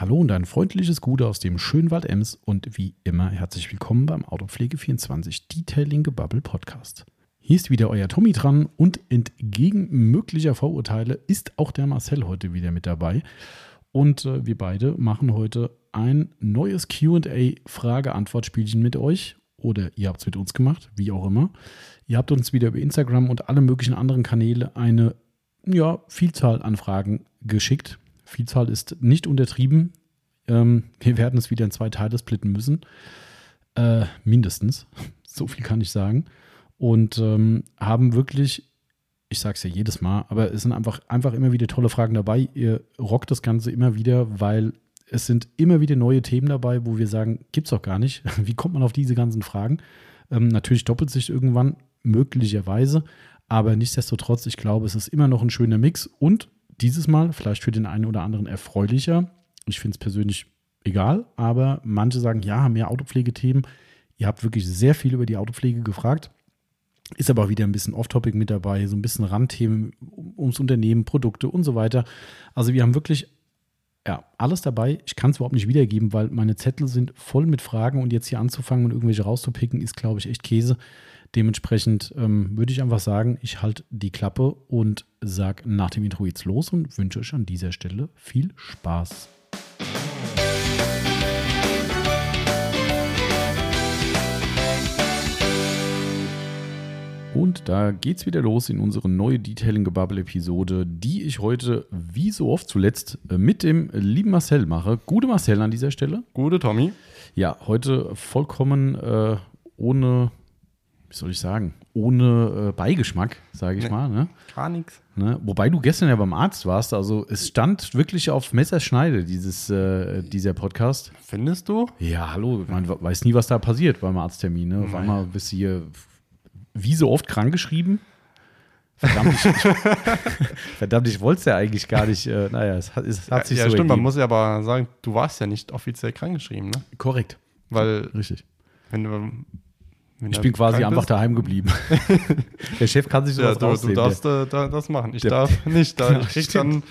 Hallo und ein freundliches Gute aus dem schönen Wald Ems und wie immer herzlich willkommen beim Autopflege24 Detailing Gebubble Podcast. Hier ist wieder euer Tommy dran und entgegen möglicher Vorurteile ist auch der Marcel heute wieder mit dabei. Und äh, wir beide machen heute ein neues QA Frage-Antwort-Spielchen mit euch. Oder ihr habt es mit uns gemacht, wie auch immer. Ihr habt uns wieder über Instagram und alle möglichen anderen Kanäle eine ja, Vielzahl an Fragen geschickt. Vielzahl ist nicht untertrieben. Ähm, wir werden es wieder in zwei Teile splitten müssen. Äh, mindestens. So viel kann ich sagen. Und ähm, haben wirklich, ich sage es ja jedes Mal, aber es sind einfach, einfach immer wieder tolle Fragen dabei. Ihr rockt das Ganze immer wieder, weil es sind immer wieder neue Themen dabei, wo wir sagen, gibt es doch gar nicht. Wie kommt man auf diese ganzen Fragen? Ähm, natürlich doppelt sich irgendwann, möglicherweise. Aber nichtsdestotrotz, ich glaube, es ist immer noch ein schöner Mix und dieses Mal vielleicht für den einen oder anderen erfreulicher. Ich finde es persönlich egal, aber manche sagen, ja, mehr Autopflegethemen. Ihr habt wirklich sehr viel über die Autopflege gefragt. Ist aber wieder ein bisschen off-topic mit dabei, so ein bisschen Randthemen ums Unternehmen, Produkte und so weiter. Also wir haben wirklich ja, alles dabei. Ich kann es überhaupt nicht wiedergeben, weil meine Zettel sind voll mit Fragen und jetzt hier anzufangen und irgendwelche rauszupicken, ist, glaube ich, echt Käse. Dementsprechend ähm, würde ich einfach sagen, ich halte die Klappe und sage nach dem Intro jetzt los und wünsche euch an dieser Stelle viel Spaß. Und da geht's wieder los in unsere neue Detailing-Gebubble-Episode, die ich heute, wie so oft zuletzt, äh, mit dem lieben Marcel mache. Gute Marcel an dieser Stelle. Gute Tommy. Ja, heute vollkommen äh, ohne wie soll ich sagen, ohne äh, Beigeschmack, sage ich nee, mal. Ne? Gar nichts. Ne? Wobei du gestern ja beim Arzt warst, also es stand wirklich auf Messerschneide, dieses, äh, dieser Podcast. Findest du? Ja, hallo, man weiß nie, was da passiert beim Arzttermin. Ne? Auf einmal bist du hier wie so oft krankgeschrieben. Verdammt, ich, verdammt, ich wollte es ja eigentlich gar nicht. Äh, naja, es hat, es hat ja, sich ja, so stimmt, ergeben. man muss ja aber sagen, du warst ja nicht offiziell krankgeschrieben, ne? Korrekt. Weil, Richtig. wenn du wenn Ich du bin quasi einfach bist- daheim geblieben. der Chef kann sich Ja, sowas du, du rausnehmen. darfst Der- äh, da, das machen. Ich Der- darf nicht. Da, Ja, ich krieg stimmt. dann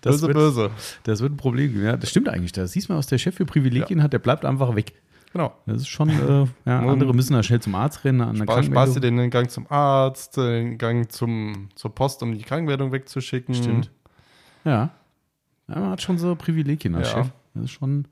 Das böse, wird- böse. Das wird ein Problem. Ja, das stimmt eigentlich. Da siehst du mal, was der Chef für Privilegien hat. Der bleibt einfach weg. Genau. Das ist schon, äh, ja, andere müssen da schnell zum Arzt rennen, an Spar, sparst Krankenmeldung. den Gang zum Arzt, den Gang zum, zur Post, um die Krankenmeldung wegzuschicken. Stimmt. Ja. ja. Man hat schon so Privilegien als Ja. Chef. Das ist schon.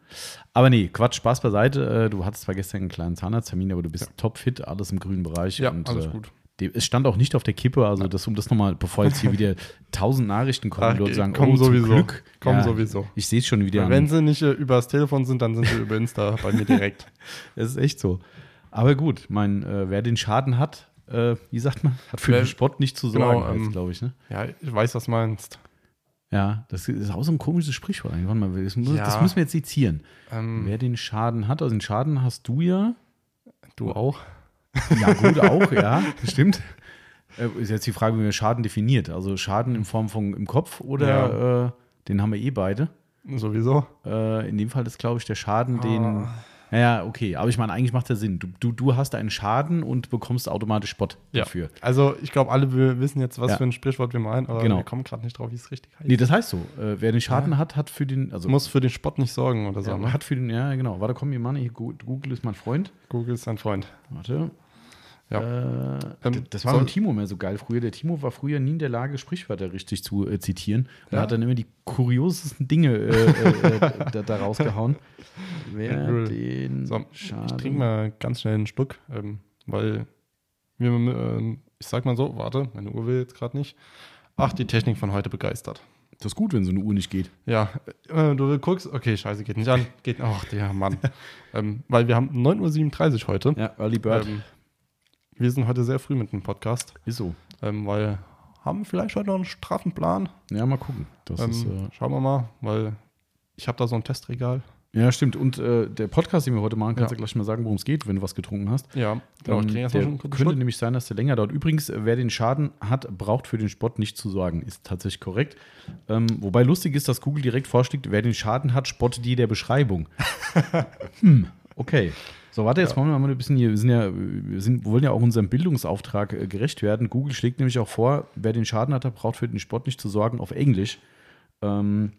Aber nee, Quatsch, Spaß beiseite. Äh, Du hattest zwar gestern einen kleinen Zahnarzttermin, aber du bist topfit, alles im grünen Bereich. Ja, und, alles äh, gut. Es stand auch nicht auf der Kippe, also das, um das nochmal, bevor jetzt hier wieder tausend Nachrichten kommen, Ach, Leute sagen, kommen oh, sowieso. Glück. Kommen sowieso. Ich sehe es schon wieder. Wenn an- sie nicht äh, übers Telefon sind, dann sind sie über Insta bei mir direkt. Es ist echt so. Aber gut, mein, äh, wer den Schaden hat, äh, wie sagt man, hat für den Spott nicht zu Genau, sorgen, ähm, glaube ich. Ne? Ja, ich weiß, was du meinst. Ja, das ist auch so ein komisches Sprichwort. mal, das, muss, Ja. das müssen wir jetzt sezieren. Ähm, Wer den Schaden hat, also den Schaden hast du ja. du auch? Ja, gut, auch, ja, stimmt. Äh, ist jetzt die Frage, wie man Schaden definiert. Also Schaden in Form von im Kopf oder äh, den haben wir eh beide. Sowieso. Äh, in dem Fall ist, glaube ich, der Schaden, den. Naja, okay, aber ich meine, eigentlich macht das Sinn. Du, du, du hast einen Schaden und bekommst automatisch Spott Ja. dafür. Also, ich glaube, alle wir wissen jetzt, was Ja. für ein Sprichwort wir meinen, aber Genau. wir kommen gerade nicht drauf, wie es richtig heißt. Nee, das heißt so. Äh, wer den Schaden hat, hat für den. Also muss für den Spott nicht sorgen oder so. ja, ne? hat für den. Ja, genau. Warte, komm, hier, Mann. Google ist mein Freund. Google ist dein Freund. Warte. Ja. Äh, Ähm, das war mit Timo mehr so geil früher. Der Timo war früher nie in der Lage, Sprichwörter richtig zu äh, zitieren. Und Ja. hat dann immer die kuriosesten Dinge äh, äh, äh, da, da rausgehauen. Wer Cool. den So, ich trinke mal ganz schnell einen Schluck, ähm, weil wir, äh, ich sag mal so, warte, meine Uhr will jetzt gerade nicht. Ach, die Technik von heute begeistert. Das ist gut, wenn so eine Uhr nicht geht. Ja, äh, du guckst, okay, scheiße, geht nicht an. Geht, ach, der Mann. ähm, weil wir haben 9.37 Uhr heute. Ja, Early Bird. Ähm, wir sind heute sehr früh mit dem Podcast, ist so. ähm, weil haben vielleicht heute noch einen straffen Plan. Ja, mal gucken. Das Ähm, ist, äh, schauen wir mal, weil ich habe da so ein Testregal. ja, stimmt. Und äh, der Podcast, den wir heute machen, kannst Ja. du gleich mal sagen, worum es geht, wenn du was getrunken hast. Ja, genau, Ähm, ich der schon könnte Schluck. nämlich sein, dass der länger dauert. Übrigens, äh, wer den Schaden hat, braucht für den Spott nicht zu sorgen. Ist tatsächlich korrekt. Ähm, wobei lustig ist, dass Google direkt vorschlägt, wer den Schaden hat, spottet die der Beschreibung. hm, okay. So, warte, jetzt wollen wir mal ein bisschen hier, wir sind ja, wir sind, wollen ja auch unserem Bildungsauftrag äh, gerecht werden. Google schlägt nämlich auch vor, wer den Schaden hat, braucht für den Spott nicht zu sorgen auf Englisch. Ähm,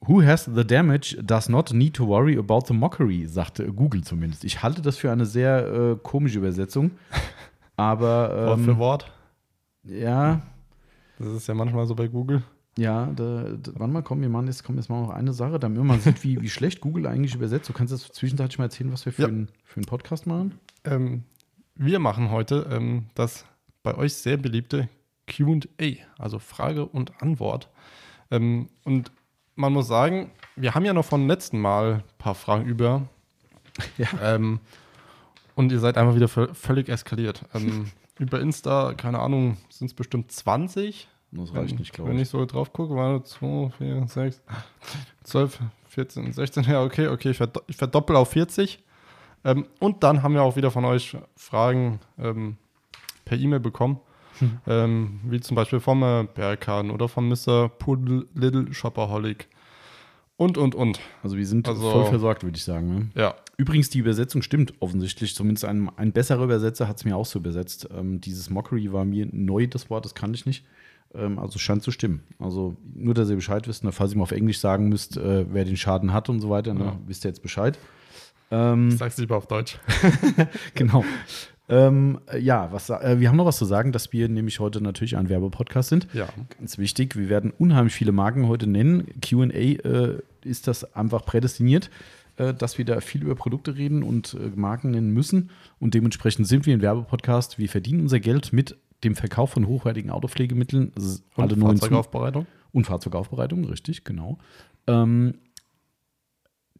Who has the damage does not need to worry about the mockery, sagte Google zumindest. Ich halte das für eine sehr äh, komische Übersetzung. Aber Wort für ähm, Wort. ja, Das ist ja manchmal so bei Google. Ja, da, da, warte mal, komm, wir machen jetzt, komm, jetzt mal noch eine Sache, damit man sieht, wie, wie schlecht Google eigentlich übersetzt. Du kannst jetzt zwischenzeitlich mal erzählen, was wir für, Ja. einen, für einen Podcast machen. Ähm, wir machen heute ähm, das bei euch sehr beliebte QA, also Frage und Antwort. Ähm, und man muss sagen, wir haben ja noch vom letzten Mal ein paar Fragen über. Ja. Ähm, und ihr seid einfach wieder völ- völlig eskaliert. Ähm, über Insta, keine Ahnung, sind es bestimmt 20. Das reicht nicht, glaube Wenn ich. ich so drauf gucke, waren 2, 4, 6, 12, 14, 16. Ja, okay, okay, ich, verdo ich verdoppel auf 40. Ähm, und dann haben wir auch wieder von euch Fragen ähm, per E-Mail bekommen. Hm. Ähm, wie zum Beispiel vom äh, Berkan oder von Mr. Poodle Little Shopaholic. Und, und, und. Also wir sind Also- voll versorgt, würde ich sagen. Ne? Ja, Übrigens, die Übersetzung stimmt offensichtlich. Zumindest ein, ein besserer Übersetzer hat es mir auch so übersetzt. Ähm, dieses Mockery war mir neu, das Wort, das kannte ich nicht. Ähm, also scheint zu stimmen. Also nur, dass ihr Bescheid wisst, ne, falls ihr mal auf Englisch sagen müsst, äh, wer den Schaden hat und so weiter, ne, Ja. wisst ihr jetzt Bescheid. Ähm, sag's lieber auf Deutsch. genau. Ähm, äh, ja, was, äh, wir haben noch was zu sagen, dass wir nämlich heute natürlich ein Werbepodcast sind. Ja, Ganz wichtig, wir werden unheimlich viele Marken heute nennen. QA äh, ist das einfach prädestiniert, äh, dass wir da viel über Produkte reden und äh, Marken nennen müssen. Und dementsprechend sind wir ein Werbepodcast. Wir verdienen unser Geld mit dem Verkauf von hochwertigen Autopflegemitteln. Und alle Fahrzeugaufbereitung. und Fahrzeugaufbereitung, richtig, genau. Ähm,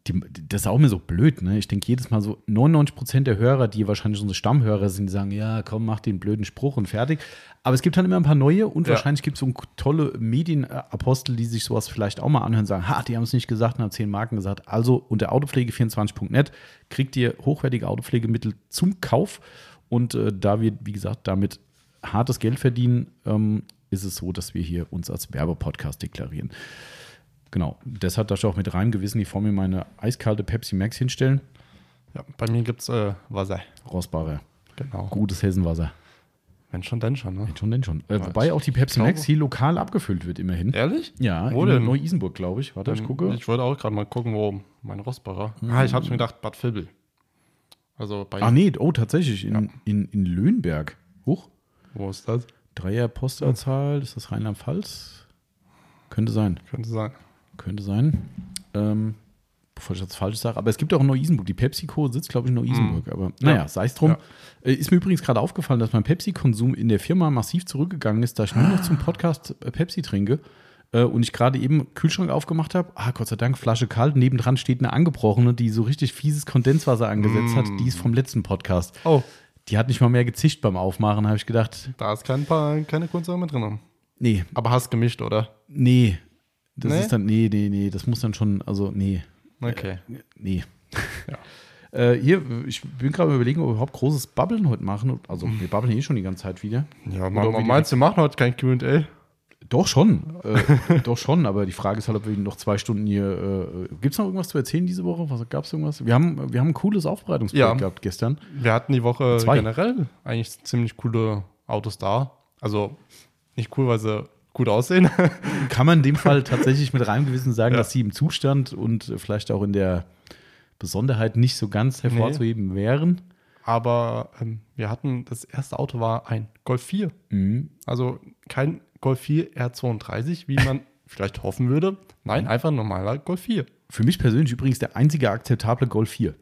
die, das ist auch mir so blöd, ne? Ich denke jedes Mal so, 99% der Hörer, die wahrscheinlich unsere Stammhörer sind, die sagen, ja, komm, mach den blöden Spruch und fertig. Aber es gibt halt immer ein paar neue und Ja. wahrscheinlich gibt es so tolle Medienapostel, die sich sowas vielleicht auch mal anhören und sagen, ha, die haben es nicht gesagt und haben zehn Marken gesagt. Also unter autopflege24.net kriegt ihr hochwertige Autopflegemittel zum Kauf. Und äh, da wir, wie gesagt, damit hartes Geld verdienen, ähm, ist es so, dass wir hier uns als Werbepodcast deklarieren. Genau, deshalb darf ich auch mit reinem Gewissen die vor mir meine eiskalte Pepsi Max hinstellen. Ja, bei mir gibt's äh, Wasser. Rossbarer, Genau. gutes Hessenwasser. Wenn schon, denn schon, ne? Schon, denn schon. Äh, wobei auch die Pepsi Max hier lokal abgefüllt wird, immerhin. Ehrlich? Ja, Wo in denn? Neu-Isenburg, glaube ich. Warte, ich gucke. Ich wollte auch gerade mal gucken, wo mein Rossbacher. Ah, ich habe mir gedacht, Bad Vilbel. Also bei. Ah, nee, oh, tatsächlich, in, Ja. in, in Löhnberg. Hoch. Wo ist das? Dreier Postleitzahl, ist das Rheinland-Pfalz? Könnte sein. Könnte sein. Könnte sein. Ähm, bevor ich das falsch sage. Aber es gibt auch in Neu-Isenburg. Die PepsiCo sitzt, glaube ich, in Neu-Isenburg. Aber naja, sei es drum. Ja. Äh, Ist mir übrigens gerade aufgefallen, dass mein Pepsi-Konsum in der Firma massiv zurückgegangen ist, da ich nur noch zum Podcast äh, Pepsi trinke. Äh, und ich gerade eben Kühlschrank aufgemacht habe. Ah, Gott sei Dank, Flasche kalt. Nebendran steht eine angebrochene, die so richtig fieses Kondenswasser angesetzt hat. Die ist vom letzten Podcast. Oh, Die hat nicht mal mehr gezischt beim Aufmachen, habe ich gedacht. da ist kein paar, keine Kunstsache mit drin. Nee, Aber hast gemischt, oder? nee. Das Nee? ist dann, nee, nee, nee. Das muss dann schon, also, nee. Okay. Nee. Ja. Äh, hier, ich bin gerade überlegen, ob wir überhaupt großes Babbeln heute machen. Also, wir babbeln eh schon die ganze Zeit wieder. Ja, man, meinst du, machen heute kein QA? Doch schon. Äh, doch schon, aber die Frage ist halt, ob wir noch zwei Stunden hier. Äh, Gibt es noch irgendwas zu erzählen diese Woche? Was gab es irgendwas? Wir haben, wir haben ein cooles Aufbereitungsprojekt Ja. gehabt gestern. Wir hatten die Woche Zwei. generell eigentlich ziemlich coole Autos da. Also nicht cool, weil sie gut aussehen. Kann man in dem Fall tatsächlich mit reinem Gewissen sagen, Ja. dass sie im Zustand und vielleicht auch in der Besonderheit nicht so ganz hervorzuheben wären. Aber ähm, wir hatten, das erste Auto war ein Golf 4. Mhm. Also kein Golf 4 R32, wie man vielleicht hoffen würde. Nein, einfach ein normaler Golf 4. Für mich persönlich übrigens der einzige akzeptable Golf 4.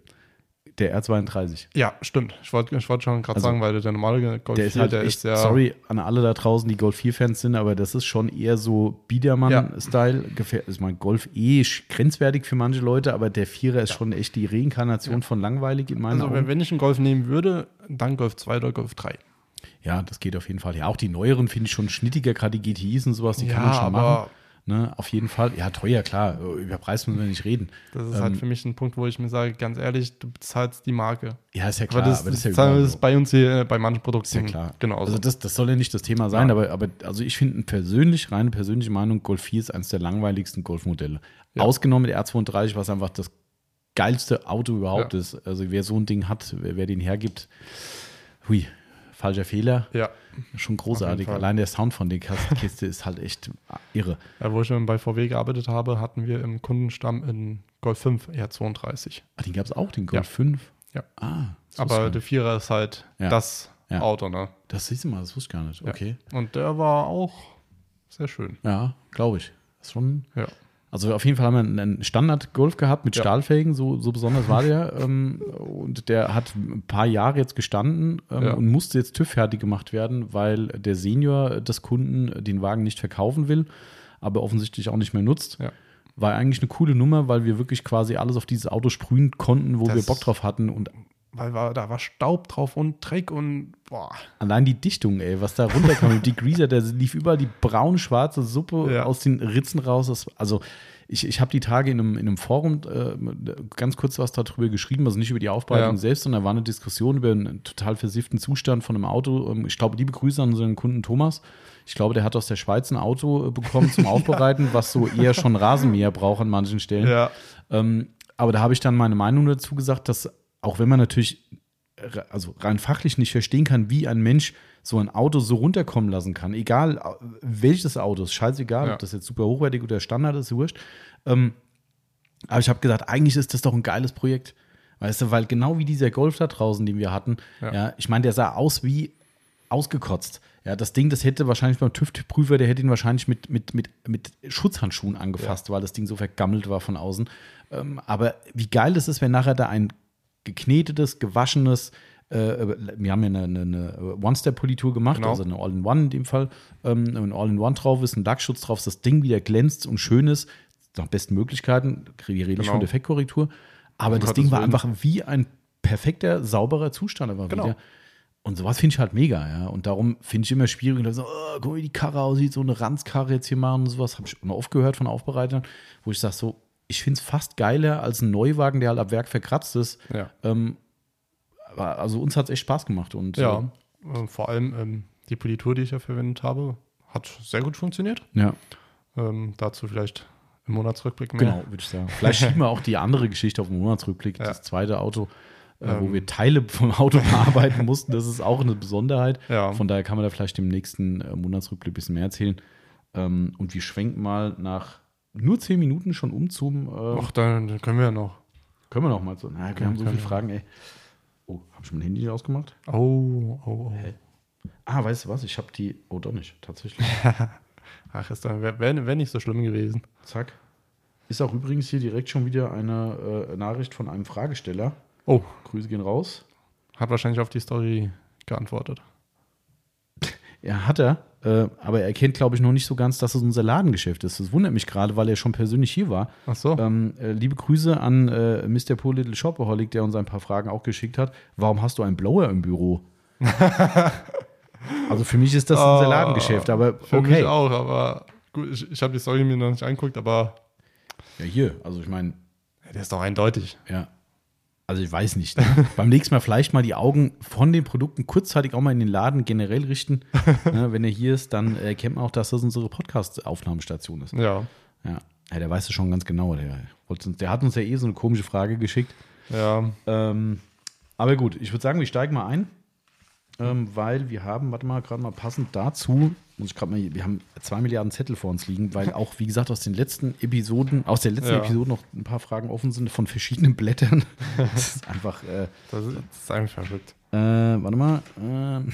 Der R32. Ja, stimmt. Ich wollte ich wollt schon gerade Also, sagen, weil der normale Golf Der ist 4, halt der echt, ist ja. sorry an alle da draußen, die Golf 4-Fans sind, aber das ist schon eher so Biedermann-Style. Gefähr- Ist mein Golf eh grenzwertig für manche Leute, aber der Vierer ist schon echt die Reinkarnation von langweilig in meinen Also, wenn, Augen. wenn ich einen Golf nehmen würde, dann Golf 2 oder Golf 3. Ja, das geht auf jeden Fall. Ja, auch die neueren finde ich schon schnittiger, gerade die GTIs und sowas, die Ja, kann man schon machen. Ne, auf jeden Fall. Ja, teuer, klar. Über Preis müssen wir nicht reden. Das ist halt für mich ein Punkt, wo ich mir sage, ganz ehrlich, du bezahlst die Marke. Ja, ist ja klar. aber das, aber das, ja ist, überall das so. bei uns hier äh, bei manchen Produkten. Ist ja klar. Genau. Also so. das, das soll ja nicht das Thema sein, Ja. aber, aber also ich finde persönlich, reine persönliche Meinung, Golf 4 ist eines der langweiligsten Golfmodelle. Ja. Ausgenommen der R32, was einfach das geilste Auto überhaupt Ja. ist. Also wer so ein Ding hat, wer, wer den hergibt, hui, falscher Fehler. Ja. Schon großartig. Allein der Sound von der Kiste ist halt echt irre. ja. Wo ich schon bei VW gearbeitet habe, hatten wir im Kundenstamm in Golf 5 R32. Ah, den gab es auch, den Golf Ja. 5. Ja. Ah, Aber der. Vierer ist halt Ja. das Ja. Auto, ne? das siehst du mal, das wusste ich gar nicht. Okay. Und der war auch sehr schön. Ja, glaube ich. Das ist schon. Ja. Also auf jeden Fall haben wir einen Standard-Golf gehabt mit Ja. Stahlfelgen, so, so besonders war der. ähm, und der hat ein paar Jahre jetzt gestanden ähm, Ja. und musste jetzt TÜV fertig gemacht werden, weil der Senior des Kunden den Wagen nicht verkaufen will, aber offensichtlich auch nicht mehr nutzt. Ja. War eigentlich eine coole Nummer, weil wir wirklich quasi alles auf dieses Auto sprühen konnten, wo Das- wir Bock drauf hatten. Und Weil war, da war Staub drauf und Dreck und boah. allein die Dichtung, ey, was da runterkam, die Degreaser, der lief überall die braun-schwarze Suppe Ja. aus den Ritzen raus. Das, also ich, ich habe die Tage in einem, in einem Forum äh, ganz kurz was darüber geschrieben, also nicht über die Aufbereitung Ja. selbst, sondern da war eine Diskussion über einen total versifften Zustand von einem Auto. Ähm, Ich glaube, liebe Grüße an unseren Kunden Thomas. Ich glaube, der hat aus der Schweiz ein Auto äh, bekommen zum Aufbereiten, was so eher schon Rasenmäher braucht an manchen Stellen. Ja. Ähm, aber da habe ich dann meine Meinung dazu gesagt, dass auch wenn man natürlich re- also rein fachlich nicht verstehen kann, wie ein Mensch so ein Auto so runterkommen lassen kann, egal äh, welches Auto, ist scheißegal, Ja. ob das jetzt super hochwertig oder Standard ist, wurscht. Ähm, aber ich habe gesagt, eigentlich ist das doch ein geiles Projekt. Weißt du, weil genau wie dieser Golf da draußen, den wir hatten, ja, Ja. ich meine, der sah aus wie ausgekotzt. Ja, das Ding, das hätte wahrscheinlich beim TÜV-Prüfer, der hätte ihn wahrscheinlich mit, mit, mit, mit Schutzhandschuhen angefasst, weil das Ding so vergammelt war von außen. Ähm, aber wie geil das ist, wenn nachher da ein geknetetes, gewaschenes, äh, wir haben ja eine, eine, eine One-Step-Politur gemacht, Genau. also eine All-in-One in dem Fall, ähm, ein All-in-One drauf ist, ein Lackschutz drauf, ist, das Ding wieder glänzt und schön ist, nach besten Möglichkeiten, wir reden nicht Genau. von Defektkorrektur, aber das Gottes Ding war Willen. einfach wie ein perfekter, sauberer Zustand aber Genau. wieder. Und sowas finde ich halt mega, ja. Und darum finde ich immer schwierig, und dann so, oh, guck mal, wie die Karre aussieht, so eine Ranzkarre jetzt hier machen und sowas. Habe ich immer oft gehört von Aufbereitern, wo ich sage so, ich finde es fast geiler als ein Neuwagen, der halt ab Werk verkratzt ist. Ja. Ähm, also uns hat es echt Spaß gemacht. Und, Ja. Äh, vor allem ähm, die Politur, die ich ja verwendet habe, hat sehr gut funktioniert. Äh, ja, Ähm, dazu vielleicht im Monatsrückblick mehr. genau, würde ich sagen. Vielleicht schieben wir auch die andere Geschichte auf den Monatsrückblick, Ja. das zweite Auto, äh, wo Ähm. wir Teile vom Auto bearbeiten mussten. Das ist auch eine Besonderheit. Ja. Von daher kann man da vielleicht im nächsten äh, Monatsrückblick ein bisschen mehr erzählen. Ähm, und wir schwenken mal nach nur zehn Minuten schon um zum. Äh, Ach, dann, dann können wir ja noch. können wir noch mal so. Na, wir haben so viele. Fragen, ey. Oh, habe ich mein Handy nicht ausgemacht? Oh, oh, oh. Ah, weißt du was? Ich habe die. Oh, doch nicht, tatsächlich. Ach, ist dann, wäre wär, wär nicht so schlimm gewesen. Zack. Ist auch übrigens hier direkt schon wieder eine äh, Nachricht von einem Fragesteller. Oh, Grüße gehen raus. hat wahrscheinlich auf die Story geantwortet. Ja, hat er. Äh, aber er erkennt, glaube ich, noch nicht so ganz, dass es unser Ladengeschäft ist. Das wundert mich gerade, weil er schon persönlich hier war. Ach so. Ähm, äh, liebe Grüße an äh, Mr. Poor Little Shopaholic, der uns ein paar Fragen auch geschickt hat. Warum hast du einen Blower im Büro? also für mich ist das unser Ah, Ladengeschäft, aber Für okay. mich auch, aber gut, ich, ich habe die Story mir noch nicht angeguckt, aber Ja, hier, also ich meine, ja, der ist doch eindeutig. ja. Also ich weiß nicht. Ne? Beim nächsten Mal vielleicht mal die Augen von den Produkten kurzzeitig auch mal in den Laden generell richten. ne? Wenn er hier ist, dann erkennt man auch, dass das unsere Podcast-Aufnahmestation ist. Ja. Ja. ja, der weiß es schon ganz genau. Der, der hat uns ja eh so eine komische Frage geschickt. Ja. Ähm, aber gut, ich würde sagen, wir steigen mal ein, ähm, weil wir haben, warte mal, gerade mal passend dazu, muss ich gerade mal, wir haben zwei Milliarden Zettel vor uns liegen, weil auch, wie gesagt, aus den letzten Episoden, aus der letzten Ja. Episode noch ein paar Fragen offen sind von verschiedenen Blättern. Das ist einfach, äh, Das ist, das ist einfach verrückt. äh, warte mal. Äh,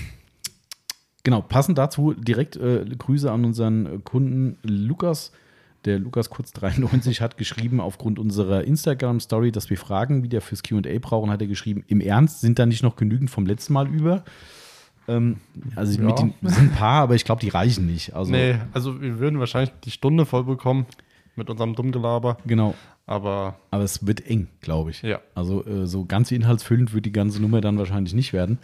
genau, passend dazu direkt äh, Grüße an unseren Kunden Lukas. Der Lukas Kurz 93 hat geschrieben, aufgrund unserer Instagram-Story, dass wir Fragen wieder fürs QA brauchen, hat er geschrieben, im Ernst, sind da nicht noch genügend vom letzten Mal über? Ähm, also Ja. mit den, sind ein paar, aber ich glaube, die reichen nicht. Also, nee, also wir würden wahrscheinlich die Stunde voll bekommen mit unserem Dummgelaber, Genau, aber aber es wird eng, glaube ich. ja. Also äh, so ganz inhaltsfüllend wird die ganze Nummer dann wahrscheinlich nicht werden.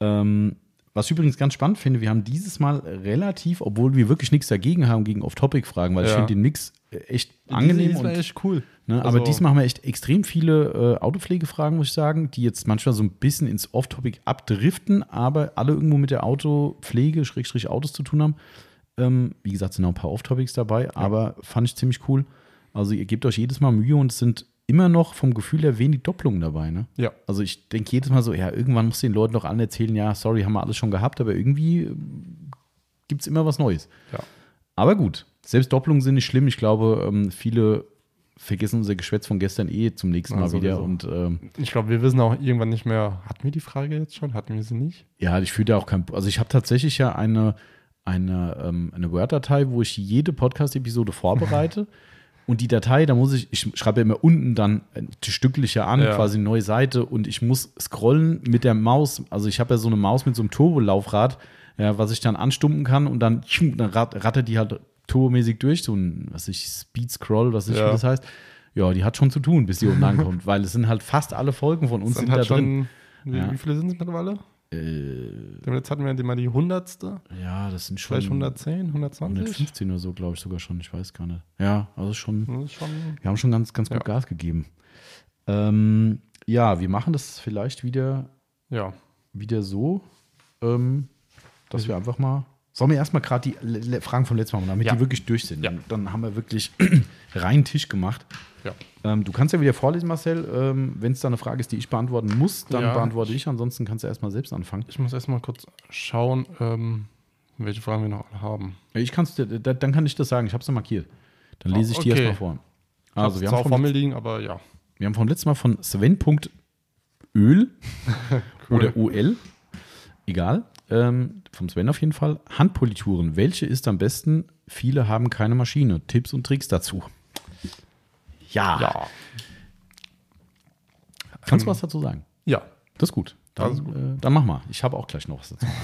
Ähm, was ich übrigens ganz spannend finde, wir haben dieses Mal relativ, obwohl wir wirklich nichts dagegen haben, gegen Off-Topic-Fragen, weil ich Ja. finde den Mix echt angenehm. Das war Und, echt cool. ne, aber Also- diesmal haben wir echt extrem viele äh, Autopflegefragen, muss ich sagen, die jetzt manchmal so ein bisschen ins Off-Topic abdriften, aber alle irgendwo mit der Autopflege, Schrägstrich Autos zu tun haben. Ähm, wie gesagt, sind auch ein paar Off-Topics dabei, aber fand ich ziemlich cool. Also ihr gebt euch jedes Mal Mühe und es sind immer noch vom Gefühl her wenig Doppelungen dabei. Ne? Ja. Also ich denke jedes Mal so, ja, irgendwann muss den Leuten doch allen erzählen, ja, sorry, haben wir alles schon gehabt, aber irgendwie gibt es immer was Neues. Ja. Aber gut, selbst Doppelungen sind nicht schlimm. Ich glaube, ähm, viele vergessen unser Geschwätz von gestern eh zum nächsten Mal Ja, wieder. sowieso. Und ähm, Ich glaube, wir wissen auch irgendwann nicht mehr, hatten wir die Frage jetzt schon? Hatten wir sie nicht? ja, ich fühle da auch kein. Also ich habe tatsächlich ja eine, eine, ähm, eine Word-Datei, wo ich jede Podcast-Episode vorbereite. Und die Datei, da muss ich, ich schreibe ja immer unten dann äh, die stückliche an, Ja. quasi eine neue Seite und ich muss scrollen mit der Maus. Also ich habe ja so eine Maus mit so einem Turbolaufrad, ja, was ich dann anstumpen kann und dann, dann rat, rattert die halt turbomäßig durch, so ein, was ich, Speed Scroll, was ich, Ja. wie das heißt. Ja, die hat schon zu tun, bis die unten ankommt, weil es sind halt fast alle Folgen von uns sind halt da drin. schon, wie, Ja. wie viele sind es mittlerweile? Äh, Jetzt hatten wir mal die hundertste, ja, das sind schon vielleicht 110, 120. 115 oder so, glaube ich sogar schon. Ich weiß gar nicht. Ja, also schon. Schon, Wir haben schon ganz, ganz gut Ja. Gas gegeben. Ähm, ja, wir machen das vielleicht wieder, ja. wieder so, ähm, dass wir einfach mal. Sollen wir erstmal gerade die Fragen vom letzten Mal machen, damit Ja. die wirklich durch sind? Ja. Dann, haben wir wirklich reinen Tisch gemacht. Ja. Ähm, du kannst ja wieder vorlesen, Marcel. Ähm, Wenn es da eine Frage ist, die ich beantworten muss, dann Ja. beantworte ich. Ansonsten kannst du erstmal selbst anfangen. Ich muss erstmal kurz schauen, ähm, welche Fragen wir noch haben. Ich kann's dir, da, dann kann ich das sagen. Ich habe es markiert. Dann Ah, lese ich die okay. erstmal vor. Also Also, wir haben, vor vom, mir liegen, aber ja. wir haben vom letzten Mal von Sven.öl oder OL, egal, ähm, vom Sven auf jeden Fall. Handpolituren. Welche ist am besten? Viele haben keine Maschine. Tipps und Tricks dazu. Ja. Ja. Kannst du Ähm, was dazu sagen? Ja. Das ist gut. Dann, ist gut. Äh, dann mach mal. Ich habe auch gleich noch was dazu.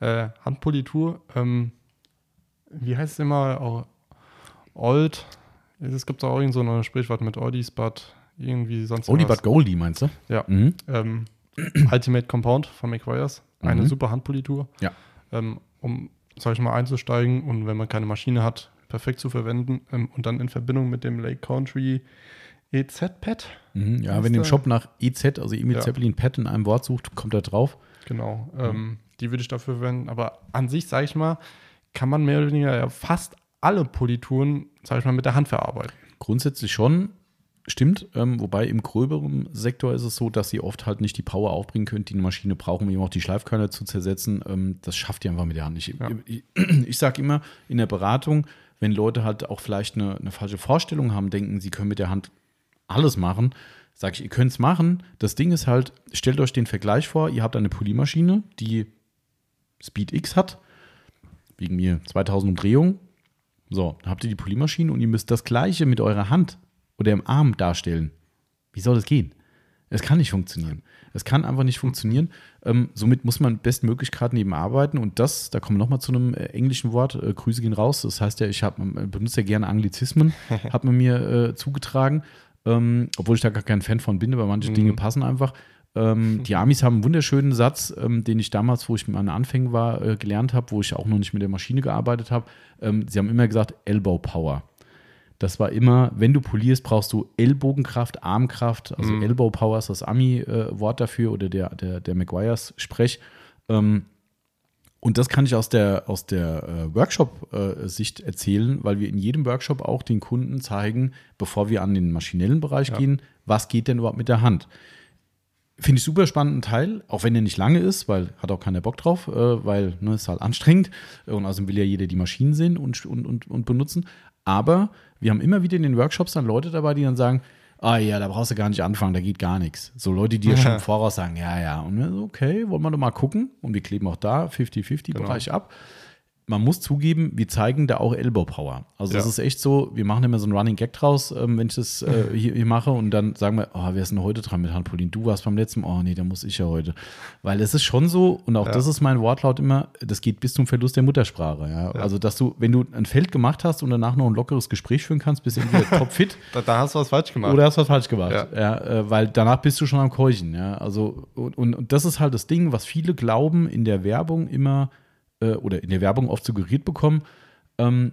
Äh, Handpolitur, ähm, wie heißt es immer? Auch Old. Es gibt auch irgend so ein Sprichwort mit Oldies, but irgendwie sonst Oldie was. but Goldie, meinst du? Ja. Mhm. Ähm, Ultimate Compound von McWires. Eine Mhm. super Handpolitur. Ja. Ähm, um, sag ich mal, einzusteigen und wenn man keine Maschine hat, perfekt zu verwenden ähm, und dann in Verbindung mit dem Lake Country EZ-Pad. Mhm. Ja, wenn ihr im Shop nach EZ, also Emil Ja. Zeppelin Pad in einem Wort sucht, kommt er drauf. Genau. Ähm, die würde ich dafür verwenden. Aber an sich, sage ich mal, kann man mehr oder weniger ja fast alle Polituren, sage ich mal, mit der Hand verarbeiten. Grundsätzlich schon, stimmt. Ähm, wobei im gröberen Sektor ist es so, dass ihr oft halt nicht die Power aufbringen könnt, die eine Maschine braucht, um eben auch die Schleifkörner zu zersetzen. Ähm, das schafft ihr einfach mit der Hand nicht. Ja. Ich, ich sage immer in der Beratung, wenn Leute halt auch vielleicht eine, eine falsche Vorstellung haben, denken, sie können mit der Hand alles machen, sage ich, ihr könnt es machen. Das Ding ist halt, stellt euch den Vergleich vor, ihr habt eine Polymaschine, die Speed X hat, wegen mir 2000 Umdrehungen. So, dann habt ihr die Polymaschine und ihr müsst das Gleiche mit eurer Hand oder im Arm darstellen. Wie soll das gehen? Es kann nicht funktionieren. Es kann einfach nicht funktionieren. Ähm, somit muss man bestmöglich gerade neben arbeiten. Und das, da kommen wir nochmal zu einem äh, englischen Wort, äh, Grüße gehen raus. Das heißt ja, ich hab, äh, benutze ja gerne Anglizismen, hat man mir äh, zugetragen. Ähm, obwohl ich da gar kein Fan von bin, aber manche Mhm. Dinge passen einfach. Ähm, die Amis haben einen wunderschönen Satz, ähm, den ich damals, wo ich mit meinen Anfängen war, äh, gelernt habe, wo ich auch noch nicht mit der Maschine gearbeitet habe. Ähm, sie haben immer gesagt, Elbow Power. Das war immer, wenn du polierst, brauchst du Ellbogenkraft, Armkraft. Also Mhm. Elbow Power ist das Ami-Wort dafür oder der, der, der McGuire's-Sprech. Ähm, und das kann ich aus der, aus der äh, Workshop-Sicht erzählen, weil wir in jedem Workshop auch den Kunden zeigen, bevor wir an den maschinellen Bereich Ja. gehen, was geht denn überhaupt mit der Hand. Finde ich super spannenden Teil, auch wenn er nicht lange ist, weil hat auch keiner Bock drauf, äh, weil ne, ist halt anstrengend und außerdem will ja jeder die Maschinen sehen und, und, und, und benutzen. Aber wir haben immer wieder in den Workshops dann Leute dabei, die dann sagen, ah ja, da brauchst du gar nicht anfangen, da geht gar nichts. So Leute, die ja schon im Voraus sagen, ja, ja, und wir so, okay, wollen wir doch mal gucken und wir kleben auch da 50-50-Bereich ab. Man muss zugeben, wir zeigen da auch Elbow Power. Also das Ja. ist echt so, wir machen immer so einen Running Gag draus, ähm, wenn ich das äh, hier, hier mache und dann sagen wir, oh, wer ist denn heute dran mit Handpolin? Du warst beim letzten, oh nee, da muss ich ja heute. Weil es ist schon so, und auch Ja. das ist mein Wortlaut immer, das geht bis zum Verlust der Muttersprache. Ja? Also, dass du, wenn du ein Feld gemacht hast und danach noch ein lockeres Gespräch führen kannst, bist du entweder topfit Da, da hast du was falsch gemacht. oder hast was falsch gemacht. Äh, weil danach bist du schon am Keuchen. Ja? Also, und, und, und das ist halt das Ding, was viele glauben, in der Werbung immer äh, oder in der Werbung oft suggeriert bekommen. Ähm,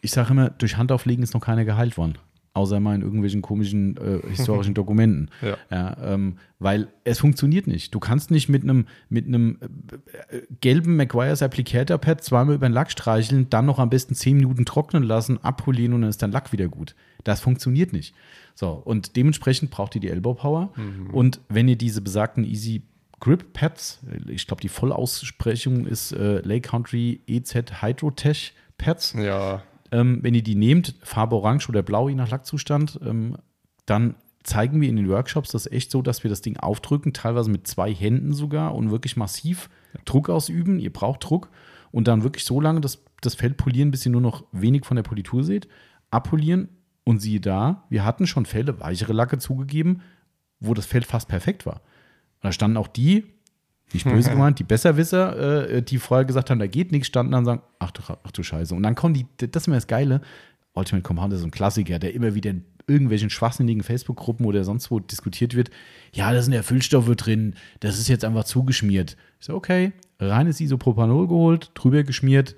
ich sage immer, durch Handauflegen ist noch keiner geheilt worden. außer mal in irgendwelchen komischen äh, historischen Dokumenten. Ja. Ja, ähm, weil es funktioniert nicht. Du kannst nicht mit einem mit einem äh, gelben Maguire's Applicator Pad zweimal über den Lack streicheln, dann noch am besten 10 Minuten trocknen lassen, abpolieren und dann ist dein Lack wieder gut. Das funktioniert nicht. So, und dementsprechend braucht ihr die Elbow Power. Und wenn ihr diese besagten Easy Grip Pads, ich glaube, die Vollaussprechung ist äh, Lake Country EZ Hydrotech Pads, Ja, ähm, wenn ihr die nehmt, Farbe Orange oder Blau, je nach Lackzustand, ähm, dann zeigen wir in den Workshops das echt so, dass wir das Ding aufdrücken, teilweise mit zwei Händen sogar und wirklich massiv Druck ausüben. Ihr braucht Druck und dann wirklich so lange das, das Feld polieren, bis ihr nur noch wenig von der Politur seht, abpolieren und siehe da, wir hatten schon Fälle, weichere Lacke zugegeben, wo das Feld fast perfekt war. Und da standen auch die, nicht böse gemeint, die Besserwisser, äh, die vorher gesagt haben, da geht nichts, standen dann und sagen, ach du, ach du Scheiße. Und dann kommen die, das ist immer das Geile, Ultimate Compound ist so ein Klassiker, der immer wieder in irgendwelchen schwachsinnigen Facebook-Gruppen oder sonst wo diskutiert wird. Ja, da sind ja Füllstoffe drin, das ist jetzt einfach zugeschmiert. Ich so, okay, reines Isopropanol geholt, drüber geschmiert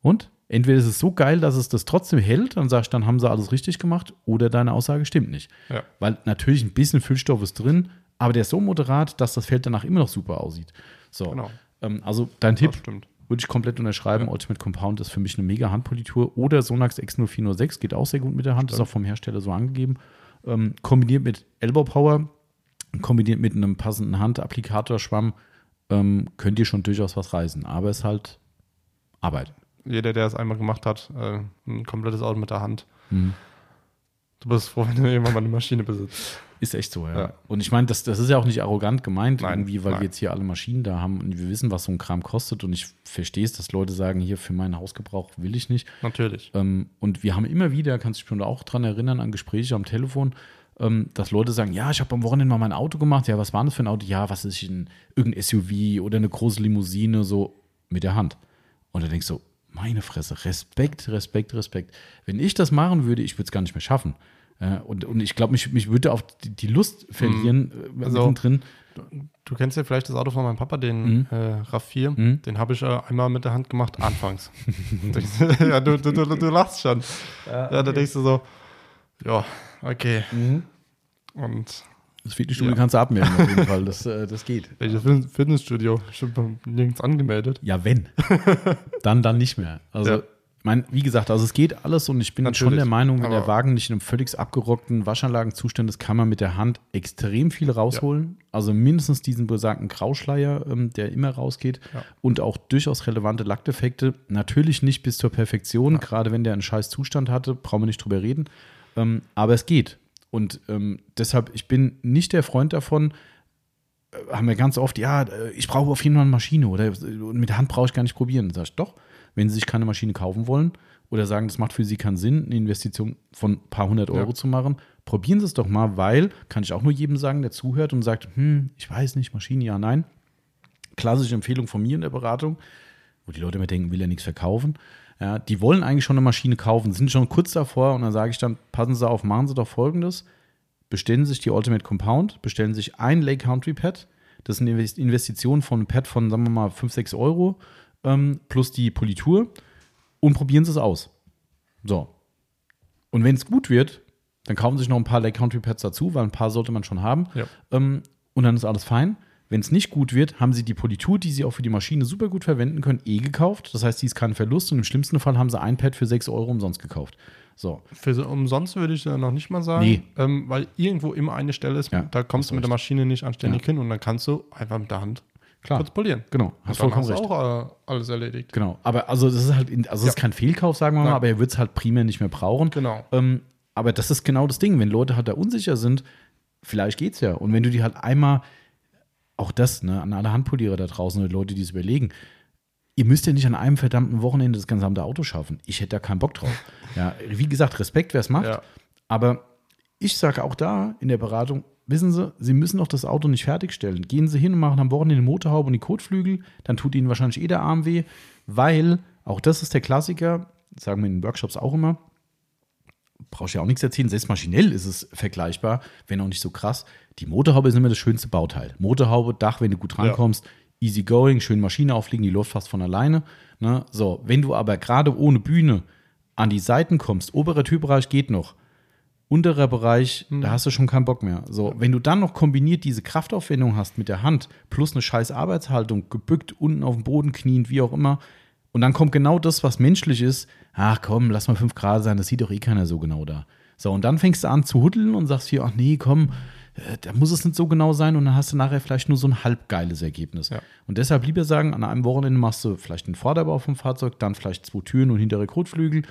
und entweder ist es so geil, dass es das trotzdem hält, dann sagst du, dann haben sie alles richtig gemacht, oder deine Aussage stimmt nicht. Ja. Weil natürlich ein bisschen Füllstoff ist drin, aber der ist so moderat, dass das Feld danach immer noch super aussieht. So, Genau. ähm, also dein Tipp stimmt. würde ich komplett unterschreiben. Ultimate Compound ist für mich eine mega Handpolitur. Oder Sonax X0406 geht auch sehr gut mit der Hand, ist auch vom Hersteller so angegeben. Ähm, kombiniert mit Elbow Power, kombiniert mit einem passenden Handapplikatorschwamm, ähm, könnt ihr schon durchaus was reißen. Aber es ist halt Arbeit. Jeder, der es einmal gemacht hat, äh, ein komplettes Auto mit der Hand. Mhm. Du bist froh, wenn du irgendwann mal eine Maschine besitzt. Ist echt so, ja. Ja. Und ich meine, das, das ist ja auch nicht arrogant gemeint, Nein, irgendwie, weil nein. wir jetzt hier alle Maschinen da haben und wir wissen, was so ein Kram kostet. Und ich verstehe es, dass Leute sagen, hier für meinen Hausgebrauch will ich nicht. Natürlich. Ähm, und wir haben immer wieder, kannst du dich schon auch dran erinnern, an Gespräche am Telefon, ähm, dass Leute sagen, ja, ich habe am Wochenende mal mein Auto gemacht. Ja, was war das für ein Auto? Ja, was ist ein, irgendein SUV oder eine große Limousine, so mit der Hand. Und da denkst du, meine Fresse, Respekt, Respekt, Respekt. Wenn ich das machen würde, ich würde es gar nicht mehr schaffen. Und, und ich glaube, mich, mich würde auch die, die Lust verlieren äh, Also- mittendrin. Du kennst ja vielleicht das Auto von meinem Papa, den äh, RAV4. Den habe ich äh, einmal mit der Hand gemacht, anfangs. ja, du, du, du, du lachst schon. Ja, da denkst du so, ja, okay. Und Das Fitnessstudio Ja. kannst du abmelden, auf jeden Fall. Das, äh, das geht. welches Fit- Fitnessstudio? Ich bin nirgends angemeldet. Ja, wenn. dann, dann nicht mehr. Also, Ja. Ich mein, wie gesagt, also es geht alles und ich bin schon Natürlich, der Meinung, wenn der Wagen nicht in einem völlig abgerockten Waschanlagenzustand ist, kann man mit der Hand extrem viel rausholen. Also mindestens diesen besagten Grauschleier, ähm, der immer rausgeht Ja. und auch durchaus relevante Lackdefekte. Natürlich nicht bis zur Perfektion, gerade wenn der einen scheiß Zustand hatte, brauchen wir nicht drüber reden. Ähm, aber es geht. Und ähm, deshalb, ich bin nicht der Freund davon, äh, haben wir ganz oft, ja, äh, ich brauche auf jeden Fall eine Maschine oder und mit der Hand brauche ich gar nicht probieren. Sag ich, doch, wenn Sie sich keine Maschine kaufen wollen oder sagen, das macht für Sie keinen Sinn, eine Investition von ein paar hundert Euro Ja. zu machen, probieren Sie es doch mal, weil, kann ich auch nur jedem sagen, der zuhört und sagt, hm, ich weiß nicht, Maschine, ja, nein. Klassische Empfehlung von mir in der Beratung, wo die Leute immer denken, will er nichts verkaufen. Ja, die wollen eigentlich schon eine Maschine kaufen, sind schon kurz davor und dann sage ich dann, passen Sie auf, machen Sie doch folgendes. Bestellen Sie sich die Ultimate Compound, bestellen Sie sich ein Lake Country Pad. Das ist eine Invest- Investition von einem Pad von, sagen wir mal, 5, 6 Euro ähm, plus die Politur und probieren Sie es aus. So. Und wenn es gut wird, dann kaufen Sie sich noch ein paar Lake Country Pads dazu, weil ein paar sollte man schon haben. Ja. Ähm, und dann ist alles fein. Wenn es nicht gut wird, haben Sie die Politur, die Sie auch für die Maschine super gut verwenden können, eh gekauft. Das heißt, die ist kein Verlust und im schlimmsten Fall haben Sie ein Pad für 6 Euro umsonst gekauft. So. Für so umsonst würde ich noch nicht mal sagen, Nee. ähm, weil irgendwo immer eine Stelle ist, Ja, da kommst du mit der. Maschine nicht anständig Ja. hin und dann kannst du einfach mit der Hand Klar. kurz polieren. Genau, hast vollkommen hast recht. du auch äh, alles erledigt. Genau. Aber also das ist halt, in, also das ist Ja. kein Fehlkauf, sagen wir mal, Nein. aber er wird es halt primär nicht mehr brauchen. Genau. Ähm, aber das ist genau das Ding. Wenn Leute halt da unsicher sind, vielleicht geht's ja. Und wenn du die halt einmal, auch das, ne, an alle Handpolierer da draußen oder Leute, die es überlegen, ihr müsst ja nicht an einem verdammten Wochenende das gesamte Auto schaffen. Ich hätte da keinen Bock drauf. Ja, wie gesagt, Respekt, wer es macht. Ja. Aber ich sage auch da in der Beratung, wissen Sie, Sie müssen doch das Auto nicht fertigstellen. Gehen Sie hin und machen am Wochenende die Motorhaube und die Kotflügel, dann tut Ihnen wahrscheinlich eh der Arm weh, weil, auch das ist der Klassiker, sagen wir in den Workshops auch immer, brauchst ja auch nichts erzählen, selbst maschinell ist es vergleichbar, wenn auch nicht so krass. Die Motorhaube ist immer das schönste Bauteil. Motorhaube, Dach, wenn du gut rankommst, easy going, schön Maschine auflegen, die läuft fast von alleine. Ne? So, wenn du aber gerade ohne Bühne an die Seiten kommst, oberer Türbereich geht noch, unterer Bereich, da hast du schon keinen Bock mehr. So, wenn du dann noch kombiniert diese Kraftaufwendung hast mit der Hand, plus eine scheiß Arbeitshaltung, gebückt, unten auf dem Boden kniend, wie auch immer, und dann kommt genau das, was menschlich ist, ach komm, lass mal fünf Grad sein, das sieht doch eh keiner so genau da. So, und dann fängst du an zu huddeln und sagst hier, ach nee, komm, äh, da muss es nicht so genau sein und dann hast du nachher vielleicht nur so ein halbgeiles Ergebnis. Ja. Und deshalb lieber sagen, an einem Wochenende machst du vielleicht den Vorderbau vom Fahrzeug, dann vielleicht zwei Türen und hintere Kotflügel.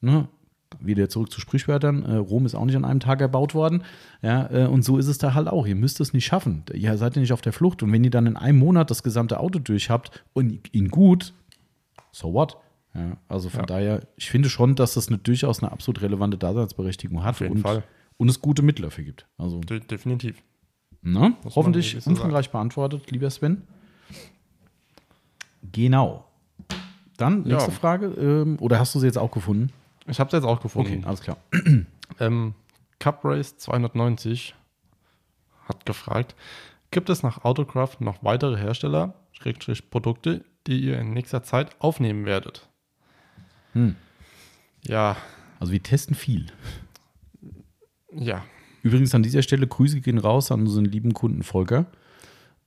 Ne? Wieder zurück zu Sprichwörtern. Äh, Rom ist auch nicht an einem Tag erbaut worden. Ja, äh, und so ist es da halt auch. Ihr müsst es nicht schaffen. Ihr seid ja nicht auf der Flucht. Und wenn ihr dann in einem Monat das gesamte Auto durch habt und ihn gut, so what? Ja, also von Ja. daher, ich finde schon, dass das eine, durchaus eine absolut relevante Daseinsberechtigung hat Auf jeden und, Fall. und es gute Mittel dafür gibt. Also De definitiv. Man Hoffentlich umfangreich beantwortet, lieber Sven. Genau. Dann nächste Ja. Frage. Ähm, oder hast du sie jetzt auch gefunden? Ich habe es jetzt auch gefunden. Okay, alles klar. Ähm, Cup Race 290 hat gefragt, gibt es nach Autocraft noch weitere Hersteller, Schrägstrich Produkte, die ihr in nächster Zeit aufnehmen werdet? Hm. Ja, Also wir testen viel. ja, Übrigens an dieser Stelle Grüße gehen raus an unseren lieben Kunden Volker.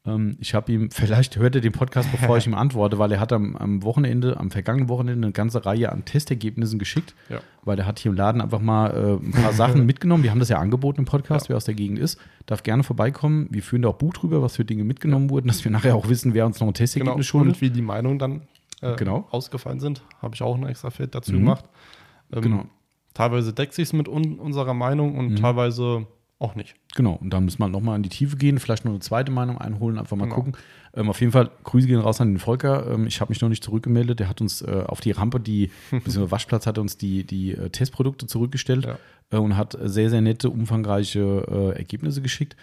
Ähm, ich habe ihm, vielleicht hört er den Podcast, bevor ich ihm antworte, weil er hat am, am Wochenende, am vergangenen Wochenende eine ganze Reihe an Testergebnissen geschickt, Ja. weil er hat hier im Laden einfach mal äh, ein paar Sachen mitgenommen. Wir haben das ja angeboten im Podcast, Ja. wer aus der Gegend ist, darf gerne vorbeikommen. Wir führen da auch Buch drüber, was für Dinge mitgenommen wurden, dass wir nachher auch wissen, wer uns noch ein genau. Testergebnis schuldet. Und wie die Meinungen dann äh, Genau. ausgefallen sind, habe ich auch ein extra Feld dazu Mhm. gemacht. Ähm, Genau. Teilweise deckt sich es mit un unserer Meinung und Mhm. teilweise auch nicht. Genau, und dann müssen wir nochmal in die Tiefe gehen, vielleicht noch eine zweite Meinung einholen, einfach mal Genau. gucken. Ähm, auf jeden Fall, Grüße gehen raus an den Volker. Ähm, ich habe mich noch nicht zurückgemeldet. Der hat uns äh, auf die Rampe, die, beziehungsweise Waschplatz, hat uns die, die äh, Testprodukte zurückgestellt Ja. äh, und hat sehr, sehr nette, umfangreiche äh, Ergebnisse geschickt.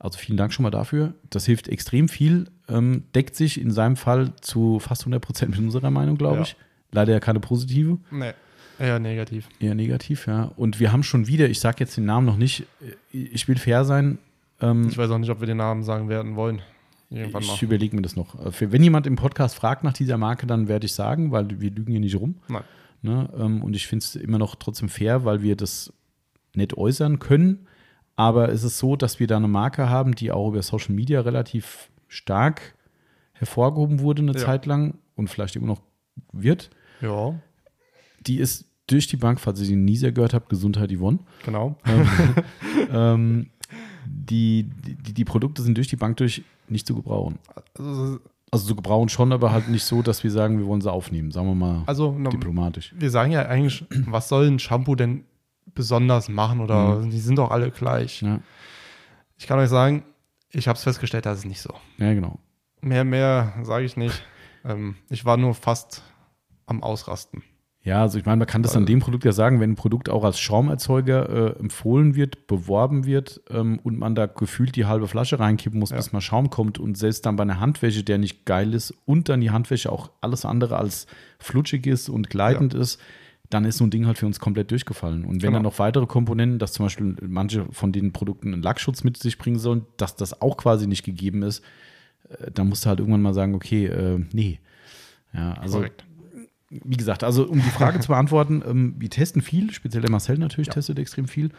Also vielen Dank schon mal dafür. Das hilft extrem viel, ähm, deckt sich in seinem Fall zu fast 100 Prozent mit unserer Meinung, glaube Ja. ich. Leider ja keine positive. Nee, eher negativ. Eher negativ, ja. Und wir haben schon wieder, ich sage jetzt den Namen noch nicht, ich will fair sein. Ähm, Ich weiß auch nicht, ob wir den Namen sagen werden wollen. Irgendwann ich überlege mir das noch. Wenn jemand im Podcast fragt nach dieser Marke, dann werde ich sagen, weil wir lügen hier nicht rum. Nein. Ne? Ähm, Und ich finde es immer noch trotzdem fair, weil wir das nicht äußern können. Aber es ist so, dass wir da eine Marke haben, die auch über Social Media relativ stark hervorgehoben wurde eine Ja. Zeit lang und vielleicht immer noch wird. Ja, Die ist durch die Bank, falls ihr sie nie sehr gehört habt, Gesundheit Yvonne. genau. ähm, die, die, die Produkte sind durch die Bank durch nicht zu gebrauchen. Also, Also zu gebrauchen schon, aber halt nicht so, dass wir sagen, wir wollen sie aufnehmen. Sagen wir mal also diplomatisch. wir sagen ja eigentlich, was soll ein Shampoo denn besonders machen oder die sind doch alle gleich. Ja, Ich kann euch sagen, ich habe es festgestellt, das ist nicht so. ja genau. Mehr, mehr sage ich nicht. ähm, ich war nur fast am Ausrasten. Ja, also ich meine, man kann das an dem Produkt ja sagen, wenn ein Produkt auch als Schaumerzeuger äh, empfohlen wird, beworben wird ähm, und man da gefühlt die halbe Flasche reinkippen muss, Ja. bis mal Schaum kommt und selbst dann bei einer Handwäsche, der nicht geil ist und dann die Handwäsche auch alles andere als flutschig ist und gleitend ist, dann ist so ein Ding halt für uns komplett durchgefallen. Und wenn Genau. dann noch weitere Komponenten, dass zum Beispiel manche von den Produkten einen Lackschutz mit sich bringen sollen, dass das auch quasi nicht gegeben ist, äh, dann musst du halt irgendwann mal sagen, okay, äh, nee. Ja, also Korrekt. Wie gesagt, also um die Frage zu beantworten, ähm, wir testen viel, speziell der Marcel natürlich Ja. testet extrem viel.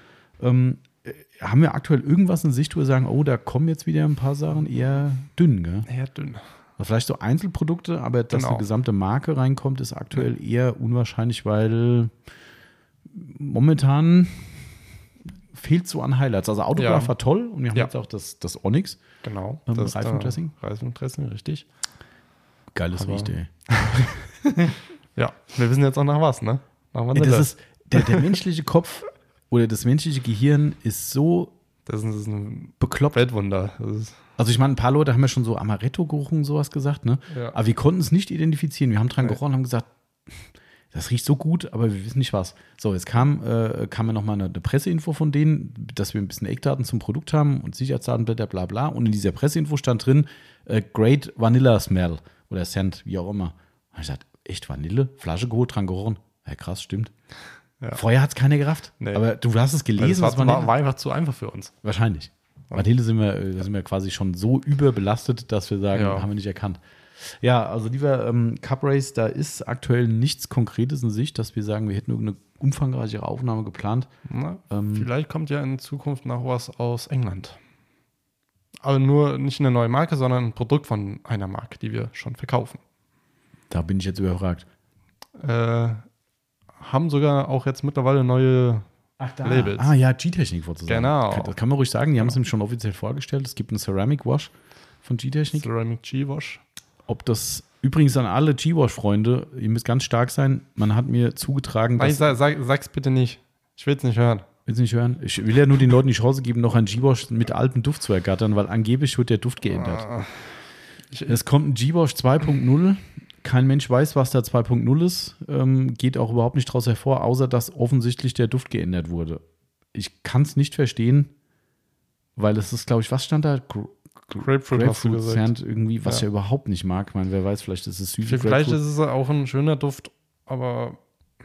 Ähm, äh, haben wir aktuell irgendwas in Sicht, wo wir sagen, oh, da kommen jetzt wieder ein paar Sachen eher dünn, gell? Eher dünn. Vielleicht so Einzelprodukte, aber dass Genau. eine gesamte Marke reinkommt, ist aktuell eher unwahrscheinlich, weil momentan fehlt so an Highlights. Also Autograph Ja. war toll und wir haben Ja. jetzt auch das, das Onyx. Genau. Ähm, Das Reifendressing? Reifendressing, richtig. Geiles Licht, ey. Ja, wir wissen jetzt auch nach was, ne? Nach Vanille. Das ist, der, der menschliche Kopf oder das menschliche Gehirn ist so das ist, ein bekloppt. Weltwunder. Also ich meine, ein paar Leute haben ja schon so Amaretto-Geruch und sowas gesagt, ne? Ja. Aber wir konnten es nicht identifizieren. Wir haben dran Nee. gerochen und haben gesagt, das riecht so gut, aber wir wissen nicht was. So, jetzt kam, äh, kam ja nochmal eine, eine Presseinfo von denen, dass wir ein bisschen Eckdaten zum Produkt haben und Sicherheitsdatenblätter, bla bla. Und in dieser Presseinfo stand drin, äh, Great Vanilla Smell oder Scent, wie auch immer. Und ich gesagt, echt Vanille? Flasche geholt, dran gerochen. Ja, krass, stimmt. Ja. Vorher hat es keiner gerafft. Nee. Aber du hast es gelesen, das war, war, war einfach zu einfach für uns. Wahrscheinlich. Vanille sind wir, äh, sind wir quasi schon so überbelastet, dass wir sagen, Ja. haben wir nicht erkannt. Ja, also lieber ähm, Cup Race, da ist aktuell nichts Konkretes in Sicht, dass wir sagen, wir hätten irgendeine umfangreichere Aufnahme geplant. Na, Ähm. vielleicht kommt ja in Zukunft noch was aus England. Aber nur nicht eine neue Marke, sondern ein Produkt von einer Marke, die wir schon verkaufen. Da bin ich jetzt überfragt. Äh, haben sogar auch jetzt mittlerweile neue Ach, da. Labels. Ah ja, G-Technik sozusagen. Genau. Das kann man ruhig sagen, die haben es nämlich schon offiziell vorgestellt. Es gibt einen Ceramic Wash von G-Technik. Ceramic G-Wash. Ob das übrigens an alle G-Wash-Freunde, ihr müsst ganz stark sein. Man hat mir zugetragen, Nein, dass. sag, sag, sag's bitte nicht. Ich will es nicht hören. Willst du nicht hören? Ich will ja nur den Leuten die Chance geben, noch ein G-Wash mit altem Duft zu ergattern, weil angeblich wird der Duft geändert. Ah. Ich, Es kommt ein G-Wash 2.0. Kein Mensch weiß, was da 2.0 ist. Ähm, geht auch überhaupt nicht daraus hervor, außer dass offensichtlich der Duft geändert wurde. Ich kann es nicht verstehen, weil es ist, glaube ich, was stand da? Gr Grapefruit, hast Grapefruit gesagt. Sand irgendwie, was ich Ja. ja überhaupt nicht mag. Ich meine, wer weiß, vielleicht ist es süße Vielleicht Grapefruit. ist es auch ein schöner Duft, aber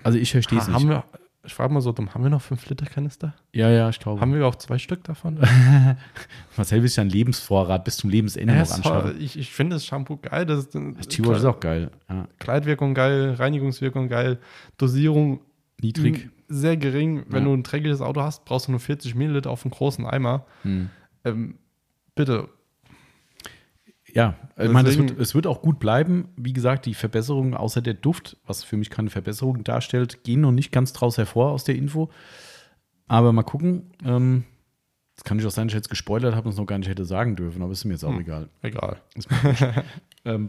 Also ich verstehe es nicht. haben wir, ich frage mal so dumm, haben wir noch 5 Liter Kanister? ja, ja, ich glaube. Haben wir auch zwei Stück davon? Marcel will sich einen Lebensvorrat bis zum Lebensende Ja, noch anschauen. ich ich finde das Shampoo geil. Das, Das G-Wash ist auch geil. Ja, Kleidwirkung geil, Reinigungswirkung geil, Dosierung niedrig. sehr gering. Wenn Ja. du ein dreckiges Auto hast, brauchst du nur 40 Milliliter auf einen großen Eimer. Hm. Ähm, bitte, Ja, ich meine, es wird, es wird auch gut bleiben. Wie gesagt, die Verbesserungen außer der Duft, was für mich keine Verbesserung darstellt, gehen noch nicht ganz draus hervor aus der Info. Aber mal gucken. Ähm, das kann ich auch sein, dass ich jetzt gespoilert habe und es noch gar nicht hätte sagen dürfen, aber ist mir jetzt auch Hm. egal. egal. Ähm,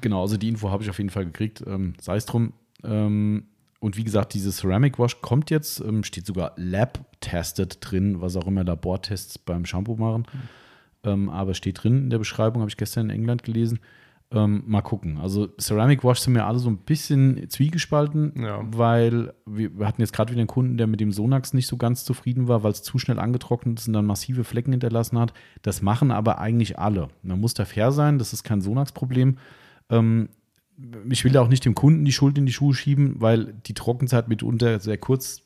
genau, also die Info habe ich auf jeden Fall gekriegt. Ähm, Sei es drum. Ähm, und wie gesagt, dieses Ceramic Wash kommt jetzt, ähm, steht sogar Lab-Tested drin, was auch immer Labortests beim Shampoo machen. Ähm, aber steht drin in der Beschreibung, habe ich gestern in England gelesen. Ähm, mal gucken. Also Ceramic Wash sind mir alle so ein bisschen zwiegespalten, Ja. weil wir, wir hatten jetzt gerade wieder einen Kunden, der mit dem Sonax nicht so ganz zufrieden war, weil es zu schnell angetrocknet ist und dann massive Flecken hinterlassen hat. Das machen aber eigentlich alle. Man muss da fair sein, das ist kein Sonax-Problem. Ähm, ich will da auch nicht dem Kunden die Schuld in die Schuhe schieben, weil die Trockenzeit mitunter sehr kurz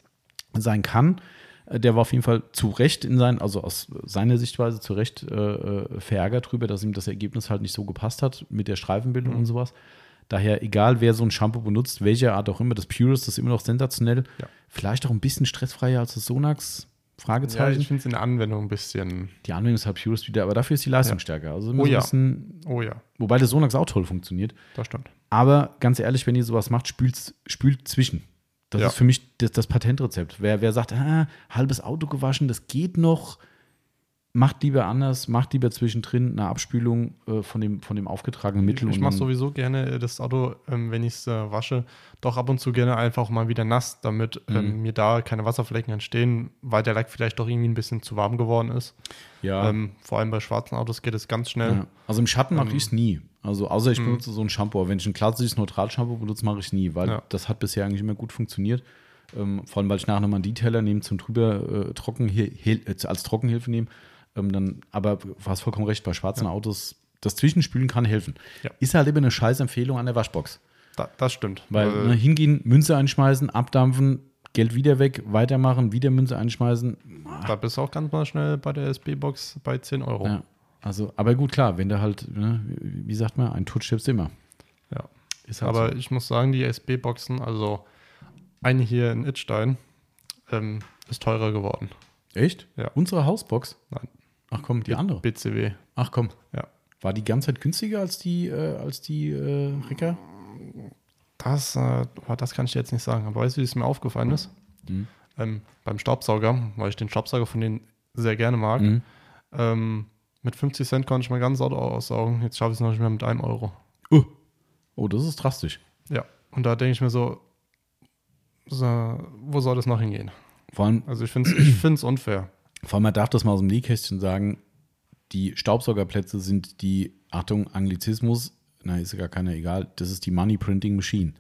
sein kann. Äh, Der war auf jeden Fall zu Recht in sein, also aus seiner Sichtweise zu Recht äh, äh, verärgert drüber, dass ihm das Ergebnis halt nicht so gepasst hat mit der Streifenbildung Mhm. und sowas. Daher, egal wer so ein Shampoo benutzt, welche Art auch immer, das Purist ist immer noch sensationell. Ja. Vielleicht auch ein bisschen stressfreier als das Sonax. Ja, Fragezeichen. ich finde es in der Anwendung ein bisschen. die Anwendung ist halt Purist wieder, aber dafür ist die Leistung stärker. Also Oh ja. bisschen, Oh ja, wobei der Sonax auch toll funktioniert. das stimmt. Aber ganz ehrlich, wenn ihr sowas macht, spült, spült zwischen. Das Ja. ist für mich das, das Patentrezept. Wer, wer sagt, ah, halbes Auto gewaschen, das geht noch, macht lieber anders, macht lieber zwischendrin eine Abspülung äh, von, dem, von dem aufgetragenen Mittel. Ich mache sowieso gerne äh, das Auto, ähm, wenn ich es äh, wasche, doch ab und zu gerne einfach mal wieder nass, damit Mhm. ähm, mir da keine Wasserflecken entstehen, weil der Lack vielleicht doch irgendwie ein bisschen zu warm geworden ist. ja, Ähm, vor allem bei schwarzen Autos geht es ganz schnell. ja. Also im Schatten mache Ähm, ich es nie. Also außer ich mh. benutze so ein Shampoo. Aber wenn ich ein klassisches Neutralshampoo benutze, mache ich es nie, weil Ja. das hat bisher eigentlich immer gut funktioniert. Ähm, vor allem, weil ich nachher nochmal einen Detailer nehme zum drüber äh, trocken, hil- äh, als Trockenhilfe nehme. Ähm, dann, aber du hast vollkommen recht, bei schwarzen Autos, das Zwischenspülen kann helfen. Ja. Ist halt immer eine scheiß Empfehlung an der Waschbox. Da, das stimmt. Weil Weil- ne, hingehen, Münze einschmeißen, abdampfen, Geld wieder weg, weitermachen, wieder Münze einschmeißen. Da bist du auch ganz mal schnell bei der SB-Box bei 10 Euro. Ja, also, aber gut, klar, wenn du halt, ne, wie sagt man, ein Tut stirbst immer. Ja. Halt Aber so. ich muss sagen, die SB-Boxen, also eine hier in Itstein, ähm, ist teurer geworden. Echt? Ja. Unsere Hausbox? Nein. Ach komm, die andere. BCW. Ach komm. Ja. War die ganze Zeit günstiger als die, äh, als die äh, Ricker? Das, äh, das kann ich jetzt nicht sagen. Aber weißt du, wie es mir aufgefallen ist? Mhm. Ähm, beim Staubsauger, weil ich den Staubsauger von denen sehr gerne mag. Mhm. Ähm, mit 50 Cent konnte ich mein ganzes Auto aussaugen. Jetzt schaffe ich es noch nicht mehr mit einem Euro. Oh. oh, das ist drastisch. Ja. Und da denke ich mir so, so, wo soll das noch hingehen? Vor allem, Also ich finde es ich find's unfair. Vor allem, man darf das mal aus dem Nähkästchen sagen, die Staubsaugerplätze sind die, Achtung, Anglizismus, na, ist ja gar keiner egal, das ist die Money Printing Machine.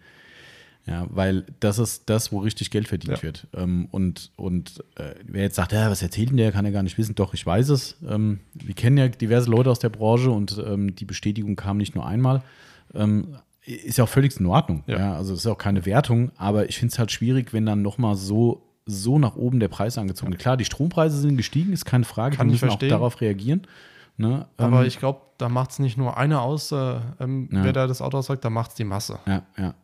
Ja, weil das ist das, wo richtig Geld verdient Ja. wird. Ähm, und und äh, wer jetzt sagt, ja, was erzählt denn der, kann er gar nicht wissen. Doch, ich weiß es. Ähm, wir kennen ja diverse Leute aus der Branche und ähm, die Bestätigung kam nicht nur einmal. Ähm, ist ja auch völlig in Ordnung. Ja. Ja. also es ist auch keine Wertung, aber ich finde es halt schwierig, wenn dann nochmal so, so nach oben der Preis angezogen. Klar, die Strompreise sind gestiegen, ist keine Frage, Kann die ich müssen auch verstehen. darauf reagieren. Ne? Aber Ähm, ich glaube, da macht es nicht nur einer aus, äh, ähm, Ja. wer da das Auto aussagt, da macht es die Masse. Ja, ja.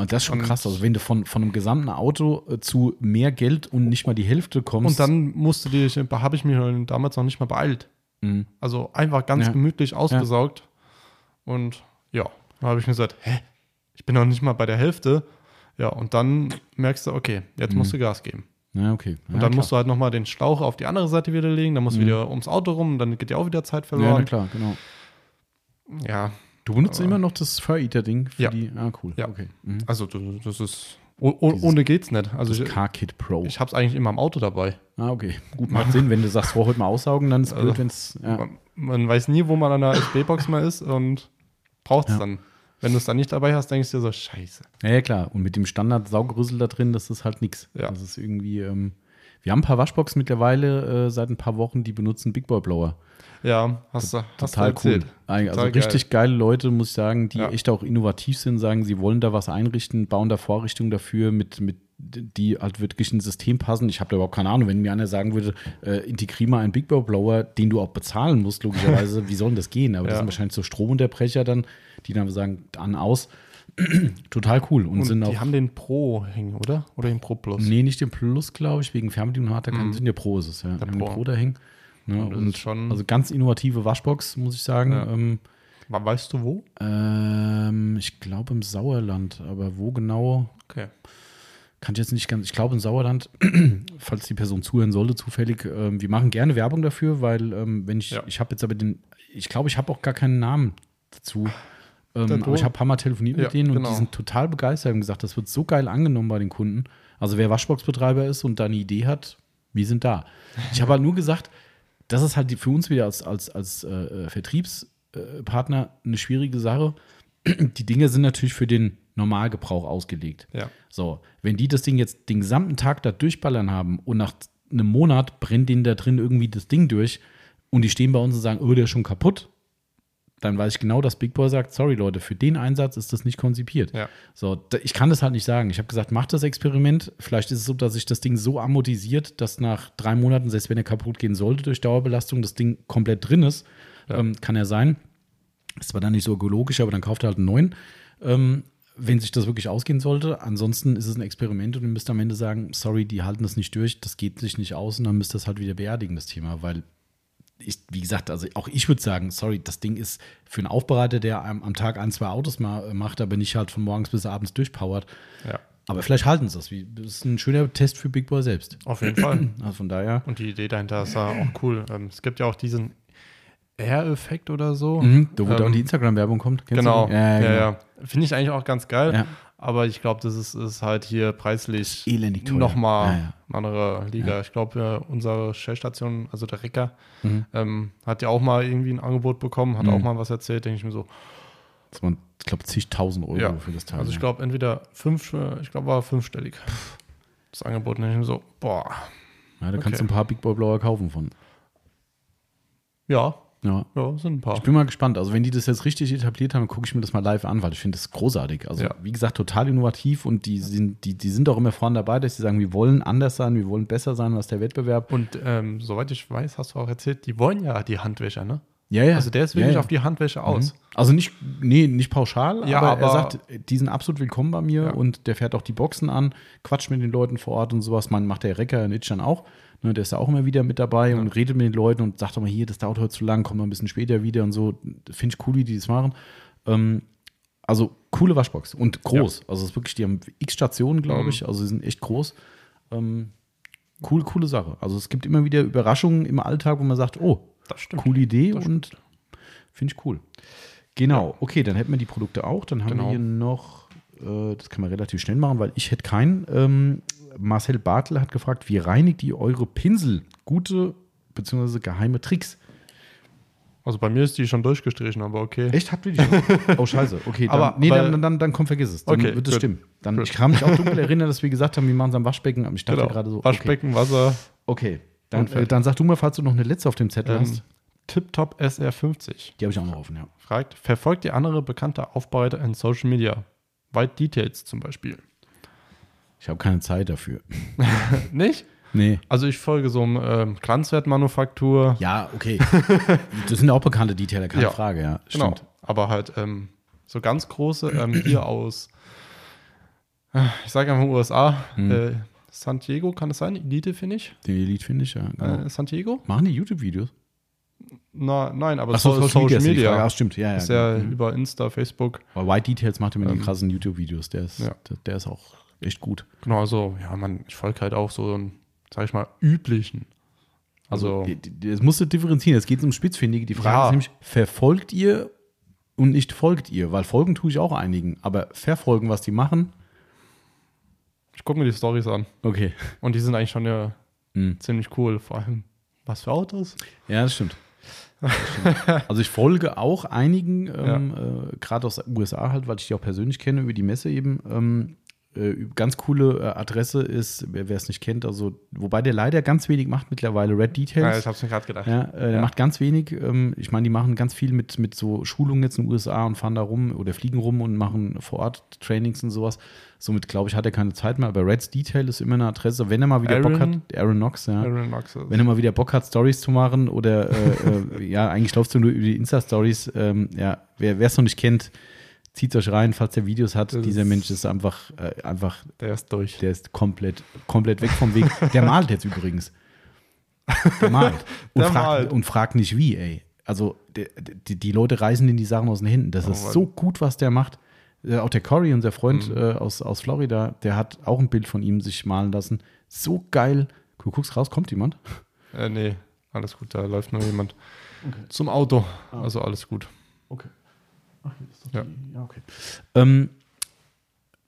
Und das ist schon Und- krass. Also, wenn du von, von einem gesamten Auto äh, zu mehr Geld und nicht mal die Hälfte kommst. Und dann musste die, habe ich mich damals noch nicht mal beeilt. Mhm. Also einfach ganz Ja. gemütlich ausgesaugt. Und ja, da habe ich mir gesagt, hä, ich bin noch nicht mal bei der Hälfte. Ja, und dann merkst du, okay, jetzt musst du Gas geben. Ja, okay. Und dann musst du halt nochmal den Schlauch auf die andere Seite wieder legen, dann musst du Mhm. wieder ums Auto rum, dann geht dir auch wieder Zeit Ja, na verloren. klar, genau. Ja, Du benutzt Aber- immer noch das Fur-Eater-Ding für Ja. die. Ah, cool. Ja. Okay. Mhm. also das, ist, oh, oh, ohne geht's nicht. Also Das ich, Car-Kit Pro. ich habe es eigentlich immer im Auto dabei. ah, okay. Gut, macht Sinn. Wenn du sagst, vor heute mal aussaugen, dann ist es Also, blöd, wenn es. Ja. Man, man weiß nie, wo man an der SB-Box mal ist und braucht es Ja. dann. Wenn du es dann nicht dabei hast, denkst du dir so, scheiße. ja, ja, klar. Und mit dem Standard-Saugrüssel da drin, das ist halt nichts. Ja. Das ist irgendwie. Ähm, wir haben ein paar Waschboxen mittlerweile äh, seit ein paar Wochen, die benutzen Big Boy Blower. Ja, hast du, hast Total du cool. Also Total richtig geile Leute, muss ich sagen, die Ja. echt auch innovativ sind, sagen, sie wollen da was einrichten, bauen da Vorrichtungen dafür, mit, mit die halt wirklich ins System passen. Ich habe da überhaupt keine Ahnung, wenn mir einer sagen würde, äh, integrier mal einen Big Boy Blower, den du auch bezahlen musst, logischerweise, wie soll denn das gehen? Aber das Ja. sind wahrscheinlich so Stromunterbrecher dann, die dann sagen, an, aus. Total cool. Und, Und sind die auch. haben den Pro hängen, oder? Oder den Pro Plus? Nee, nicht den Plus, glaube ich, wegen Fernbedienung hat er keinen Sinn. Der Pro ist es, ja. Der haben den Pro. Pro da hängen. Ne, Und das und ist schon- also ganz innovative Waschbox, muss ich sagen. Ja. Ähm, Weißt du wo? ähm, ich glaube im Sauerland, aber wo genau, Okay. kann ich jetzt nicht ganz. Ich glaube im Sauerland, falls die Person zuhören sollte, zufällig. Ähm, wir machen gerne Werbung dafür, weil ähm, wenn ich, Ja. ich habe jetzt aber den, ich glaube, ich habe auch gar keinen Namen dazu. Ähm, aber ich habe ein paar Mal telefoniert Ja, mit denen und genau. die sind total begeistert und gesagt, das wird so geil angenommen bei den Kunden. Also wer Waschboxbetreiber ist und da eine Idee hat, wir sind da. Ich habe halt nur gesagt, das ist halt für uns wieder als, als, als äh, Vertriebspartner eine schwierige Sache. Die Dinge sind natürlich für den Normalgebrauch ausgelegt. Ja. So, wenn die das Ding jetzt den gesamten Tag da durchballern haben und nach einem Monat brennt denen da drin irgendwie das Ding durch und die stehen bei uns und sagen, oh, der ist schon kaputt, dann weiß ich genau, dass Big Boy sagt, sorry Leute, für den Einsatz ist das nicht konzipiert. Ja. So, ich kann das halt nicht sagen. Ich habe gesagt, mach das Experiment. Vielleicht ist es so, dass sich das Ding so amortisiert, dass nach drei Monaten, selbst wenn er kaputt gehen sollte durch Dauerbelastung, das Ding komplett drin ist. Ja. Ähm, kann ja sein. Ist zwar dann nicht so ökologisch, aber dann kauft er halt einen neuen. Ähm, wenn sich das wirklich ausgehen sollte. Ansonsten ist es ein Experiment und ihr müsst am Ende sagen, sorry, die halten das nicht durch, das geht sich nicht aus und dann müsst ihr das halt wieder beerdigen, das Thema, weil ich, wie gesagt, also auch ich würde sagen, sorry, das Ding ist für einen Aufbereiter, der am, am Tag ein, zwei Autos ma äh, macht, aber nicht halt von morgens bis abends durchpowert. Ja. Aber vielleicht halten sie das. Wie- Das ist ein schöner Test für Big Boy selbst. Auf jeden Fall. Also von daher. Und die Idee dahinter ist ja auch cool. Ähm, es gibt ja auch diesen Air-Effekt oder so. Mhm, da wo Ähm, dann die Instagram-Werbung kommt. Kennst Genau. Ja, Ja, ja, ja, genau. Finde ich eigentlich auch ganz geil. Ja. Aber ich glaube, das ist, ist halt hier preislich nochmal Ja, ja. eine andere Liga. Ich glaube, unsere Shell-Station, also der Recker, Mhm. ähm, hat ja auch mal irgendwie ein Angebot bekommen, hat Mhm. auch mal was erzählt. Denke ich mir so, Das waren, ich glaube, zigtausend Euro Ja. für das Teil. also ich ja. glaube, entweder fünf, äh, ich glaube, war fünfstellig. Das Angebot. Denke ich mir so, boah, ja, da kannst okay. du ein paar Big Boy Blower kaufen von. ja, Ja. ja, sind ein paar. Ich bin mal gespannt. Also, wenn die das jetzt richtig etabliert haben, gucke ich mir das mal live an, weil ich finde das großartig. Also, Ja. wie gesagt, total innovativ und die sind, die, die sind auch immer vorne dabei, dass sie sagen, wir wollen anders sein, wir wollen besser sein als der Wettbewerb. Und ähm, soweit ich weiß, hast du auch erzählt, die wollen ja die Handwäscher, ne? Ja, ja. Also der ist wirklich ja, ja. auf die Handwäsche aus. Mhm. Also nicht, nee, nicht pauschal, Ja, aber, er aber- sagt, die sind absolut willkommen bei mir und der fährt auch die Boxen an, quatscht mit den Leuten vor Ort und sowas. Man macht der Recker in Itch dann auch. Ne, der ist da auch immer wieder mit dabei und redet mit den Leuten und sagt doch mal hier, das dauert heute zu lang, kommt mal ein bisschen später wieder und so. Finde ich cool, wie die das machen. Ähm, also coole Waschbox und groß. Also es ist wirklich, die haben x Stationen, glaube Mhm. ich. Also sie sind echt groß. Ähm, cool, coole Sache. Also es gibt immer wieder Überraschungen im Alltag, wo man sagt, oh, coole Idee Das und finde ich cool. Genau, okay, dann hätten wir die Produkte auch. Dann haben Genau. wir hier noch, äh, das kann man relativ schnell machen, weil ich hätte keinen. Ähm, Marcel Bartel hat gefragt, wie reinigt ihr eure Pinsel? Gute bzw. geheime Tricks. Also bei mir ist die schon durchgestrichen, aber okay. Echt, habt ihr die schon? Oh, scheiße. Okay, dann, Aber- nee, dann, dann, dann komm, vergiss es. Dann Okay, wird es stimmen. Dann, ich kann mich auch dunkel erinnern, dass wir gesagt haben, wir machen es am Waschbecken, aber ich dachte Genau. gerade so, okay, Waschbecken, Wasser, okay. Dann, äh, dann sag du mal, falls du noch eine letzte auf dem Zettel ähm, hast. TipTop SR50. Die habe ich auch noch offen, ja. Fragt, verfolgt ihr andere bekannte Aufbereiter in Social Media? White Details zum Beispiel. Ich habe keine Zeit dafür. Nicht? Nee. Also ich folge so einem ähm, Glanzwertmanufaktur. Ja, okay. das sind ja auch bekannte Detailer, keine Ja. Frage, ja. Genau. Stimmt. Aber halt ähm, so ganz große, ähm, hier aus, äh, ich sage einfach USA, Mhm. äh, San Diego, kann es sein? Elite, finde ich. Den Elite finde ich, ja. Genau. Äh, San Diego? Machen die YouTube-Videos? Na, nein, aber Ach so, so, Social die Media. Ja, stimmt, ja, ja. ist ja genau. Mhm. über Insta, Facebook. Aber White Details macht immer die Ähm, krassen YouTube-Videos. Der ist, ja. der, der ist auch echt gut. Genau, also, ja, man, ich folge halt auch so einen, sag ich mal, üblichen. Also, die- Das musst du differenzieren. Es geht um Spitzfindige. Die Frage Ja. ist nämlich, verfolgt ihr und nicht folgt ihr? Weil folgen tue ich auch einigen. Aber verfolgen, was die machen, ich gucke mir die Stories an. okay. Und die sind eigentlich schon ja Mhm. ziemlich cool. Vor allem, was für Autos? Ja, das stimmt. Also ich folge auch einigen, ähm, äh, gerade aus den USA halt, weil ich die auch persönlich kenne, über die Messe eben. Ähm, äh, ganz coole äh, Adresse ist, wer es nicht kennt, also wobei der leider ganz wenig macht mittlerweile, Red Details. Ja, ich hab's mir gerade gedacht. Ja, äh, der Ja. macht ganz wenig. Ähm, ich meine, die machen ganz viel mit, mit so Schulungen jetzt in den USA und fahren da rum oder fliegen rum und machen vor Ort Trainings und sowas. Somit, glaube ich, hat er keine Zeit mehr. Aber Reds Detail ist immer eine Adresse. Wenn er mal wieder Bock hat, Aaron? Aaron Knox, ja. Aaron Knox. Wenn er mal wieder Bock hat, Stories zu machen oder äh, ja, eigentlich läufst du nur über die Insta-Stories. Ähm, ja, wer es noch nicht kennt, zieht euch rein, falls er Videos hat. Das Dieser Mensch ist einfach, äh, einfach, Der ist durch. der ist komplett, komplett weg vom Weg. Der malt jetzt übrigens. Der malt. Und, Der fragt, malt. und fragt nicht wie, ey. Also der, die, die Leute reißen in die Sachen aus den Händen. Das Oh ist Mann. so gut, was der macht. Äh, auch der Corey, unser Freund Mhm. äh, aus, aus Florida, der hat auch ein Bild von ihm sich malen lassen. So geil. Du guckst raus, kommt jemand? Äh, nee, alles gut, da läuft nur jemand zum Auto. Ah. Also alles gut. Okay. Ach, hier ist doch Ja. die- ja, okay. Ähm,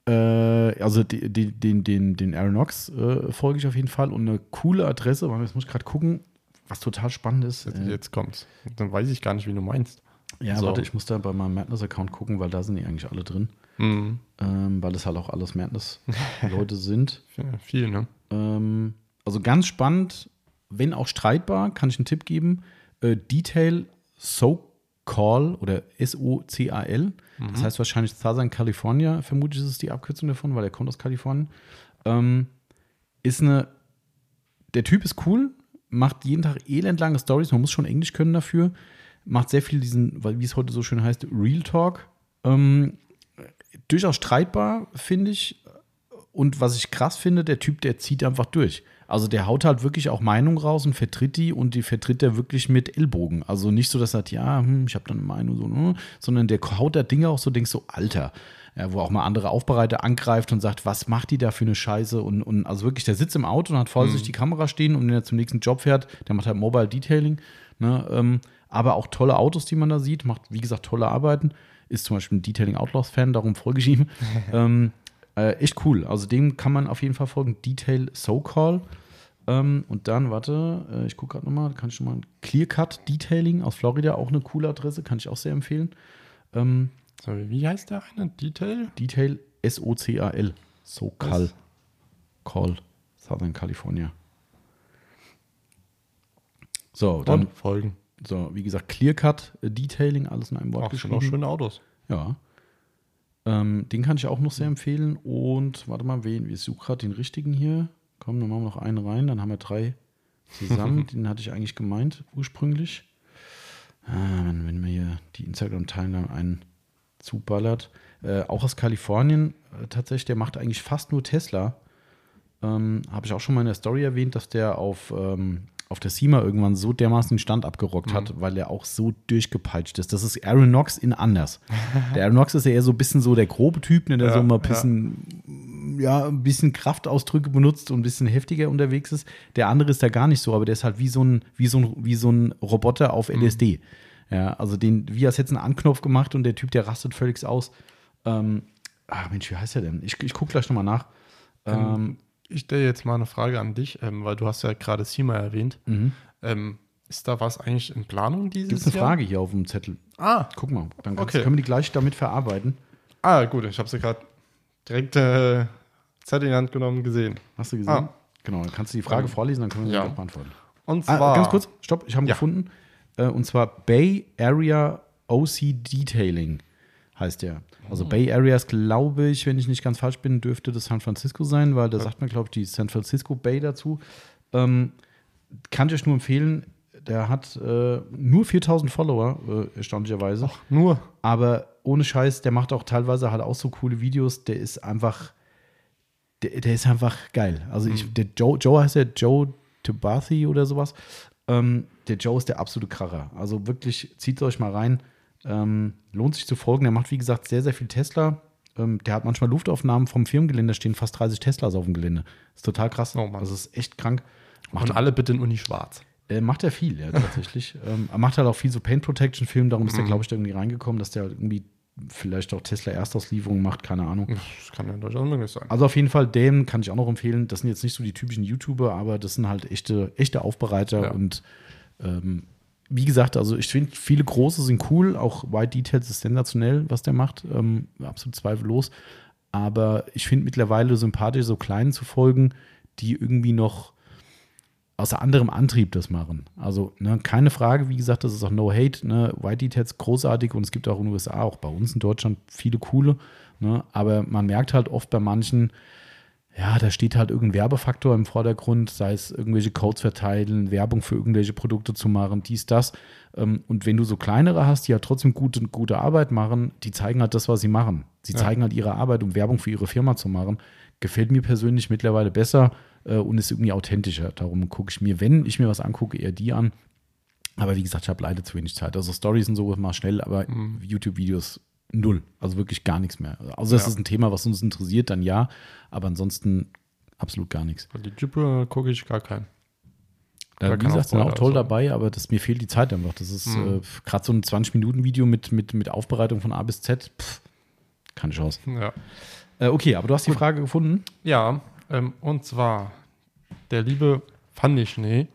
äh, also die, die, den, den, den Aeronox äh, folge ich auf jeden Fall und eine coole Adresse, weil jetzt muss ich gerade gucken, was total spannend ist. Jetzt, Äh, jetzt kommt's. Dann weiß ich gar nicht, wie du meinst. ja, so. warte, ich muss da bei meinem Madness-Account gucken, weil da sind die eigentlich alle drin. Mhm. Ähm, weil es halt auch alles Madness-Leute sind. Viel- Viel, ne? Ähm, also ganz spannend, wenn auch streitbar, kann ich einen Tipp geben. Äh, Detail SoCal oder S-O-C-A-L. Das heißt wahrscheinlich Southern California, vermute ich, ist es die Abkürzung davon, weil er kommt aus Kalifornien. Ähm, ist eine, der Typ ist cool, macht jeden Tag elendlange Stories, man muss schon Englisch können dafür, macht sehr viel diesen, weil- wie es heute so schön heißt, Real Talk. Ähm, durchaus streitbar, finde ich. Und was ich krass finde, der Typ, der zieht einfach durch. Also der haut halt wirklich auch Meinung raus und vertritt die und die vertritt er wirklich mit Ellbogen. Also nicht so, dass er sagt, ja, hm, ich habe da eine Meinung, so, hm, sondern der haut da Dinge auch so, denkst so, Alter. Ja, wo auch mal andere Aufbereiter angreift und sagt, was macht die da für eine Scheiße? Und, und also wirklich, der sitzt im Auto und hat vor sich die Kamera stehen und wenn er zum nächsten Job fährt, der macht halt Mobile Detailing. Ne, ähm, aber auch tolle Autos, die man da sieht, macht, wie gesagt, tolle Arbeiten. Ist zum Beispiel ein Detailing Outlaws-Fan, darum folge ich ihm. ähm, äh, echt cool. Also dem kann man auf jeden Fall folgen. Detail SoCal. Ähm, und dann, warte, äh, ich gucke gerade nochmal, kann ich schon mal Clear Cut Detailing aus Florida, auch eine coole Adresse, kann ich auch sehr empfehlen. Ähm, So, wie heißt der eine? Detail? Detail S-O-C-A-L. SoCal. Was? Call. Southern California. So, dann, Und folgen. so, wie gesagt, Clear Cut äh, Detailing, alles in einem Wort Auch schon auch geschrieben. schöne Autos. Ja. Ähm, den kann ich auch noch sehr empfehlen. Und warte mal, wen? Ich suche gerade den richtigen hier. Komm, dann machen wir noch einen rein. Dann haben wir drei zusammen. den hatte ich eigentlich gemeint ursprünglich. Ah, wenn, wenn mir hier die Instagram-Teilnahme einen zuballert. Äh, auch aus Kalifornien äh, tatsächlich, der macht eigentlich fast nur Tesla. Ähm, Habe ich auch schon mal in der Story erwähnt, dass der auf, ähm, auf der SEMA irgendwann so dermaßen den Stand abgerockt hat, weil er auch so durchgepeitscht ist. Das ist Aaron Knox in anders. der Aaron Knox ist ja eher so ein bisschen so der grobe Typ, ne, der Ja, so mal ein bisschen, ja. Ein bisschen Kraftausdrücke benutzt und ein bisschen heftiger unterwegs ist. Der andere ist da gar nicht so, aber der ist halt wie so ein, wie so ein, wie so ein Roboter auf Mhm. LSD. Ja, also den, wie als hätte einen Anknopf gemacht und der Typ, der rastet völlig aus. Ähm, ah, Mensch, wie heißt der denn? Ich, ich gucke gleich nochmal nach. Ähm, Ich stelle jetzt mal eine Frage an dich, ähm, weil du hast ja gerade SEMA erwähnt. mhm. Ähm, ist da was eigentlich in Planung dieses Gibt es eine Jahr? Frage hier auf dem Zettel? Ah, Guck mal, dann Okay. können wir die gleich damit verarbeiten. ah, gut, ich habe sie gerade direkt äh, Zettel in die Hand genommen gesehen. Hast du gesehen? Ah. Genau, dann kannst du die Frage vorlesen, dann können wir sie ja. auch beantworten. Und zwar. Ah, ganz kurz, stopp, ich habe ihn Ja. gefunden. Äh, und zwar Bay Area OC Detailing heißt der. Also Bay Area ist, glaube ich, wenn ich nicht ganz falsch bin, dürfte das San Francisco sein, weil da sagt man, glaube ich, die San Francisco Bay dazu. Ähm, kann ich euch nur empfehlen. Der hat äh, nur 4000 Follower, äh, erstaunlicherweise. Nur. Aber ohne Scheiß, der macht auch teilweise halt auch so coole Videos. Der ist einfach, der, der ist einfach geil. Also ich, der Joe, Joe heißt ja Joe Tabathi oder sowas. Ähm, der Joe ist der absolute Kracher. Also wirklich, zieht euch mal rein. Ähm, lohnt sich zu folgen. Der macht, wie gesagt, sehr, sehr viel Tesla. Ähm, der hat manchmal Luftaufnahmen vom Firmengelände, da stehen fast 30 Teslas auf dem Gelände. Ist total krass. Oh Mann. Also ist echt krank. Macht Und alle bitte in Uni schwarz. äh, macht er viel, ja, tatsächlich. ähm, er macht halt auch viel so Paint Protection Film, darum ist er, glaube ich, da irgendwie reingekommen, dass der irgendwie vielleicht auch Tesla Erstauslieferungen macht, keine Ahnung. Das kann ja durchaus möglich sein. Also auf jeden Fall, dem kann ich auch noch empfehlen. Das sind jetzt nicht so die typischen YouTuber, aber das sind halt echte, echte Aufbereiter Ja. und ähm, wie gesagt, also ich finde, viele große sind cool, auch White Details ist sensationell, was der macht, ähm, absolut zweifellos. Aber ich finde mittlerweile sympathisch, so kleinen zu folgen, die irgendwie noch aus anderem Antrieb das machen. Also ne, keine Frage, wie gesagt, das ist auch No Hate. Ne? White Details großartig und es gibt auch in den USA, auch bei uns in Deutschland viele coole. Ne? Aber man merkt halt oft bei manchen, ja, da steht halt irgendein Werbefaktor im Vordergrund, sei es irgendwelche Codes verteilen, Werbung für irgendwelche Produkte zu machen, dies, das. Ähm, Und wenn du so kleinere hast, die halt trotzdem gute, gute Arbeit machen, die zeigen halt das, was sie machen. Sie Ja. zeigen halt ihre Arbeit, um Werbung für ihre Firma zu machen. Gefällt mir persönlich mittlerweile besser äh, und ist irgendwie authentischer. Darum gucke ich mir, wenn ich mir was angucke, eher die an. Aber wie gesagt, ich habe leider zu wenig Zeit. Also Stories und so mal schnell, aber YouTube-Videos null. Also wirklich gar nichts mehr. Also das Ja. ist ein Thema, was uns interessiert, dann ja. Aber ansonsten absolut gar nichts. Bei YouTuber gucke ich gar keinen. Äh, Gar wie gesagt, sind auch toll also. dabei, aber das, mir fehlt die Zeit einfach. Das ist Mhm. äh, gerade so ein 20-Minuten-Video mit, mit, mit Aufbereitung von A bis Z. Pff, keine Chance. Ja. Äh, okay, aber du hast die Frage gefunden. Ja, ähm, und zwar der liebe Fanny Schnee,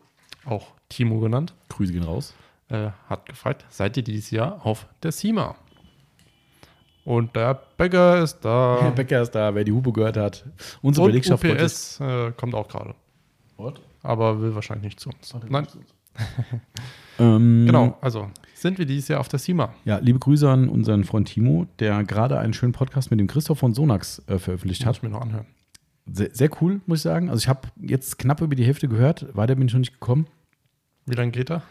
auch Timo genannt, Grüße gehen raus. äh, hat gefragt, seid ihr dieses Jahr auf der SEMA? Und der Bäcker ist da. Herr Becker ist da, wer die Hupe gehört hat. Unsere und Belegschaft UPS äh, kommt auch gerade, What? aber will wahrscheinlich nicht zu uns. Nein, Ähm, genau. Also sind wir dieses Jahr auf der SEMA. Ja, liebe Grüße an unseren Freund Timo, der gerade einen schönen Podcast mit dem Christoph von Sonax äh, veröffentlicht Muss hat. ich mir noch anhören. Sehr, sehr cool, muss ich sagen. Also ich habe jetzt knapp über die Hälfte gehört, weiter bin ich noch nicht gekommen. Wie lange geht er?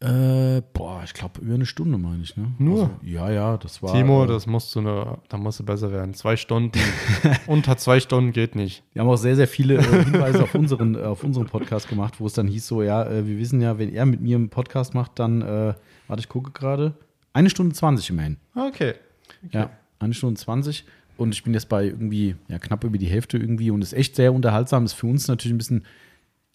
Äh, boah, ich glaube über eine Stunde meine ich, ne? Nur? Also, ja, ja, das war. Timo, äh, das musst du eine, da musst du besser werden. Zwei Stunden, unter zwei Stunden geht nicht. Wir haben auch sehr, sehr viele äh, Hinweise auf unseren, äh, auf unseren Podcast gemacht, wo es dann hieß so, ja, äh, wir wissen ja, wenn er mit mir einen Podcast macht, dann, äh, warte, ich gucke gerade, eine Stunde 20 immerhin. Okay. Ja, eine Stunde 20 und ich bin jetzt bei irgendwie, ja, knapp über die Hälfte irgendwie und ist echt sehr unterhaltsam. Ist für uns natürlich ein bisschen,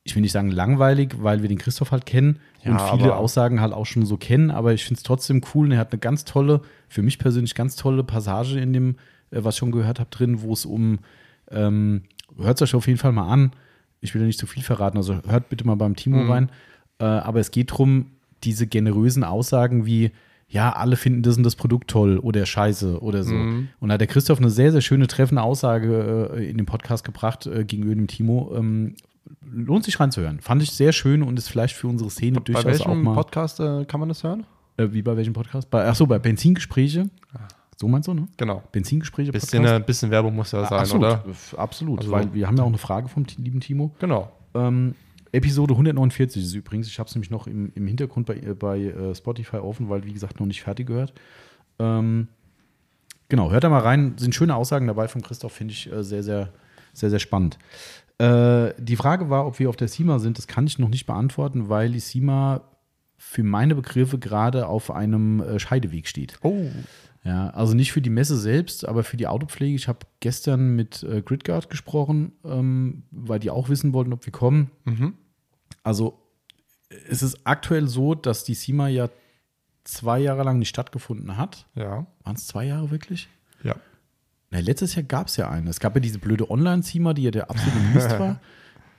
ich will nicht sagen langweilig, weil wir den Christoph halt kennen Ja, und viele Aussagen halt auch schon so kennen, aber ich finde es trotzdem cool und er hat eine ganz tolle, für mich persönlich ganz tolle Passage in dem, äh, was ich schon gehört habe, drin, wo es um, ähm, hört es euch auf jeden Fall mal an. Ich will ja nicht zu viel verraten, also hört bitte mal beim Timo Mhm. rein. Äh, aber es geht darum, diese generösen Aussagen wie, ja, alle finden das und das Produkt toll oder scheiße oder so. Mhm. Und da hat der Christoph eine sehr, sehr schöne, treffende Aussage äh, in dem Podcast gebracht äh, gegenüber dem Timo. Ähm, lohnt sich reinzuhören. Fand ich sehr schön und ist vielleicht für unsere Szene Bei durchaus auch welchem mal. Podcast äh, kann man das hören? Äh, wie bei welchem Podcast? Bei, achso, bei Benzingespräche. So meinst du, ne? Genau. Benzingespräche. Bisschen, äh, bisschen Werbung muss ja sein, absolut, oder? Absolut, Also- weil wir haben ja auch eine Frage vom lieben Timo. Genau. Ähm, Episode 149 ist übrigens, ich habe es nämlich noch im, im Hintergrund bei, äh, bei äh, Spotify offen, weil, wie gesagt, noch nicht fertig gehört. Ähm, genau, hört da mal rein. Sind schöne Aussagen dabei von Christoph, finde ich äh, sehr, sehr, sehr, sehr spannend. Äh, die Frage war, ob wir auf der SEMA sind. Das kann ich noch nicht beantworten, weil die SEMA für meine Begriffe gerade auf einem äh, Scheideweg steht. Oh. Ja, also nicht für die Messe selbst, aber für die Autopflege. Ich habe gestern mit äh, Gridguard gesprochen, ähm, weil die auch wissen wollten, ob wir kommen. Mhm. Also es ist aktuell so, dass die SEMA ja zwei Jahre lang nicht stattgefunden hat. Ja. Waren es zwei Jahre wirklich? Ja. Na, letztes Jahr gab es ja eine. Es gab ja diese blöde Online-SEMA, die ja der absolute Mist war.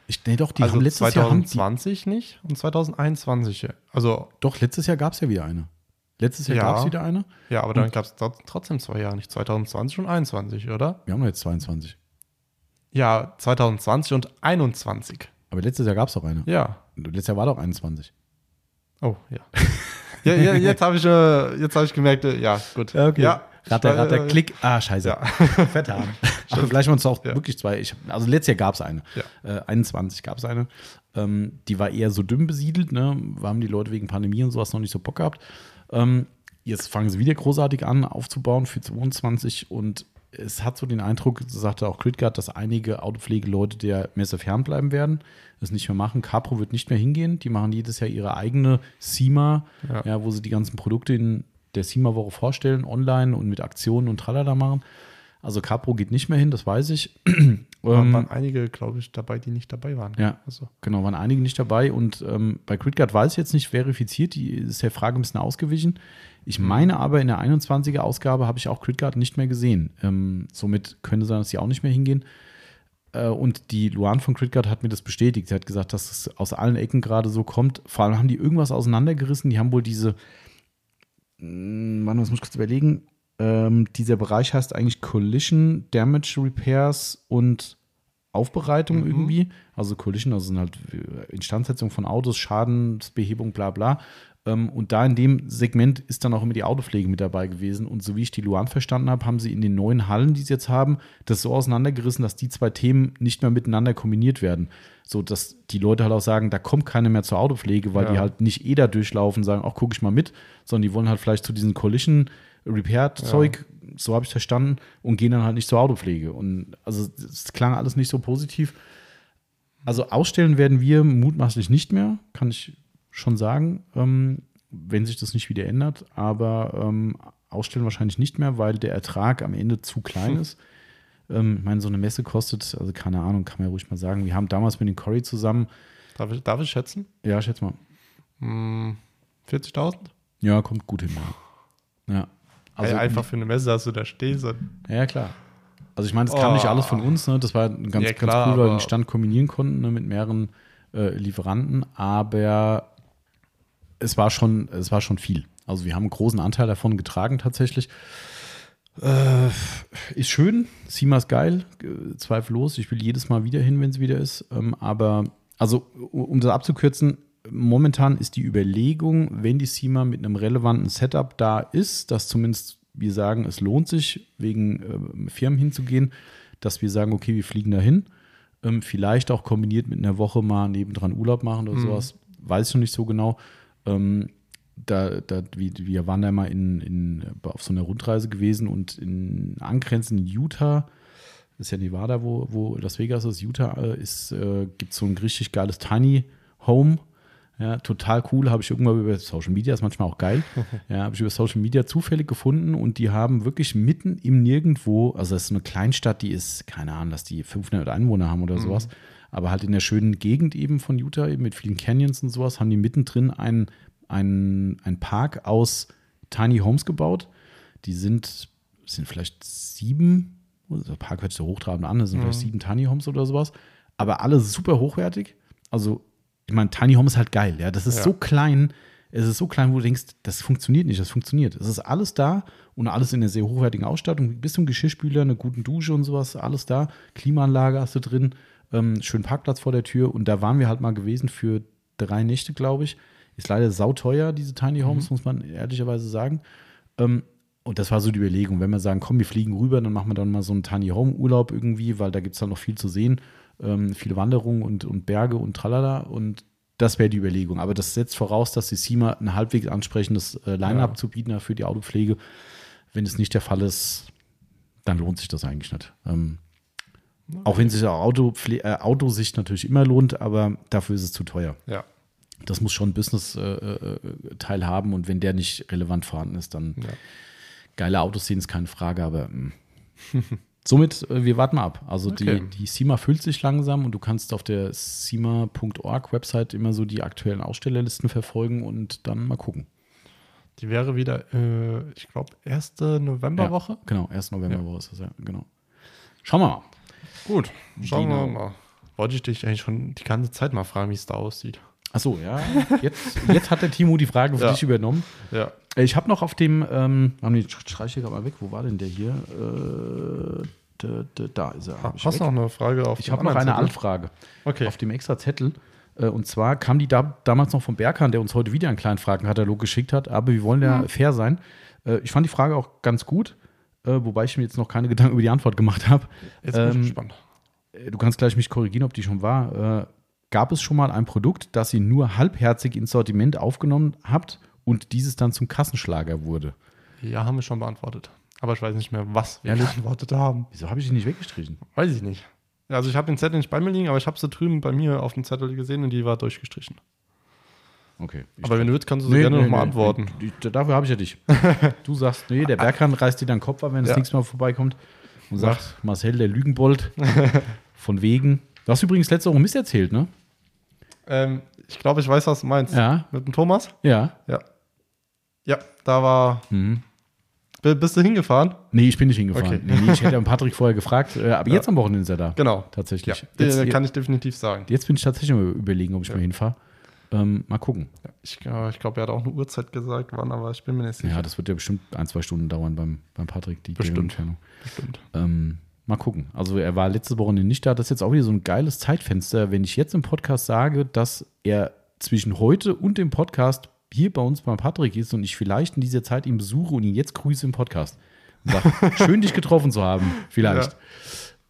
Ich, nee, doch, die also haben letztes Jahr haben die, 2020 nicht und 2021. ja. Also, Doch, letztes Jahr gab es ja wieder eine. Letztes Jahr Ja. gab es wieder eine. ja, aber dann gab es trotzdem zwei Jahre, nicht 2020 und 21, oder? Wir haben jetzt 22. Ja, 2020 und 21. Aber letztes Jahr gab es doch eine. Ja. Letztes Jahr war doch 21. Oh, ja. ja, ja jetzt habe ich, äh, jetzt hab ich gemerkt, äh, ja, gut. Ja, Ratter, ich- Ratter, äh, Klick. Ah, scheiße. Ja. Vertan. Aber vielleicht waren es auch Ja. wirklich zwei. Ich, also letztes Jahr gab es eine. Ja. Äh, 21 gab es eine. Ähm, die war eher so dünn besiedelt. Ne? Haben die Leute wegen Pandemie und sowas noch nicht so Bock gehabt. Ähm, jetzt fangen sie wieder großartig an aufzubauen für 22 und es hat so den Eindruck, so sagte auch Critgard, dass einige Autopflegeleute der Messe fernbleiben werden, das nicht mehr machen. Capro wird nicht mehr hingehen. Die machen jedes Jahr ihre eigene SEMA, Ja. ja. wo sie die ganzen Produkte in der SEMA-Woche vorstellen, online und mit Aktionen und tralala machen. Also Capro geht nicht mehr hin, das weiß ich. Da Ähm, waren einige, glaube ich, dabei, die nicht dabei waren. Ja. Also, Genau, waren einige nicht dabei und ähm, bei Critguard weiß ich jetzt nicht verifiziert, die ist der Frage ein bisschen ausgewichen. Ich meine aber, in der 21er Ausgabe habe ich auch Critguard nicht mehr gesehen. Ähm, somit könnte sein, dass die auch nicht mehr hingehen. Äh, und die Luan von Critguard hat mir das bestätigt. Sie hat gesagt, dass es aus allen Ecken gerade so kommt. Vor allem haben die irgendwas auseinandergerissen. Die haben wohl diese, mh, Mann, was muss ich kurz überlegen? Ähm, dieser Bereich heißt eigentlich Collision Damage Repairs und Aufbereitung irgendwie. Also Collision, also sind halt äh, Instandsetzung von Autos, Schadensbehebung, bla bla. Ähm, und da in dem Segment ist dann auch immer die Autopflege mit dabei gewesen. Und so wie ich die Luan verstanden habe, haben sie in den neuen Hallen, die sie jetzt haben, das so auseinandergerissen, dass die zwei Themen nicht mehr miteinander kombiniert werden. So dass die Leute halt auch sagen, da kommt keiner mehr zur Autopflege, weil Ja. die halt nicht eh da durchlaufen und sagen, auch gucke ich mal mit, sondern die wollen halt vielleicht zu diesen Collision Repair-Zeug, so habe ich verstanden, und gehen dann halt nicht zur Autopflege. Und also es klang alles nicht so positiv. Also ausstellen werden wir mutmaßlich nicht mehr, kann ich schon sagen, ähm, wenn sich das nicht wieder ändert. Aber ähm, ausstellen wahrscheinlich nicht mehr, weil der Ertrag am Ende zu klein ist. Ähm, ich meine, so eine Messe kostet, also keine Ahnung, kann man ja ruhig mal sagen. Wir haben damals mit den Cory zusammen, darf, ich, darf ich schätzen? ja, schätze mal, Hm, 40.000? ja, kommt gut hin. Ja. Also einfach für eine Messe, dass du da stehst. Ja, klar. Also ich meine, das kam Oh. nicht alles von uns, ne? Das war ganz, Ja, klar, ganz cool, weil wir den Stand kombinieren konnten ne? mit mehreren äh, Lieferanten, aber es war schon, es war schon viel. Also wir haben einen großen Anteil davon getragen tatsächlich. Äh, ist schön, Sima ist geil, äh, zweifellos. Ich will jedes Mal wieder hin, wenn es wieder ist. Ähm, aber, also, um das abzukürzen, momentan ist die Überlegung, wenn die Sima mit einem relevanten Setup da ist, dass zumindest wir sagen, es lohnt sich, wegen äh, Firmen hinzugehen, dass wir sagen, okay, wir fliegen dahin. Ähm, vielleicht auch kombiniert mit einer Woche mal nebendran Urlaub machen oder sowas. Weiß ich noch nicht so genau. Ähm, da, da, wir, waren da mal in, in, auf so einer Rundreise gewesen und in angrenzend in Utah, das ist ja Nevada, wo, wo Las Vegas ist, Utah äh, ist, äh, gibt so ein richtig geiles Tiny Home. Ja, total cool, habe ich irgendwann über Social Media, ist manchmal auch geil. ja, habe ich über Social Media zufällig gefunden und die haben wirklich mitten im Nirgendwo, also das ist eine Kleinstadt, die ist, keine Ahnung, dass die 500 Einwohner haben oder sowas, aber halt in der schönen Gegend eben von Utah, eben mit vielen Canyons und sowas, haben die mittendrin einen ein, ein Park aus Tiny Homes gebaut. Die sind, sind vielleicht sieben, also Park hört sich so hochtrabend an, das sind vielleicht sieben Tiny Homes oder sowas, aber alle super hochwertig. Also, ich meine, Tiny Home ist halt geil, ja. Das ist Ja. so klein, es ist so klein, wo du denkst, das funktioniert nicht, das funktioniert. Es ist alles da und alles in einer sehr hochwertigen Ausstattung, bis zum Geschirrspüler, einer guten Dusche und sowas, alles da. Klimaanlage hast du drin, ähm, schönen Parkplatz vor der Tür und da waren wir halt mal gewesen für drei Nächte, glaube ich. Ist leider sauteuer, diese Tiny Homes, muss man ehrlicherweise sagen. Ähm, und das war so die Überlegung, wenn wir sagen, komm, wir fliegen rüber, dann machen wir dann mal so einen Tiny Home Urlaub irgendwie, weil da gibt es dann noch viel zu sehen, ähm, viele Wanderungen und, und Berge und tralala. Und das wäre die Überlegung. Aber das setzt voraus, dass die SEMA ein halbwegs ansprechendes äh, Line-Up Ja. zu bieten hat für die Autopflege. Wenn es nicht der Fall ist, dann lohnt sich das eigentlich nicht. Ähm, Auch wenn sich Autopfle äh, Autosicht natürlich immer lohnt, aber dafür ist es zu teuer. ja. Das muss schon ein Business-Teil haben und wenn der nicht relevant vorhanden ist, dann Ja. geile Autos sehen ist keine Frage, aber mm. somit, äh, wir warten mal ab. Also Okay. die, die SEMA füllt sich langsam und du kannst auf der SEMA.org Website immer so die aktuellen Ausstellerlisten verfolgen und dann mal gucken. Die wäre wieder, äh, ich glaube, erste Novemberwoche. Ja, genau, 1. Novemberwoche ist das, ja, genau. Schauen wir mal. Gut, schauen Genau. wir mal. Wollte ich dich eigentlich schon die ganze Zeit mal fragen, wie es da aussieht. Achso, ja, jetzt, jetzt hat der Timo die Frage für Ja. dich übernommen. Ja. Ich habe noch auf dem, ähm, haben die streiche ich gerade mal weg, wo war denn der hier? Äh, da, da, da ist er. Ich Hast du noch eine Frage auf Ich habe noch eine Zettel? Altfrage Okay. auf dem extra Zettel. Äh, Und zwar kam die da, damals noch vom Berghahn, der uns heute wieder einen kleinen Fragenkatalog geschickt hat. Aber wir wollen ja fair sein. Äh, Ich fand die Frage auch ganz gut. äh, wobei ich mir jetzt noch keine Gedanken über die Antwort gemacht habe. Jetzt bin ich Ähm, gespannt. Du kannst gleich mich korrigieren, ob die schon war. Gab es schon mal ein Produkt, das ihr nur halbherzig ins Sortiment aufgenommen habt und dieses dann zum Kassenschlager wurde? Ja, haben wir schon beantwortet. Aber ich weiß nicht mehr, was wir Ehrlich? beantwortet haben. Wieso habe ich die nicht weggestrichen? Weiß ich nicht. Also ich habe den Zettel nicht bei mir liegen, aber ich habe sie drüben bei mir auf dem Zettel gesehen und die war durchgestrichen. Okay. Aber wenn du willst, kannst du sie Nee, gerne nee, nochmal nee, antworten. dafür habe ich ja dich. Du sagst, nee, der Berghahn reißt dir dann den Kopf ab, wenn das Ja. nächste Mal vorbeikommt und sagt, Marcel, der Lügenbold, von wegen. Du hast übrigens letzte Woche Mist erzählt, ne? Ähm, ich glaube, ich weiß, was du meinst. Ja. Mit dem Thomas? Ja. Ja. Ja, da war. Mhm. Bist du hingefahren? Nee, ich bin nicht hingefahren. Okay. Nee, nee, ich hätte ja Patrick vorher gefragt, äh, aber Ja. jetzt am Wochenende ist er da. Genau. Tatsächlich. Ja, Jetzt, kann ich definitiv sagen. jetzt bin ich tatsächlich mal überlegen, ob ich Ja. mal hinfahre. Ähm, mal gucken. Ich ich glaube, er hat auch eine Uhrzeit gesagt, wann, aber ich bin mir nicht sicher. Ja, das wird ja bestimmt ein, zwei Stunden dauern beim, beim Patrick, die Bestimmt. Entfernung. Bestimmt. Ähm, mal gucken. Also er war letzte Woche nicht da. Das ist jetzt auch wieder so ein geiles Zeitfenster. Wenn ich jetzt im Podcast sage, dass er zwischen heute und dem Podcast hier bei uns beim Patrick ist und ich vielleicht in dieser Zeit ihn besuche und ihn jetzt grüße im Podcast. Sag, schön dich getroffen zu haben, vielleicht. Ja.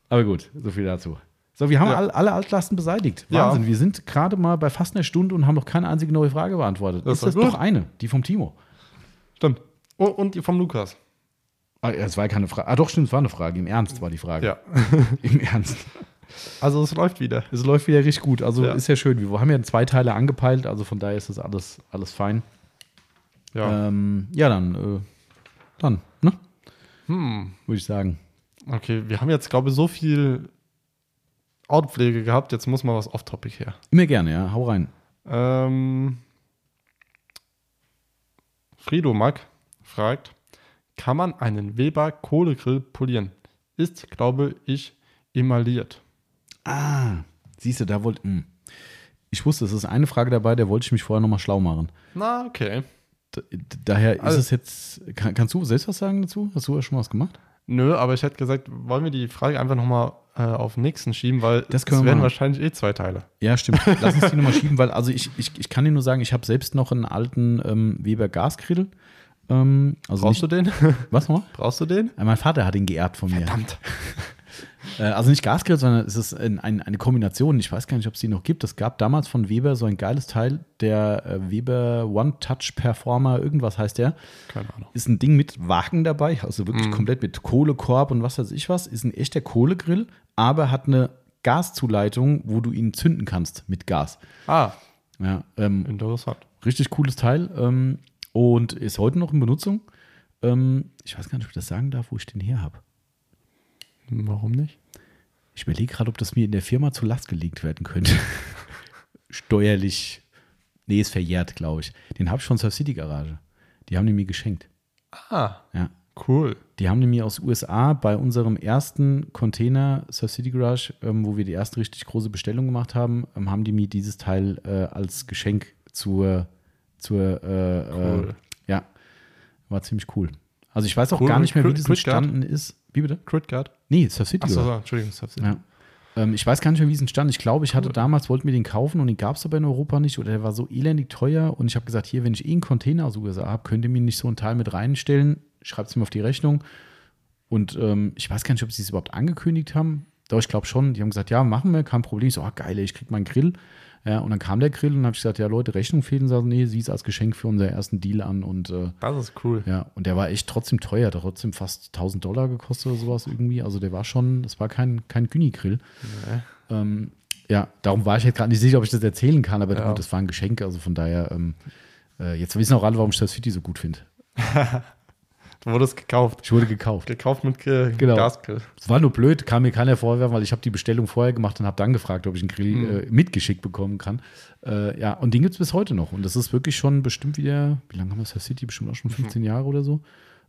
Aber gut, so viel dazu. So, wir haben Ja. all, alle Altlasten beseitigt. Ja. Wahnsinn. Wir sind gerade mal bei fast einer Stunde und haben noch keine einzige neue Frage beantwortet. Das ist das gut. doch eine, die vom Timo? Stimmt. Oh, und die vom Lukas. Ah, ja, es war keine Frage. Ah, doch, stimmt, es war eine Frage. Im Ernst war die Frage. Ja. Im Ernst. Also es läuft wieder. Es läuft wieder richtig gut. Also Ja. ist ja schön. Wir haben ja zwei Teile angepeilt, also von daher ist das alles, alles fein. Ja. Ähm, ja dann, äh, dann, ne? Hm. Würde ich sagen. Okay, wir haben jetzt, glaube ich, so viel Outpflege gehabt. Jetzt muss mal was off-topic her. Immer gerne, ja. Hau rein. Ähm, Friedomack fragt, kann man einen Weber Kohlegrill polieren? Ist, glaube ich, emailliert. Ah, siehst du, da wollte. hm. Ich wusste, es ist eine Frage dabei, der wollte ich mich vorher nochmal schlau machen. Na, okay. D d- daher ist Also- es jetzt. Kann, kannst du selbst was sagen dazu? Hast du ja schon was gemacht? Nö, aber ich hätte gesagt, wollen wir die Frage einfach nochmal äh, auf den nächsten schieben, weil Das wir werden wahrscheinlich eh zwei Teile. Ja, stimmt. Lass uns die nochmal schieben, weil also ich, ich, ich kann dir nur sagen, ich habe selbst noch einen alten ähm, Weber Gasgrill. Ähm, also Brauchst nicht, du den? Was nochmal? Brauchst du den? Mein Vater hat ihn geerbt von mir. Verdammt. Äh, Also nicht Gasgrill, sondern es ist ein, ein, eine Kombination. Ich weiß gar nicht, ob es die noch gibt. Es gab damals von Weber so ein geiles Teil, der äh, Weber One Touch Performer, irgendwas heißt der. Keine Ahnung. Ist ein Ding mit Wagen dabei, also wirklich Mhm. komplett mit Kohlekorb und was weiß ich was. Ist ein echter Kohlegrill, aber hat eine Gaszuleitung, wo du ihn zünden kannst mit Gas. Ah, Ja, ähm, interessant. richtig cooles Teil ähm, und ist heute noch in Benutzung. Ähm, ich weiß gar nicht, ob ich das sagen darf, wo ich den her habe. Warum nicht? Ich überlege gerade, ob das mir in der Firma zu Last gelegt werden könnte. Steuerlich. Nee, ist verjährt, glaube ich. Den habe ich von Surf City Garage. Die haben die mir geschenkt. Ah, Ja. cool. Die haben die mir aus USA bei unserem ersten Container Surf City Garage, ähm, wo wir die erste richtig große Bestellung gemacht haben, ähm, haben die mir dieses Teil äh, als Geschenk zur, zur äh, Cool. äh, ja, war ziemlich cool. Also ich weiß auch Cool. gar nicht mehr, wie das entstanden ist. Wie bitte? Critguard? Nee, Surf City Achso, so, Entschuldigung. hab's- Ja. Ähm, ich weiß gar nicht mehr, wie es entstand. Ich glaube, ich hatte Cool. damals, wollten wir den kaufen und den gab es aber in Europa nicht oder der war so elendig teuer und ich habe gesagt, hier, wenn ich eh einen Container aus USA habe, könnt ihr mir nicht so ein Teil mit reinstellen, schreibt es mir auf die Rechnung und ähm, ich weiß gar nicht, ob sie es überhaupt angekündigt haben. Doch, ich glaube schon. Die haben gesagt, ja, machen wir, kein Problem. Ich so, ah, geil, ich krieg meinen Grill. Ja, und dann kam der Grill und habe ich gesagt, ja, Leute, Rechnung fehlen. Sie nee, sie ist als Geschenk für unseren ersten Deal an und äh, Das ist cool. ja, und der war echt trotzdem teuer, der hat trotzdem fast 1000 Dollar gekostet oder sowas irgendwie. Also der war schon, das war kein, kein Gyni-Grill. Nee. Ähm, ja, darum war ich jetzt gerade nicht sicher, ob ich das erzählen kann, aber Ja. gut, das war ein Geschenk, also von daher, ähm, äh, jetzt wissen auch alle, warum ich das City so gut finde. Du wurdest gekauft. Ich wurde gekauft. Gekauft mit Ge Genau. Gasgrill. Es war nur blöd, kam mir keiner vorwerfen, weil ich habe die Bestellung vorher gemacht und habe dann gefragt, ob ich einen Grill Mhm. äh, mitgeschickt bekommen kann. Äh, ja, und den gibt es bis heute noch. Und das ist wirklich schon bestimmt wieder, wie lange haben wir das City? Bestimmt auch schon 15 Jahre oder so.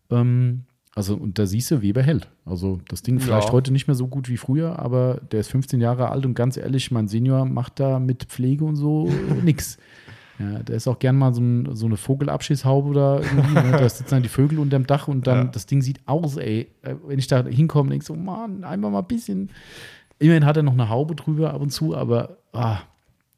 Ähm, also, und da siehst du, Weber hält. Also, das Ding vielleicht Ja. heute nicht mehr so gut wie früher, aber der ist 15 Jahre alt und ganz ehrlich, mein Senior macht da mit Pflege und so nix. Ja, der ist auch gern mal so, ein, so eine Vogelabschießhaube oder irgendwie. Ne? Da sitzen dann die Vögel unterm Dach und dann Ja. das Ding sieht aus, ey. Äh, Wenn ich da hinkomme, denke ich so, Mann, einfach mal ein bisschen. Immerhin hat er noch eine Haube drüber ab und zu, aber ah,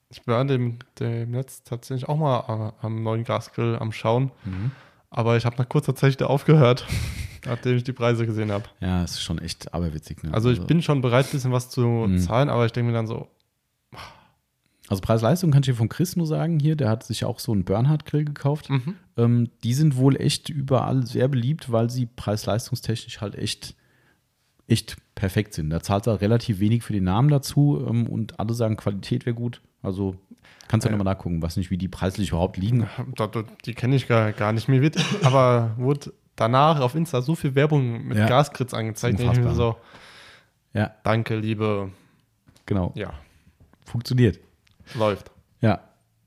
Ich war dem, dem Netz tatsächlich auch mal äh, am neuen Gasgrill am Schauen. Mhm. Aber ich habe nach kurzer Zeit wieder aufgehört. nachdem ich die Preise gesehen habe. Ja, ist schon echt aberwitzig. Ne? Also ich bin schon bereit, ein bisschen was zu Mhm. zahlen, aber ich denke mir dann so, Also Preis-Leistung kann ich dir von Chris nur sagen hier, der hat sich auch so einen Bernhard-Grill gekauft. mhm. Ähm, die sind wohl echt überall sehr beliebt, weil sie preis-leistungstechnisch halt echt, echt perfekt sind. Da zahlt er relativ wenig für den Namen dazu ähm, und alle sagen, Qualität wäre gut. Also kannst du ja. Ja. nochmal nachgucken, was nicht, wie die preislich überhaupt liegen. Die kenne ich gar, gar nicht. Mir wird aber wurde danach auf Insta so viel Werbung mit Ja. Gaskritz angezeigt. Und ich Unfassbar. so, Ja, danke, liebe, genau. ja, Funktioniert. Läuft. Ja,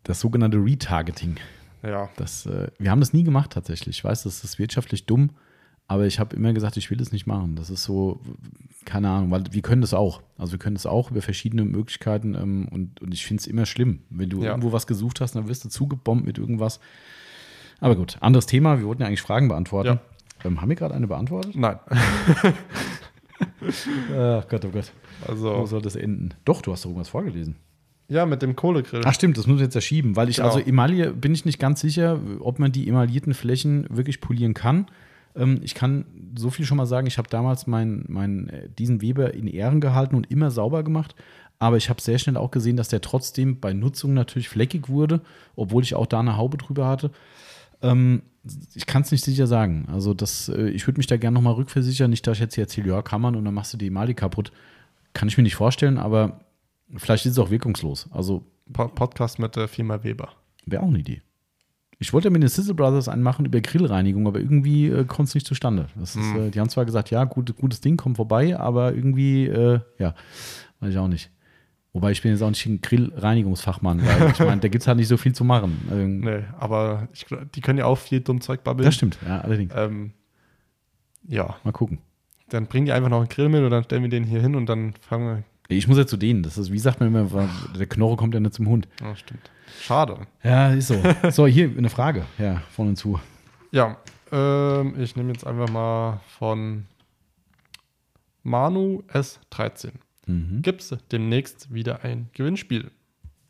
das sogenannte Retargeting. Ja, Das, äh, wir haben das nie gemacht tatsächlich. Ich weiß, das ist wirtschaftlich dumm, aber ich habe immer gesagt, ich will das nicht machen. Das ist so, keine Ahnung, weil wir können das auch. Also wir können das auch über verschiedene Möglichkeiten ähm, und, und ich finde es immer schlimm. Wenn du Ja. irgendwo was gesucht hast, dann wirst du zugebombt mit irgendwas. Aber gut, anderes Thema. Wir wollten ja eigentlich Fragen beantworten. Ähm, haben wir gerade eine beantwortet? nein. Ach Gott, oh Gott. Wo Also, soll das enden? Doch, du hast doch irgendwas vorgelesen. Ja, mit dem Kohlegrill. Ach stimmt, das muss ich jetzt erschieben, weil ich, Genau. also Emaille bin ich nicht ganz sicher, ob man die emaillierten Flächen wirklich polieren kann. Ähm, ich kann so viel schon mal sagen, ich habe damals mein, mein, äh, diesen Weber in Ehren gehalten und immer sauber gemacht. Aber ich habe sehr schnell auch gesehen, dass der trotzdem bei Nutzung natürlich fleckig wurde, obwohl ich auch da eine Haube drüber hatte. Ähm, ich kann es nicht sicher sagen. Also das, äh, ich würde mich da gerne nochmal rückversichern. Nicht, dass ich jetzt hier erzähle, ja, kann man und dann machst du die Emaille kaputt. Kann ich mir nicht vorstellen, aber vielleicht ist es auch wirkungslos. Also Po- Podcast mit der Firma Weber. Wäre auch eine Idee. Ich wollte mit den Sizzle Brothers einen machen über Grillreinigung, aber irgendwie äh, kommt es nicht zustande. Ist, Hm. äh, die haben zwar gesagt, ja, gut, gutes Ding, kommt vorbei, aber irgendwie, äh, ja, weiß ich auch nicht. Wobei ich bin jetzt auch nicht ein Grillreinigungsfachmann, weil ich meine, da gibt es halt nicht so viel zu machen. Ähm, Nee, aber ich, die können ja auch viel dumm Zeug babbeln. Das stimmt, ja, allerdings. Ähm, ja, Mal gucken. dann bringen die einfach noch einen Grill mit und dann stellen wir den hier hin und dann fangen wir. Ich muss ja zu denen. Das ist, wie sagt man immer, der Knorre kommt ja nicht zum Hund. Oh, stimmt. Schade. Ja, ist so. So, hier eine Frage, ja, von und zu. Ja, ähm, ich nehme jetzt einfach mal von Manu S13. Mhm. Gibt es demnächst wieder ein Gewinnspiel?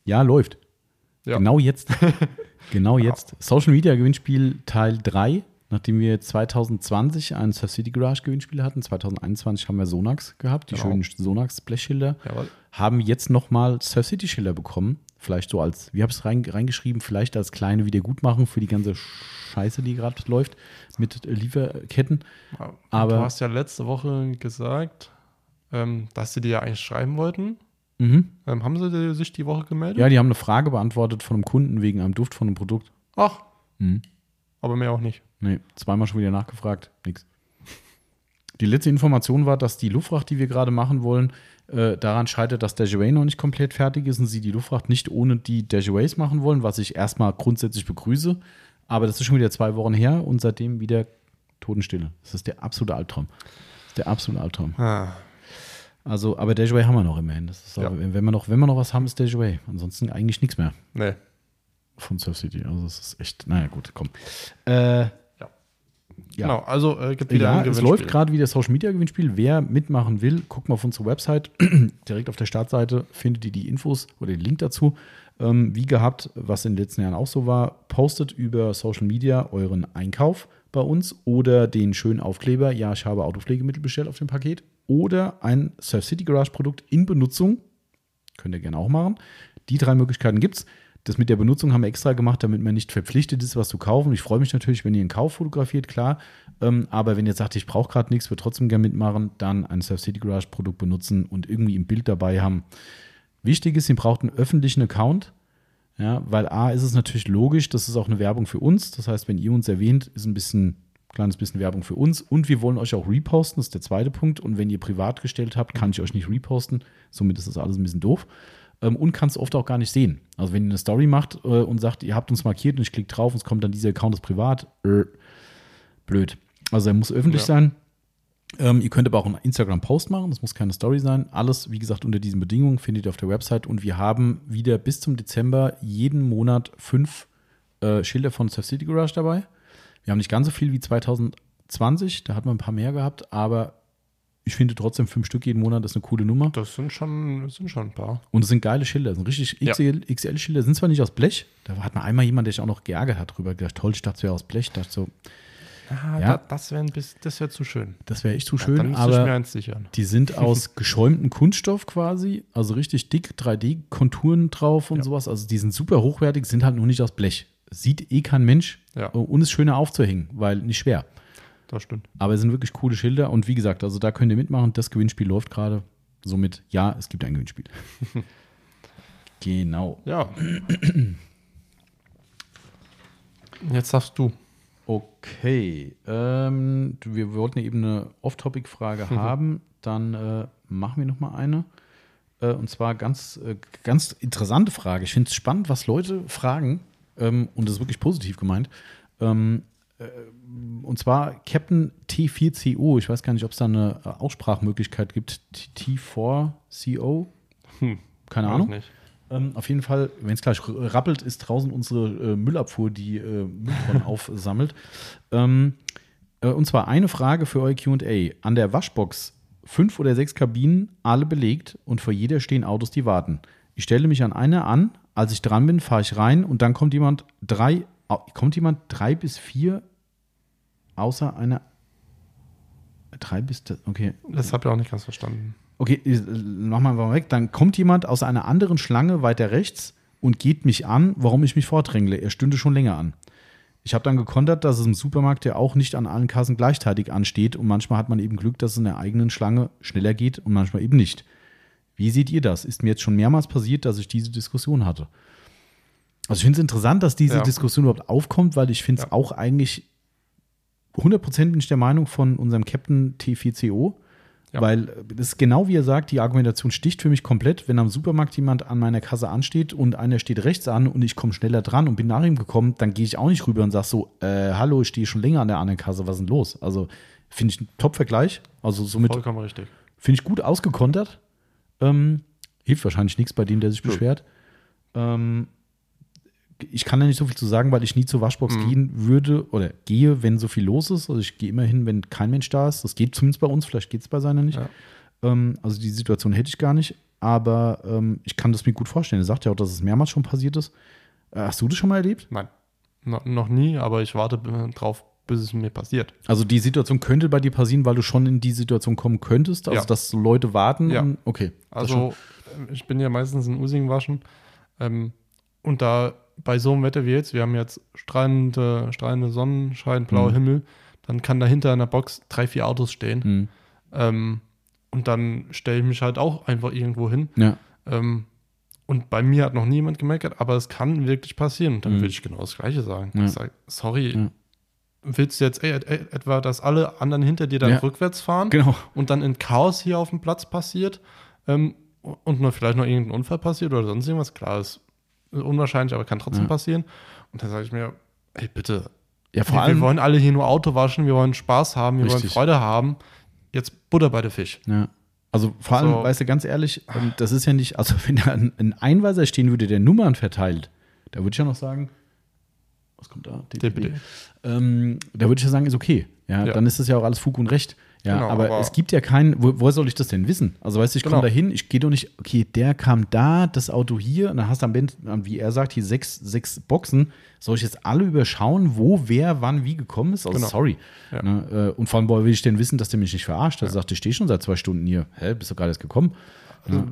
Ja, läuft. Ja. Genau jetzt. genau jetzt. Social Media Gewinnspiel Teil 3. Nachdem wir 2020 ein Surf City Garage Gewinnspiel hatten, 2021 haben wir Sonax gehabt, die Genau. schönen Sonax Blechschilder, Jawohl. haben jetzt nochmal Surf City Schilder bekommen. Vielleicht so als, wie habe ich es rein, reingeschrieben, vielleicht als kleine Wiedergutmachung für die ganze Scheiße, die gerade läuft mit Lieferketten. Aber- du hast ja letzte Woche gesagt, ähm, dass sie dir ja eigentlich schreiben wollten. Mhm. Ähm, haben sie sich die Woche gemeldet? Ja, die haben eine Frage beantwortet von einem Kunden wegen einem Duft von einem Produkt. Ach, Mhm. Aber mehr auch nicht. Nee, zweimal schon wieder nachgefragt. Nix. Die letzte Information war, dass die Luftfracht, die wir gerade machen wollen, äh, daran scheitert, dass der Jouet noch nicht komplett fertig ist und sie die Luftfracht nicht ohne die Jouets machen wollen, was ich erstmal grundsätzlich begrüße. Aber das ist schon wieder zwei Wochen her und seitdem wieder Totenstille. Das ist der absolute Albtraum. Der absolute Albtraum. Ah, Also, aber Jouet haben wir noch immerhin. Das ist auch, Ja. wenn, wir noch, wenn wir noch was haben, ist Jouet. Ansonsten eigentlich nichts mehr nee. Von Surf City. Also, das ist echt, naja, gut, komm. Äh, Ja. Genau, also äh, gibt wieder Ja, ein es Gewinnspiel. läuft gerade wieder Social Media Gewinnspiel. Wer mitmachen will, guckt mal auf unsere Website. Direkt auf der Startseite findet ihr die Infos oder den Link dazu. Ähm, wie gehabt, was in den letzten Jahren auch so war, postet über Social Media euren Einkauf bei uns oder den schönen Aufkleber. Ja, ich habe Autopflegemittel bestellt auf dem Paket. Oder ein Surf City Garage Produkt in Benutzung. Könnt ihr gerne auch machen. Die drei Möglichkeiten gibt es. Das mit der Benutzung haben wir extra gemacht, damit man nicht verpflichtet ist, was zu kaufen. Ich freue mich natürlich, wenn ihr einen Kauf fotografiert, klar. Ähm, aber wenn ihr sagt, ich brauche gerade nichts, will trotzdem gerne mitmachen, dann ein Surf City Garage Produkt benutzen und irgendwie ein Bild dabei haben. Wichtig ist, ihr braucht einen öffentlichen Account. Ja, weil A ist es natürlich logisch, das ist auch eine Werbung für uns. Das heißt, wenn ihr uns erwähnt, ist ein bisschen, kleines bisschen Werbung für uns. Und wir wollen euch auch reposten, das ist der zweite Punkt. Und wenn ihr privat gestellt habt, kann ich euch nicht reposten. Somit ist das alles ein bisschen doof. Ähm, und kann es oft auch gar nicht sehen. Also wenn ihr eine Story macht äh, und sagt, ihr habt uns markiert und ich klicke drauf und es kommt dann dieser Account ist privat, äh, blöd. Also er muss öffentlich Ja. sein. Ähm, ihr könnt aber auch einen Instagram-Post machen, das muss keine Story sein. Alles, wie gesagt, unter diesen Bedingungen findet ihr auf der Website. Und wir haben wieder bis zum Dezember jeden Monat fünf äh, Schilder von Surf City Garage dabei. Wir haben nicht ganz so viel wie 2020, da hatten wir ein paar mehr gehabt, aber ich finde trotzdem fünf Stück jeden Monat, das ist eine coole Nummer. Das sind schon, das sind schon ein paar. Und es sind geile Schilder, das sind richtig Ja. XL XL-Schilder, sind zwar nicht aus Blech. Da hat mal einmal jemand, der sich auch noch geärgert hat, drüber gesagt, toll, ich dachte, es wäre aus Blech. Ich dachte so, Ah, Ja. da, das wäre das wär zu schön. Das wäre echt zu Dann schön, müsste ich mir aber eins sichern. die sind aus geschäumtem Kunststoff quasi, also richtig dick, 3D-Konturen drauf und Ja. sowas. Also die sind super hochwertig, sind halt nur nicht aus Blech. Sieht eh kein Mensch Ja. und ist schöner aufzuhängen, weil nicht schwer. Das stimmt. Aber es sind wirklich coole Schilder und wie gesagt, also da könnt ihr mitmachen. Das Gewinnspiel läuft gerade. Somit, ja, es gibt ein Gewinnspiel. genau. Ja. Jetzt darfst du. Okay. Ähm, wir wollten eben eine Off-Topic-Frage haben. Dann äh, machen wir noch mal eine. Äh, und zwar ganz, äh, ganz interessante Frage. Ich finde es spannend, was Leute fragen. Ähm, und das ist wirklich positiv gemeint. Ähm, äh, und zwar Captain T4CO. Ich weiß gar nicht, ob es da eine äh, Aussprachmöglichkeit gibt. T- T4CO? Hm. Keine Ahnung. Ähm, auf jeden Fall, wenn es gleich rappelt, ist draußen unsere äh, Müllabfuhr, die äh, Mülltonnen aufsammelt. Ähm, äh, und zwar eine Frage für euer QA. An der Waschbox fünf oder sechs Kabinen, alle belegt und vor jeder stehen Autos, die warten. Ich stelle mich an einer an, als ich dran bin, fahre ich rein und dann kommt jemand drei, kommt jemand drei bis vier außer einer. Drei bis, okay, Das habe ich auch nicht ganz verstanden. Okay, äh, mach mal mal weg. Dann kommt jemand aus einer anderen Schlange weiter rechts und geht mich an, warum ich mich vordrängle. Er stünde schon länger an. Ich habe dann gekontert, dass es im Supermarkt ja auch nicht an allen Kassen gleichzeitig ansteht und manchmal hat man eben Glück, dass es in der eigenen Schlange schneller geht und manchmal eben nicht. Wie seht ihr das? Ist mir jetzt schon mehrmals passiert, dass ich diese Diskussion hatte. Also ich finde es interessant, dass diese Ja. Diskussion überhaupt aufkommt, weil ich finde es Ja. auch eigentlich 100% bin ich der Meinung von unserem Captain T4CO, Ja. weil äh, das ist genau wie er sagt, die Argumentation sticht für mich komplett, wenn am Supermarkt jemand an meiner Kasse ansteht und einer steht rechts an und ich komme schneller dran und bin nach ihm gekommen, dann gehe ich auch nicht rüber und sage so, äh, hallo, ich stehe schon länger an der anderen Kasse, was ist denn los? Also finde ich ein Top-Vergleich, also somit Vollkommen richtig. Finde ich gut ausgekontert. Ähm, hilft wahrscheinlich nichts bei dem, der sich Nö. beschwert. Ähm, ich kann da nicht so viel zu sagen, weil ich nie zur Waschbox Mhm. gehen würde oder gehe, wenn so viel los ist. Also ich gehe immer hin, wenn kein Mensch da ist. Das geht zumindest bei uns, vielleicht geht es bei seiner nicht. Ja. Ähm, also die Situation hätte ich gar nicht. Aber ähm, ich kann das mir gut vorstellen. Er sagt ja auch, dass es mehrmals schon passiert ist. Äh, hast du das schon mal erlebt? Nein. No, noch nie, aber ich warte äh, drauf, bis es mir passiert. Also die Situation könnte bei dir passieren, weil du schon in die Situation kommen könntest. Also Ja. dass so Leute warten. Ja. Okay. Also, ähm, ich bin ja meistens in Using waschen. Ähm, und da bei so einem Wetter wie jetzt, wir haben jetzt strahlende, strahlende Sonnenschein, blauer Mhm. Himmel, dann kann dahinter in der Box drei, vier Autos stehen. Hm. Ähm, und dann stelle ich mich halt auch einfach irgendwo hin. Ja. Ähm, und bei mir hat noch niemand gemeckert, aber es kann wirklich passieren. Und dann Mhm. würde ich genau das Gleiche sagen. Ja. Ich sage, sorry, Ja. willst du jetzt e- e- etwa, dass alle anderen hinter dir dann Ja. rückwärts fahren Genau. und dann ein Chaos hier auf dem Platz passiert ähm, und noch vielleicht noch irgendein Unfall passiert oder sonst irgendwas? Klar, ist unwahrscheinlich, aber kann trotzdem Ja. passieren. Und dann sage ich mir, ey, bitte, Ja, vor wir, allem. wir wollen alle hier nur Auto waschen, wir wollen Spaß haben, wir wollen Richtig. Freude haben. Jetzt Butter bei der Fisch. Ja. Also vor allem, So. weißt du, ganz ehrlich, ähm, das ist ja nicht, also wenn da ein, ein Einweiser stehen würde, der Nummern verteilt, da würde ich ja noch sagen, was kommt da? DPD. Ähm, da würde ich ja sagen, ist okay. Ja, Ja. dann ist das ja auch alles Fug und Recht. Ja, Genau, aber, aber- es gibt ja keinen, wo, woher soll ich das denn wissen? Also weißt du, ich komme Genau. da hin, ich gehe doch nicht, okay, der kam da, das Auto hier, und dann hast du am Ende, wie er sagt, hier sechs, sechs Boxen. Soll ich jetzt alle überschauen, wo, wer, wann, wie gekommen ist? Also Genau. sorry. Ja. Ne, äh, und vor allem, woher will ich denn wissen, dass der mich nicht verarscht? Er sagt, ich stehe schon seit zwei Stunden hier. Hä, bist du gerade erst gekommen? Also,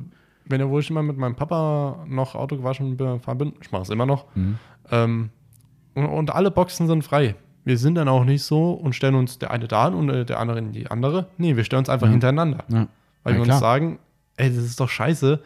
wenn ja, wo ich immer mit meinem Papa noch Auto gewaschen bin, ich mache es immer noch. Mhm. Ähm, und, und alle Boxen sind frei. Wir sind dann auch nicht so und stellen uns der eine da an und äh, der andere in die andere. Nee, wir stellen uns einfach Ja. hintereinander. Ja. Weil Ja, wir klar. uns sagen, ey, das ist doch scheiße,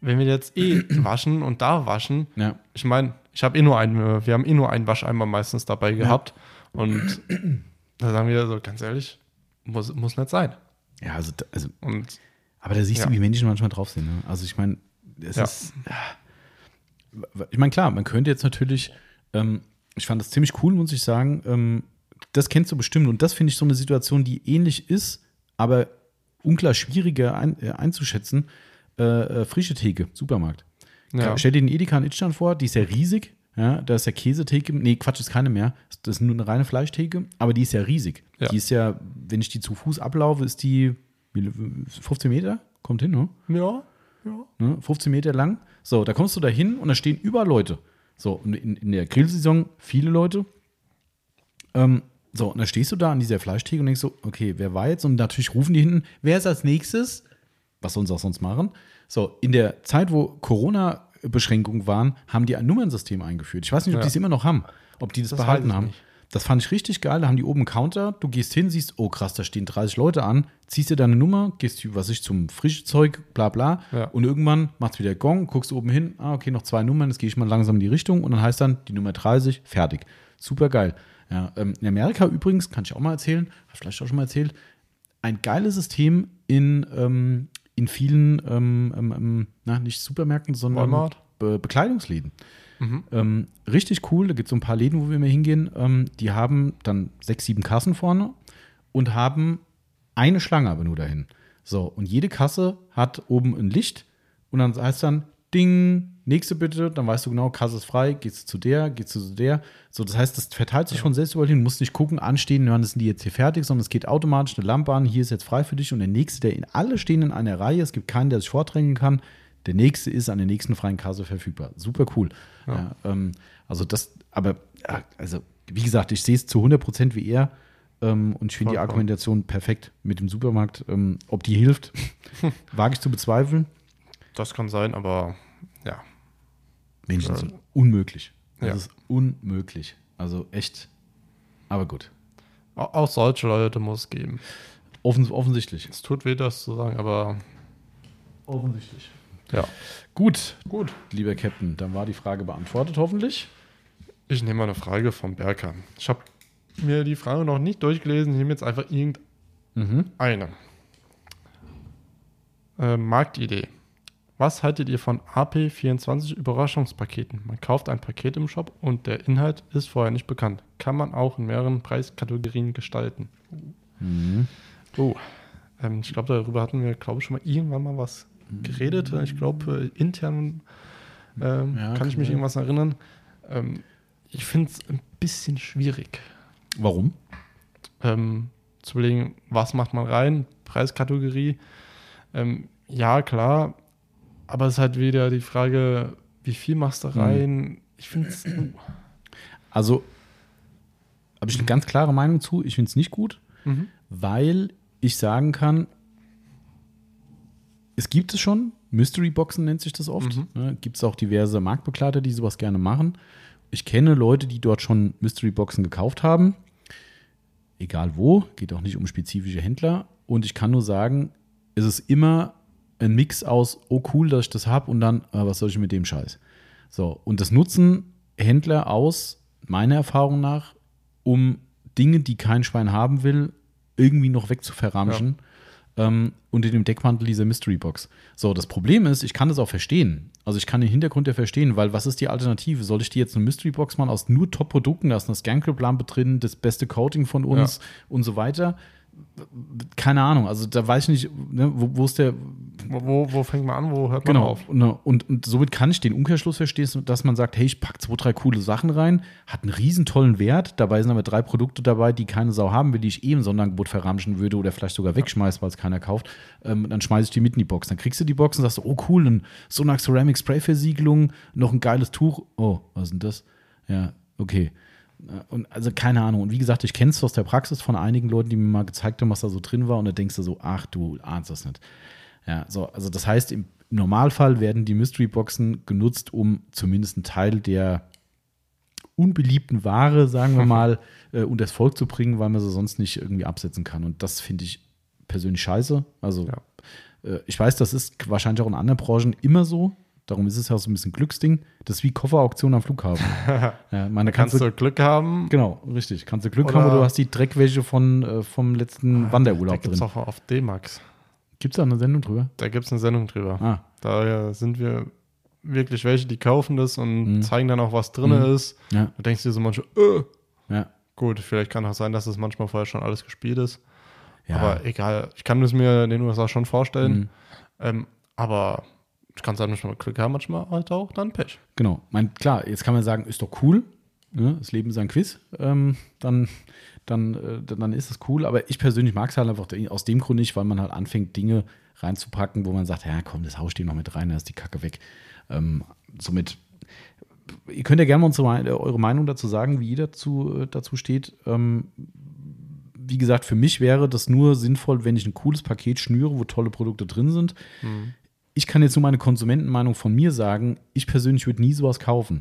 wenn wir jetzt eh waschen und da waschen. Ich meine, ich habe eh nur einen, äh, wir haben eh nur einen Wascheimer meistens dabei gehabt. Und da sagen wir so, ganz ehrlich, muss, muss nicht sein. Ja, also, also Und Aber da siehst du, wie Menschen manchmal drauf sind. Ne? Also ich meine, es ist. Ich meine, klar, man könnte jetzt natürlich, ähm, ich fand das ziemlich cool, muss ich sagen. Ähm, das kennst du bestimmt. Und das finde ich so eine Situation, die ähnlich ist, aber unklar schwieriger ein, äh, einzuschätzen. Äh, äh, frische Theke, Supermarkt. ja, Stell dir den Edeka in Itstein vor, die ist ja riesig. Ja, da ist ja Käsetheke. Nee, Quatsch, ist keine mehr. Das ist nur eine reine Fleischtheke, aber die ist ja riesig. Ja. Die ist ja, wenn ich die zu Fuß ablaufe, ist die wie, 15 Meter? Kommt hin, ne? ja, ja. ne? 15 Meter lang. So, da kommst du da hin und da stehen überall Leute. So, in, in der Grillsaison viele Leute. Ähm, So, und dann stehst du da an dieser Fleischtheke und denkst so, okay, wer war jetzt? Und natürlich rufen die hinten, wer ist als nächstes? Was sollen sie auch sonst machen? So, in der Zeit, wo Corona-Beschränkungen waren, haben die ein Nummernsystem eingeführt. Ich weiß nicht, ob Ja. die es immer noch haben, ob die das, Das behalten haben. nicht. Das fand ich richtig geil. Da haben die oben einen Counter. Du gehst hin, siehst, oh krass, da stehen 30 Leute an, ziehst dir deine Nummer, gehst, was ich, zum Frischzeug, bla bla. Ja. Und irgendwann macht's wieder Gong, guckst oben hin, ah, okay, noch zwei Nummern, jetzt gehe ich mal langsam in die Richtung und dann heißt dann die Nummer 30, fertig. Super geil. Ja, ähm, in Amerika übrigens, kann ich auch mal erzählen, habe ich vielleicht auch schon mal erzählt, ein geiles System in, ähm, in vielen, ähm, ähm, ähm, na, nicht Supermärkten, sondern Walmart? Be Bekleidungsläden. Mhm. Ähm, richtig cool, da gibt es so ein paar Läden, wo wir immer hingehen. Ähm, die haben dann sechs, sieben Kassen vorne und haben eine Schlange aber nur dahin. So, und jede Kasse hat oben ein Licht und dann heißt dann Ding, nächste bitte, dann weißt du genau, Kasse ist frei, gehst du zu der, gehst du zu der. So, das heißt, das verteilt sich schon selbst überall hin, du musst nicht gucken, anstehen, wann sind die jetzt hier fertig, sondern es geht automatisch eine Lampe an, hier ist jetzt frei für dich und der nächste, der in alle stehen in einer Reihe, es gibt keinen, der sich vordrängen kann, der nächste ist an der nächsten freien Kasse verfügbar. Super cool. Ja. ähm, also das, aber ja, also wie gesagt, ich sehe es zu 100 Prozent wie er ähm, und ich finde die. Argumentation perfekt mit dem Supermarkt. Ähm, ob die hilft, wage ich zu bezweifeln. Das kann sein, aber ja. Menschen Ja. sind unmöglich. Das Ja. ist unmöglich. Also echt. Aber gut. Au- Auch solche Leute muss es geben. Offens offensichtlich. Es tut weh, das zu sagen, aber Offensichtlich. Ja. Gut, Gut. lieber Captain, dann war die Frage beantwortet, hoffentlich. Ich nehme mal eine Frage vom Berker. Ich habe mir die Frage noch nicht durchgelesen. Ich nehme jetzt einfach irgendeine. Mhm. Äh, Marktidee. Was haltet ihr von AP24 Überraschungspaketen? Man kauft ein Paket im Shop und der Inhalt ist vorher nicht bekannt. Kann man auch in mehreren Preiskategorien gestalten. Mhm. Oh, ähm, ich glaube, darüber hatten wir, glaube ich, schon mal irgendwann mal was geredet. Ich glaube, äh, intern ähm, Ja, kann kann ich mich sein. irgendwas erinnern. Ähm, ich finde es ein bisschen schwierig, Warum? ähm, zu überlegen, was macht man rein, Preiskategorie. Ähm, ja, klar, aber es ist halt wieder die Frage, wie viel machst Mhm. du rein? Ich finde es. Also, habe ich eine ganz klare Meinung zu. Ich finde es nicht gut. Mhm. weil ich sagen kann, es gibt es schon, Mystery Boxen nennt sich das oft. Mhm. Ne, gibt es auch diverse Marktbegleiter, die sowas gerne machen. Ich kenne Leute, die dort schon Mystery Boxen gekauft haben. Egal wo, geht auch nicht um spezifische Händler. Und ich kann nur sagen, es ist immer ein Mix aus, oh cool, dass ich das habe und dann, äh, was soll ich mit dem Scheiß? So, und das nutzen Händler aus, meiner Erfahrung nach, um Dinge, die kein Schwein haben will, irgendwie noch wegzuverramschen. Ähm, unter dem Deckmantel dieser Mystery Box. So, das Problem ist, ich kann das auch verstehen. Also ich kann den Hintergrund ja verstehen, weil was ist die Alternative? Soll ich dir jetzt eine Mystery Box machen aus nur Top-Produkten? Da ist eine Scancrip-Lampe drin, das beste Coating von uns und so weiter. Keine Ahnung, also da weiß ich nicht, ne, wo, wo ist der, Wo, wo, fängt man an, wo hört man Genau. auf? Und, und, und somit kann ich den Umkehrschluss verstehen, dass man sagt, hey, ich packe zwei, drei coole Sachen rein, hat einen riesen tollen Wert. Dabei sind aber drei Produkte dabei, die keine Sau haben will, die ich eh im Sonderangebot verramschen würde oder vielleicht sogar wegschmeißen, weil es keiner kauft. Ähm, dann schmeiße ich die mit in die Box. Dann kriegst du die Box und sagst, oh cool, ein Sonax Ceramic Spray Versiegelung, noch ein geiles Tuch. Oh, was ist denn das? Ja, okay. Und also keine Ahnung. Und wie gesagt, ich kenne es aus der Praxis von einigen Leuten, die mir mal gezeigt haben, was da so drin war. Und da denkst du so, ach du ahnst das nicht. Ja, so, also das heißt, im Normalfall werden die Mystery Boxen genutzt, um zumindest einen Teil der unbeliebten Ware, sagen wir mal, äh, unters Volk zu bringen, weil man sie sonst nicht irgendwie absetzen kann. Und das finde ich persönlich scheiße. Also Ja. äh, ich weiß, das ist wahrscheinlich auch in anderen Branchen immer so. Darum ist es ja so ein bisschen Glücksding. Das ist wie Kofferauktion am Flughafen. ja, meine, Kannst du Glück haben? Genau, richtig. Kannst du Glück Oder- haben oder du hast die Dreckwäsche von, äh, vom letzten Da Wanderurlaub gibt es drin. auch auf D-Max. Gibt es da eine Sendung drüber? Da gibt es eine Sendung drüber. Ah, Da sind wir wirklich welche, die kaufen das und Mhm. zeigen dann auch, was drin Mhm. ist. ja, Da denkst du dir so manchmal, äh. ja. gut, vielleicht kann auch sein, dass es manchmal vorher schon alles gespielt ist. ja. Aber egal, ich kann es mir in den USA schon vorstellen. Mhm. Ähm, aber kann halt manchmal Glück haben, manchmal halt auch dann Pech. Genau. Mein, klar, jetzt kann man sagen, ist doch cool. Ne? Das Leben ist ein Quiz. Ähm, dann, dann, äh, dann ist es cool. Aber ich persönlich mag es halt einfach aus dem Grund nicht, weil man halt anfängt, Dinge reinzupacken, wo man sagt, ja komm, das haust du noch mit rein, da ist die Kacke weg. Ähm, somit, ihr könnt ja gerne mal unsere, Mei- eure Meinung dazu sagen, wie ihr dazu, äh, dazu steht. Ähm, wie gesagt, für mich wäre das nur sinnvoll, wenn ich ein cooles Paket schnüre, wo tolle Produkte drin sind. Mhm. Ich kann jetzt nur meine Konsumentenmeinung von mir sagen. Ich persönlich würde nie sowas kaufen.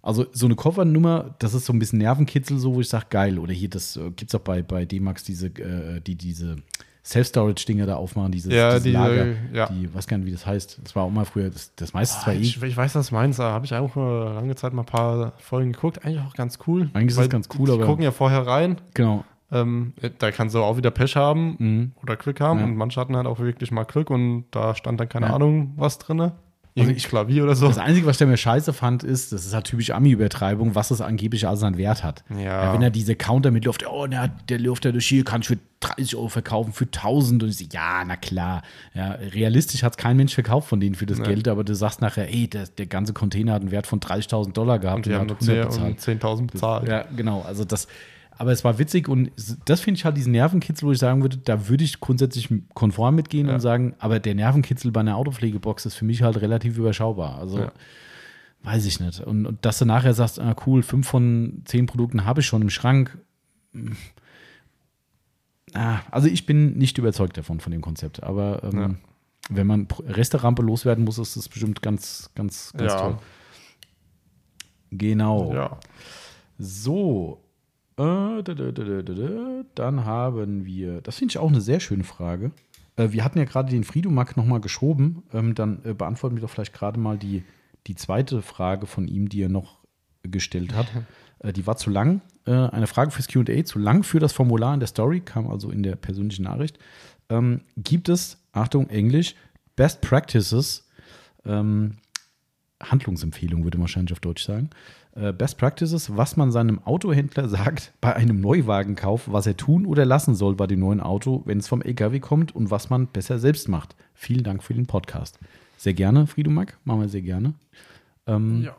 Also so eine Koffernummer, das ist so ein bisschen Nervenkitzel, so wo ich sage, geil. Oder hier, das äh, gibt es auch bei, bei D-Max diese, äh, die diese Self-Storage-Dinger da aufmachen, dieses, Ja, dieses diese- Lager. ja. Die, weiß gar nicht, wie das heißt. Das war auch mal früher, das, das meiste Ah, zwar eh. ich, ich weiß, was du meinst. Da habe ich auch äh, lange Zeit mal ein paar Folgen geguckt. Eigentlich auch ganz cool. Eigentlich ist das ganz cool, die, die aber- gucken ja vorher rein. Genau. Ähm, da kannst du auch wieder Pech haben Mhm. oder Glück haben. Ja. Und manche hatten halt auch wirklich mal Glück und da stand dann keine Ja. Ahnung was drin. Also Irgendein Klavier oder so. Das Einzige, was der mir scheiße fand, ist, das ist halt typisch Ami-Übertreibung, was es angeblich alles an Wert hat. Ja. wenn er diese Counter mitläuft, oh, der, der läuft ja durch hier, kann ich für 30 Euro verkaufen, für 1000. Und ich so, ja, na klar. Ja, realistisch hat es kein Mensch verkauft von denen für das Nee. Geld, aber du sagst nachher, ey, der, der ganze Container hat einen Wert von 30.000 Dollar gehabt und die haben hat nur 100 10 und 10.000 bezahlt. Ja, genau. Also das, aber es war witzig und das finde ich halt diesen Nervenkitzel, wo ich sagen würde, da würde ich grundsätzlich konform mitgehen Ja. und sagen, aber der Nervenkitzel bei einer Autopflegebox ist für mich halt relativ überschaubar. Also Ja. weiß ich nicht. Und, und dass du nachher sagst, ah, cool, fünf von zehn Produkten habe ich schon im Schrank. Ah, also ich bin nicht überzeugt davon, von dem Konzept. Aber ähm, Ja. wenn man Resterampe loswerden muss, ist das bestimmt ganz, ganz, ganz toll. Genau. So. Dann haben wir, das finde ich auch eine sehr schöne Frage. Äh, wir hatten ja gerade den Friedomack nochmal geschoben. Ähm, dann äh, beantworten wir doch vielleicht gerade mal die, die zweite Frage von ihm, die er noch gestellt hat. Äh, die war zu lang. Eine Frage fürs QA, zu lang für das Formular in der Story, kam also in der persönlichen Nachricht. Ähm, gibt es, Achtung, Englisch, Best Practices, ähm, Handlungsempfehlung würde man wahrscheinlich auf Deutsch sagen. Äh, Best Practices, was man seinem Autohändler sagt bei einem Neuwagenkauf, was er tun oder lassen soll bei dem neuen Auto, wenn es vom LKW kommt und was man besser selbst macht. Vielen Dank für den Podcast. Sehr gerne, Friedumack, machen wir sehr gerne. Ähm, ja.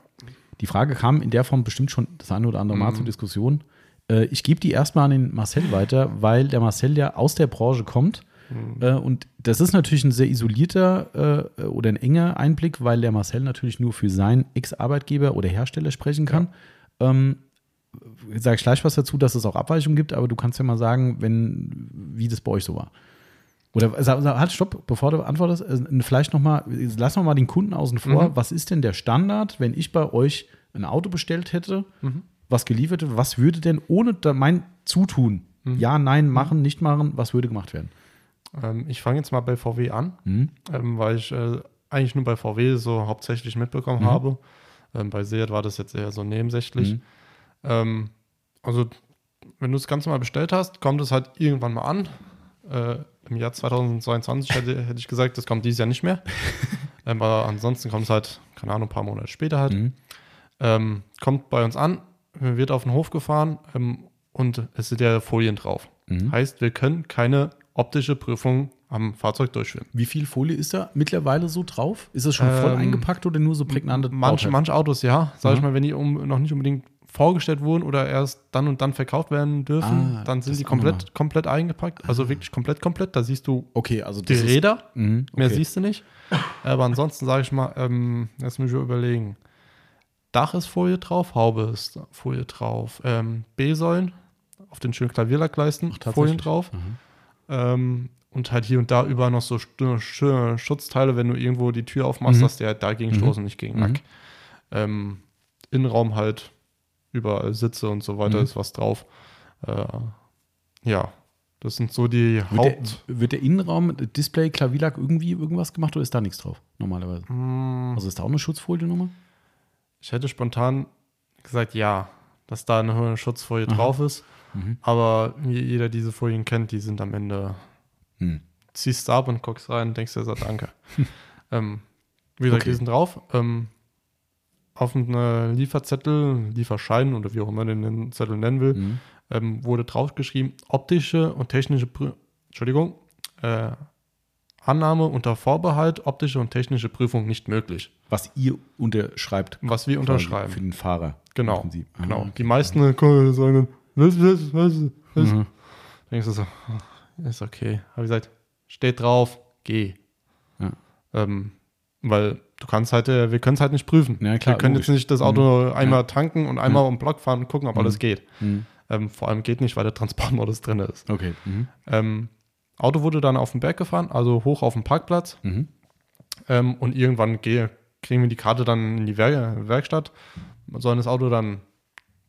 Die Frage kam in der Form bestimmt schon das eine oder andere Mal Mhm. zur Diskussion. Äh, ich gebe die erstmal an den Marcel weiter, weil der Marcel ja aus der Branche kommt. Mhm. Äh, und das ist natürlich ein sehr isolierter äh, oder ein enger Einblick, weil der Marcel natürlich nur für seinen Ex-Arbeitgeber oder Hersteller sprechen kann. Ähm, Sage ich gleich was dazu, dass es auch Abweichungen gibt, aber du kannst ja mal sagen, wenn, wie das bei euch so war. Oder halt, stopp, bevor du antwortest, äh, vielleicht nochmal, lassen wir mal den Kunden außen vor. Mhm. Was ist denn der Standard, wenn ich bei euch ein Auto bestellt hätte, Mhm. was geliefert wird, was würde denn ohne mein Zutun, Mhm. ja, nein, machen, nicht machen, was würde gemacht werden? Ähm, ich fange jetzt mal bei VW an, Mhm. ähm, weil ich äh, eigentlich nur bei VW so hauptsächlich mitbekommen Mhm. habe. Ähm, bei Seat war das jetzt eher so nebensächlich. Mhm. Ähm, also, wenn du das Ganze mal bestellt hast, kommt es halt irgendwann mal an. Äh, Im Jahr 2022 hätte, hätte ich gesagt, das kommt dieses Jahr nicht mehr. ähm, aber ansonsten kommt es halt, keine Ahnung, ein paar Monate später halt. Mhm. Ähm, kommt bei uns an, wird auf den Hof gefahren und es sind ja Folien drauf. Mhm. Heißt, wir können keine optische Prüfung am Fahrzeug durchführen. Wie viel Folie ist da mittlerweile so drauf? Ist es schon voll Ähm, eingepackt oder nur so prägnante Manche, manche Autos, ja, sag ich Mhm. mal, wenn die um, noch nicht unbedingt vorgestellt wurden oder erst dann und dann verkauft werden dürfen, Ah, dann sind das die komplett, komplett eingepackt. Also wirklich komplett, komplett. Da siehst du Okay, also die das Räder, Mhm, mehr okay. siehst du nicht. Aber ansonsten sage ich mal, ähm, jetzt muss ich überlegen. Dach ist Folie drauf, Haube ist Folie drauf, ähm, B-Säulen auf den schönen Klavierlackleisten? Folien drauf. Mhm. Ähm, und halt hier und da überall noch so Sch- Sch- Schutzteile, wenn du irgendwo die Tür aufmachst, Mhm. dass der halt dagegen Mhm. stoßen, nicht gegen Mhm. Lack. Ähm, Innenraum halt, überall Sitze und so weiter Mhm. ist was drauf. Äh, ja, das sind so die Wird Haupt. der, wird der Innenraum, Display, Klavierlack irgendwie irgendwas gemacht oder ist da nichts drauf? Normalerweise. Hm, Also ist da auch eine Schutzfolie nochmal? ich hätte spontan gesagt, ja, dass da eine Schutzfolie Aha. drauf ist. Mhm. Aber wie jeder diese Folien kennt, die sind am Ende, Hm. ziehst du ab und guckst rein und denkst dir so, danke. ähm, wie gesagt, Okay. die sind drauf. Ähm, auf einem Lieferzettel, Lieferschein oder wie auch immer man den Zettel nennen will, Mhm. ähm, wurde draufgeschrieben, optische und technische, Prü Entschuldigung, äh, Annahme unter Vorbehalt, optische und technische Prüfung nicht möglich. Was ihr unterschreibt. Was wir unterschreiben. Für den Fahrer. Genau. Ah, Genau. okay. Die meisten äh, sagen, was, was, was, was. Mhm. Denkst du so, ist okay. Habe ich gesagt, steht drauf, geh. Ja. Ähm, weil du kannst halt, äh, wir können es halt nicht prüfen. Ja, klar, wir können logisch. jetzt nicht das Auto einmal tanken und einmal Ja. um den Block fahren und gucken, ob Mhm. alles geht. Mhm. Ähm, vor allem geht nicht, weil der Transportmodus drin ist. Okay. Mhm. Ähm, Auto wurde dann auf den Berg gefahren, also hoch auf den Parkplatz. Mhm. Ähm, und irgendwann gehe, kriegen wir die Karte dann in die Wer Werkstatt. Man soll das Auto dann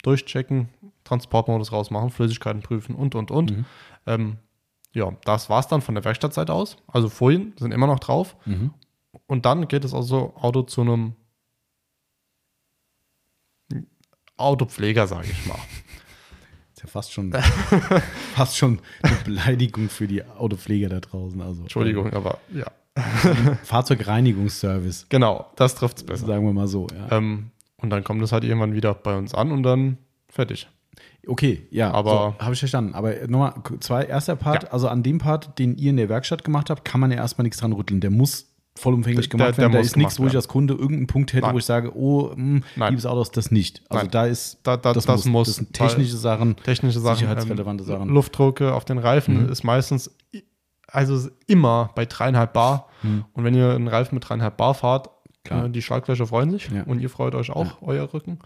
durchchecken, Transportmodus rausmachen, Flüssigkeiten prüfen und, und, und. Mhm. Ähm, ja, das war es dann von der Werkstattseite aus. Also Folien sind immer noch drauf. Mhm. Und dann geht das also Auto zu einem Autopfleger, sage ich mal. Ist ja fast schon, fast schon eine Beleidigung für die Autopfleger da draußen. Also, Entschuldigung, aber ja. Fahrzeugreinigungsservice, Genau, das trifft es besser. sagen wir mal so. Ja. Ähm, und dann kommt es halt irgendwann wieder bei uns an und dann fertig. Okay, ja, Aber- so, habe ich verstanden. Aber nochmal, zwei, erster Part, Ja. also an dem Part, den ihr in der Werkstatt gemacht habt, kann man ja erstmal nichts dran rütteln. Der muss vollumfänglich Der- gemacht der- werden. der Da ist nichts, wo ich als Kunde irgendeinen Punkt hätte, Nein. wo ich sage, oh, mh, Nein. liebes Autos, das nicht. Also Nein. da ist, Da, da, das, muss. Das sind technische Sachen. technische Sachen. Sicherheitsrelevante Sachen. Luftdrucke auf den Reifen Mhm. ist meistens, also immer bei dreieinhalb Bar. Mhm. Und wenn ihr einen Reifen mit dreieinhalb Bar fahrt, Klar. äh, die Schlaglöcher freuen sich Ja. und ihr freut euch auch, euer Rücken.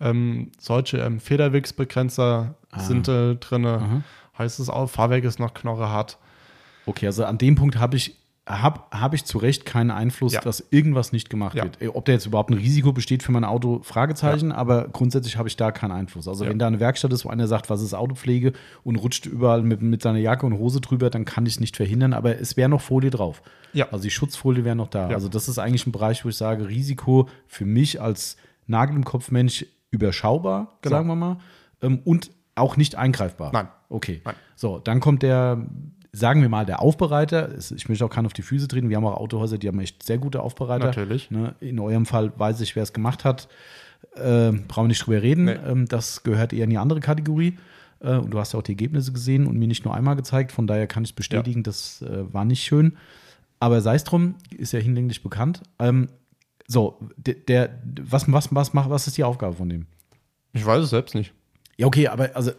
Ähm, solche ähm, Federwegsbegrenzer Ah. sind äh, drin. Heißt es auch, Fahrwerk ist noch knorrehart. Okay, also an dem Punkt habe ich, hab, hab ich zu Recht keinen Einfluss, Ja. dass irgendwas nicht gemacht Ja. wird. Äh, Ob da jetzt überhaupt ein Risiko besteht für mein Auto, Fragezeichen, aber grundsätzlich habe ich da keinen Einfluss. Also Ja. wenn da eine Werkstatt ist, wo einer sagt, was ist Autopflege und rutscht überall mit, mit seiner Jacke und Hose drüber, dann kann ich es nicht verhindern, aber es wäre noch Folie drauf. Ja. Also die Schutzfolie wäre noch da. Ja. Also das ist eigentlich ein Bereich, wo ich sage, Risiko für mich als Nagel im Kopf Mensch überschaubar, Genau. sagen wir mal, ähm, und auch nicht eingreifbar. Nein. Okay. Nein. So, dann kommt der, sagen wir mal, der Aufbereiter. Ich möchte auch keinen auf die Füße treten. Wir haben auch Autohäuser, die haben echt sehr gute Aufbereiter. Natürlich. Ne? In eurem Fall weiß ich, wer es gemacht hat. Ähm, brauchen wir nicht drüber reden. Nee. Ähm, das gehört eher in die andere Kategorie. Äh, und du hast ja auch die Ergebnisse gesehen und mir nicht nur einmal gezeigt. Von daher kann ich bestätigen, das äh, war nicht schön. Aber sei es drum, ist ja hinlänglich bekannt. Ähm, so, der, der was, was, was, macht, was ist die Aufgabe von dem? Ich weiß es selbst nicht. Ja, okay, aber also,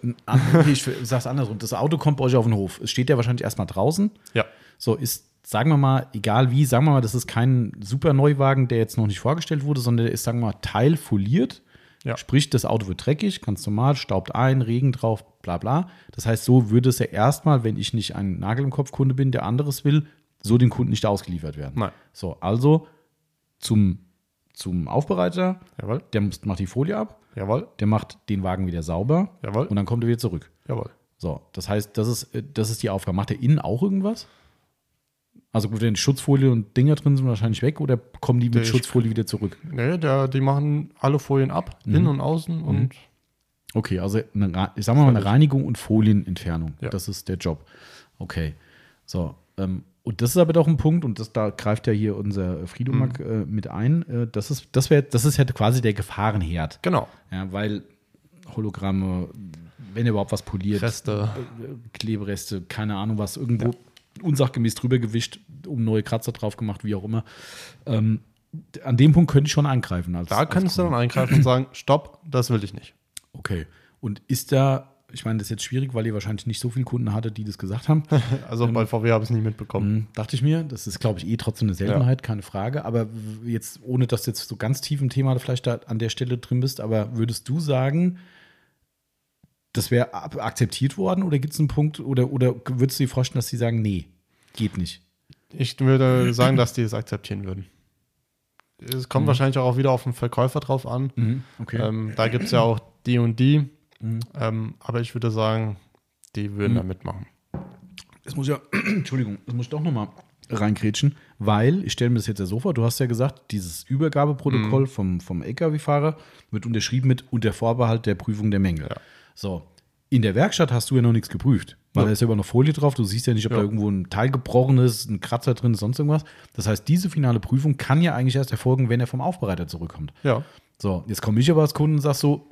okay, ich sag's andersrum. Das Auto kommt bei euch auf den Hof. Es steht ja wahrscheinlich erstmal draußen. Ja. So ist, sagen wir mal, egal wie, sagen wir mal, das ist kein super Neuwagen, der jetzt noch nicht vorgestellt wurde, sondern der ist, sagen wir mal, teilfoliert. Ja. Sprich, das Auto wird dreckig, ganz normal, staubt ein, Regen drauf, bla bla. Das heißt, so würde es ja erstmal, wenn ich nicht ein Nagel im Kopf Kunde bin, der anderes will, so dem Kunden nicht ausgeliefert werden. Nein. So, also zum, zum Aufbereiter, Jawohl. der macht die Folie ab, Jawohl. der macht den Wagen wieder sauber Jawohl. und dann kommt er wieder zurück. Jawohl. So, das heißt, das ist, äh, das ist die Aufgabe. Macht er innen auch irgendwas? Also gut, wenn Schutzfolie und Dinger drin sind, wahrscheinlich weg oder kommen die mit Der- Schutzfolie wieder zurück? Nee, der, die machen alle Folien ab, Mhm. innen und außen und Okay, also eine, ich sag mal eine. Reinigung und Folienentfernung. Ja. Das ist der Job. Okay. So, ähm, und das ist aber doch ein Punkt, und das, da greift ja hier unser Friedomack Mhm. äh, mit ein. Äh, das, ist, das, wär, das ist ja quasi der Gefahrenherd. genau. Ja, weil Hologramme, wenn er überhaupt was poliert, Reste. äh, Klebereste, keine Ahnung was, irgendwo unsachgemäß drüber gewischt, um neue Kratzer drauf gemacht, wie auch immer. Ähm, an dem Punkt könnte ich schon eingreifen. Als, Da als kannst du Kunde. dann eingreifen und sagen, stopp, das will ich nicht. Okay. Und ist da, ich meine, das ist jetzt schwierig, weil ihr wahrscheinlich nicht so viele Kunden hattet, die das gesagt haben. Also bei VW habe ich es nie mitbekommen. Hm, dachte ich mir. Das ist, glaube ich, eh trotzdem eine Seltenheit, keine Frage. Aber jetzt, ohne dass du jetzt so ganz tief im Thema vielleicht da an der Stelle drin bist, aber würdest du sagen, das wäre akzeptiert worden oder gibt es einen Punkt oder, oder würdest du dir vorstellen, dass sie sagen, nee, geht nicht? Ich würde sagen, dass die es akzeptieren würden. Es kommt wahrscheinlich auch wieder auf den Verkäufer drauf an. Okay. Ähm, da gibt es ja auch die und die. Mhm. Ähm, aber ich würde sagen, die würden da mitmachen. Das muss ja, Entschuldigung, das muss ich doch nochmal reingrätschen, weil ich stelle mir das jetzt ja so vor, du hast ja gesagt, dieses Übergabeprotokoll vom, vom LKW-Fahrer wird unterschrieben mit unter Vorbehalt der Prüfung der Mängel. Ja. So, in der Werkstatt hast du ja noch nichts geprüft, weil Ja. da ist ja immer noch Folie drauf, du siehst ja nicht, ob Ja. da irgendwo ein Teil gebrochen ist, ein Kratzer drin ist, sonst irgendwas. Das heißt, diese finale Prüfung kann ja eigentlich erst erfolgen, wenn er vom Aufbereiter zurückkommt. Ja. So, jetzt komme ich aber als Kunde und sage so,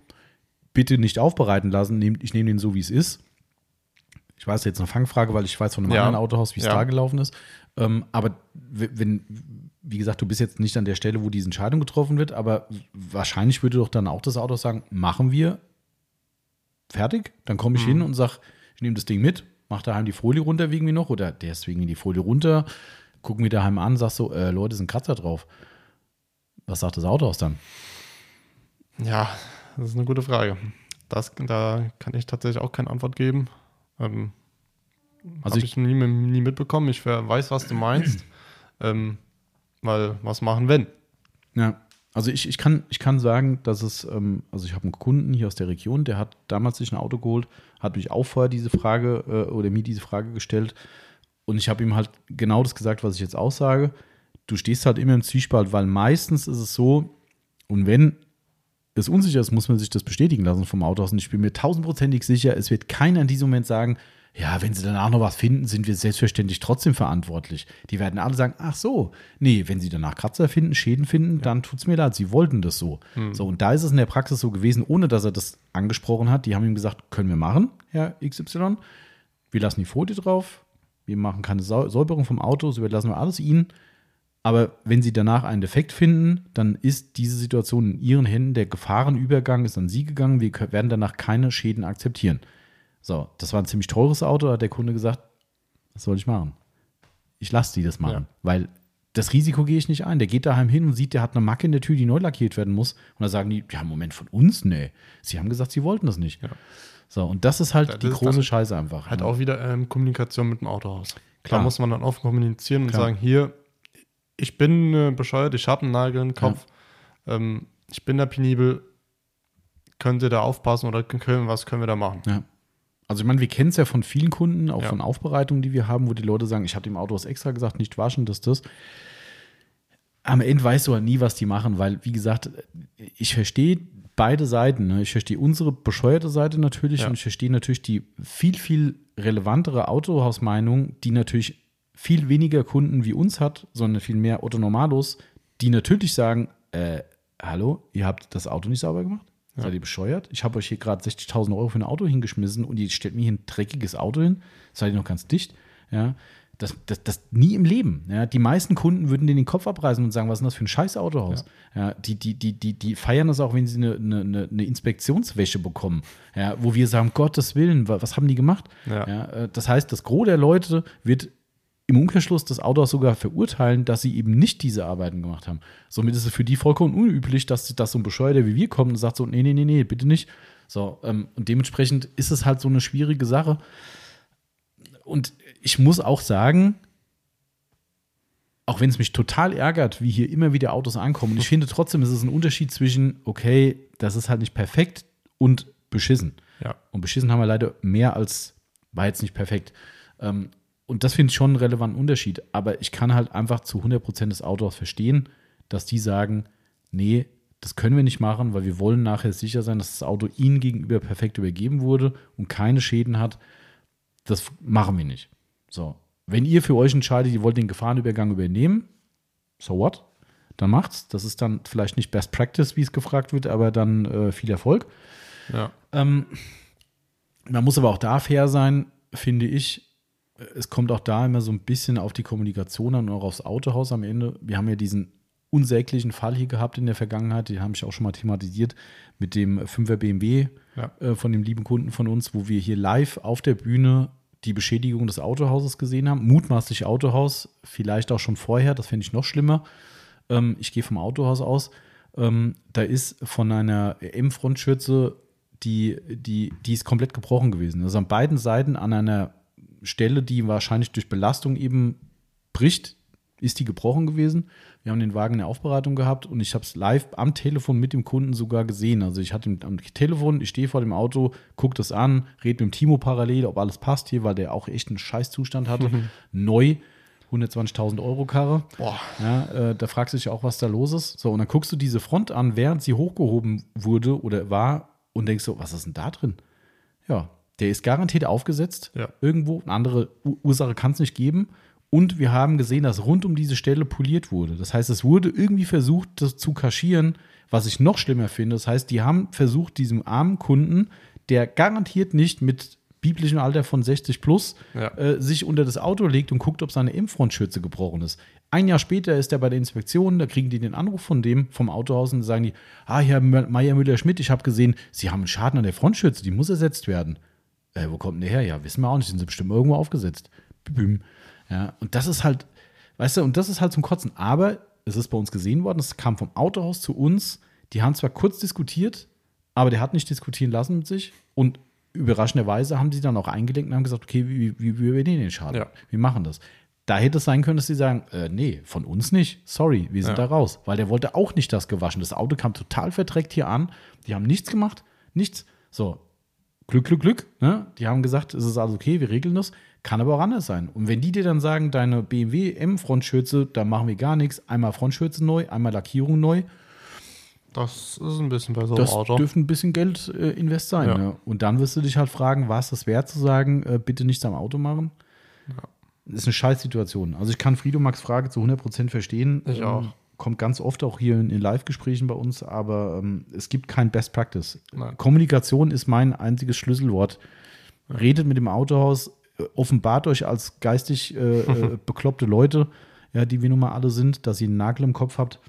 bitte nicht aufbereiten lassen, ich nehme den so, wie es ist. Ich weiß jetzt eine Fangfrage, weil ich weiß von einem Ja. anderen Autohaus, wie es Ja. da gelaufen ist. Ähm, aber wenn, wie gesagt, du bist jetzt nicht an der Stelle, wo diese Entscheidung getroffen wird, aber wahrscheinlich würde doch dann auch das Auto sagen, machen wir fertig, dann komme ich Mhm. hin und sage, ich nehme das Ding mit, mache daheim die Folie runter wegen mir noch oder deswegen die Folie runter, gucke mir daheim an, sag so, äh, Leute, ist ein Kratzer drauf. Was sagt das Autohaus dann? Ja, das ist eine gute Frage. das, da kann ich tatsächlich auch keine Antwort geben. Ähm, Also also ich- ich nie, nie mitbekommen. Ich weiß, was du meinst. ähm, weil was machen, wenn? Ja, also ich, ich, kann, ich kann sagen, dass es, ähm, also ich habe einen Kunden hier aus der Region, der hat damals sich ein Auto geholt, hat mich auch vorher diese Frage äh, oder mir diese Frage gestellt und ich habe ihm halt genau das gesagt, was ich jetzt auch sage. Du stehst halt immer im Zwiespalt, weil meistens ist es so, und wenn es unsicher ist, muss man sich das bestätigen lassen vom Autohaus. Und ich bin mir tausendprozentig sicher, es wird keiner in diesem Moment sagen, ja, wenn sie danach noch was finden, sind wir selbstverständlich trotzdem verantwortlich. Die werden alle sagen, ach so, nee, wenn sie danach Kratzer finden, Schäden finden, dann tut's mir leid, sie wollten das so. So, und da ist es in der Praxis so gewesen, ohne dass er das angesprochen hat. Die haben ihm gesagt, können wir machen, Herr XY. Wir lassen die Folie drauf, wir machen keine Säuberung vom Auto, so überlassen wir alles Ihnen. Aber wenn Sie danach einen Defekt finden, dann ist diese Situation in Ihren Händen. Der Gefahrenübergang ist an Sie gegangen. Wir werden danach keine Schäden akzeptieren. So, das war ein ziemlich teures Auto. Da hat der Kunde gesagt, was soll ich machen? Ich lasse die das machen, Ja. weil das Risiko gehe ich nicht ein. Der geht daheim hin und sieht, der hat eine Macke in der Tür, die neu lackiert werden muss. Und da sagen die, ja, Moment, von uns? Nee. Sie haben gesagt, sie wollten das nicht. Ja. So, und das ist halt Das die ist große Scheiße einfach. Halt ja. auch wieder ähm, Kommunikation mit dem Autohaus. Klar. Da muss man dann offen kommunizieren und Klar. sagen, hier, ich bin äh, bescheuert, ich habe einen Nagel im Kopf, ähm, ich bin da penibel, könnt ihr da aufpassen oder können, was können wir da machen? Ja. Also ich meine, wir kennen es ja von vielen Kunden, auch Ja. von Aufbereitungen, die wir haben, wo die Leute sagen, ich habe dem Auto was extra gesagt, nicht waschen, das, das. Am Ende weißt du halt nie, was die machen, weil, wie gesagt, ich verstehe beide Seiten. Ne? Ich verstehe unsere bescheuerte Seite natürlich Ja. und ich verstehe natürlich die viel, viel relevantere Autohausmeinung, die natürlich viel weniger Kunden wie uns hat, sondern viel mehr Otto Normalos, die natürlich sagen, äh, hallo, ihr habt das Auto nicht sauber gemacht? Seid ihr bescheuert? Ich habe euch hier gerade 60.000 Euro für ein Auto hingeschmissen und ihr stellt mir hier ein dreckiges Auto hin. Seid ihr noch ganz dicht? Ja, das, das, das nie im Leben. Ja, die meisten Kunden würden denen den Kopf abreißen und sagen, was ist denn das für ein scheiß Autohaus? Ja. die, die, die, die, die feiern das auch, wenn sie eine, eine, eine Inspektionswäsche bekommen. Ja, wo wir sagen, Gottes Willen, wa- was haben die gemacht? Ja. äh, das heißt, das Gros der Leute wird im Umkehrschluss das Autohaus sogar verurteilen, dass sie eben nicht diese Arbeiten gemacht haben. Somit ist es für die vollkommen unüblich, dass, dass so ein Bescheuerter wie wir kommt und sagt so, nee, nee, nee, nee, bitte nicht. So, ähm, und dementsprechend ist es halt so eine schwierige Sache. Und ich muss auch sagen, auch wenn es mich total ärgert, wie hier immer wieder Autos ankommen, und ich finde trotzdem, es ist ein Unterschied zwischen, okay, das ist halt nicht perfekt und beschissen. Ja. Und beschissen haben wir leider mehr als war jetzt nicht perfekt. Ähm, und das finde ich schon einen relevanten Unterschied. Aber ich kann halt einfach zu 100% des Autors verstehen, dass die sagen, nee, das können wir nicht machen, weil wir wollen nachher sicher sein, dass das Auto ihnen gegenüber perfekt übergeben wurde und keine Schäden hat. Das machen wir nicht. So. Wenn ihr für euch entscheidet, ihr wollt den Gefahrenübergang übernehmen, so what? Dann macht's. Das ist dann vielleicht nicht Best Practice, wie es gefragt wird, aber dann äh, viel Erfolg. Ja. Ähm, man muss aber auch da fair sein, finde ich. Es kommt auch da immer so ein bisschen auf die Kommunikation an und auch aufs Autohaus am Ende. Wir haben ja diesen unsäglichen Fall hier gehabt in der Vergangenheit, den habe ich auch schon mal thematisiert, mit dem 5er BMW Ja. äh, von dem lieben Kunden von uns, wo wir hier live auf der Bühne die Beschädigung des Autohauses gesehen haben. Mutmaßlich Autohaus, vielleicht auch schon vorher, das fände ich noch schlimmer. Ähm, ich gehe vom Autohaus aus. Ähm, da ist von einer M-Frontschürze, die, die, die ist komplett gebrochen gewesen. Also an beiden Seiten an einer Stelle, die wahrscheinlich durch Belastung eben bricht, ist die gebrochen gewesen. Wir haben den Wagen in der Aufbereitung gehabt und ich habe es live am Telefon mit dem Kunden sogar gesehen. Also ich hatte ihn am Telefon, ich stehe vor dem Auto, gucke das an, rede mit dem Timo parallel, ob alles passt hier, weil der auch echt einen Scheißzustand hatte. Neu, 120.000 Euro Karre. Ja, äh, da fragst du dich auch, was da los ist. So, und dann guckst du diese Front an, während sie hochgehoben wurde oder war und denkst so, was ist denn da drin? Ja, der ist garantiert aufgesetzt. Ja. Irgendwo. Eine andere Ursache kann es nicht geben. Und wir haben gesehen, dass rund um diese Stelle poliert wurde. Das heißt, es wurde irgendwie versucht, das zu kaschieren, was ich noch schlimmer finde. Das heißt, die haben versucht, diesem armen Kunden, der garantiert nicht mit biblischem Alter von 60 plus Ja. äh, sich unter das Auto legt und guckt, ob seine Impffrontschürze gebrochen ist. Ein Jahr später ist er bei der Inspektion, da kriegen die den Anruf von dem, vom Autohaus und sagen die, ah, Herr Meier Müller-Schmidt, ich habe gesehen, Sie haben einen Schaden an der Frontschürze, die muss ersetzt werden. Äh, wo kommt denn der her? Ja, wissen wir auch nicht, sind sie bestimmt irgendwo aufgesetzt. Büm. Ja, und das ist halt, weißt du, und das ist halt zum Kotzen. Aber es ist bei uns gesehen worden, es kam vom Autohaus zu uns, die haben zwar kurz diskutiert, aber der hat nicht diskutieren lassen mit sich und überraschenderweise haben sie dann auch eingelenkt und haben gesagt, okay, wie, wie, wie übernehmen den Schaden? Ja. Wir machen das. Da hätte es sein können, dass sie sagen, äh, nee, von uns nicht. Sorry, wir sind Ja. da raus. Weil der wollte auch nicht das gewaschen. Das Auto kam total verdreckt hier an. Die haben nichts gemacht. Nichts. So, Glück, Glück, Glück. Ne? Die haben gesagt, es ist alles okay, wir regeln das. Kann aber auch anders sein. Und wenn die dir dann sagen, deine BMW M-Frontschürze, da machen wir gar nichts. Einmal Frontschürze neu, einmal Lackierung neu. Das ist ein bisschen bei so einem Das Auto. dürfte ein bisschen Geld äh, invest sein. Ja. Ne? Und dann wirst du dich halt fragen, war es das wert zu sagen, äh, bitte nichts am Auto machen? Das ist eine Scheißsituation. Also ich kann Frido Max Frage zu 100% verstehen. Ich Ähm, auch. Kommt ganz oft auch hier in, in Live-Gesprächen bei uns, aber ähm, es gibt kein Best Practice. Nein. Kommunikation ist mein einziges Schlüsselwort. Redet mit dem Autohaus, äh, offenbart euch als geistig äh, äh, bekloppte Leute, ja, die wir nun mal alle sind, dass ihr einen Nagel im Kopf habt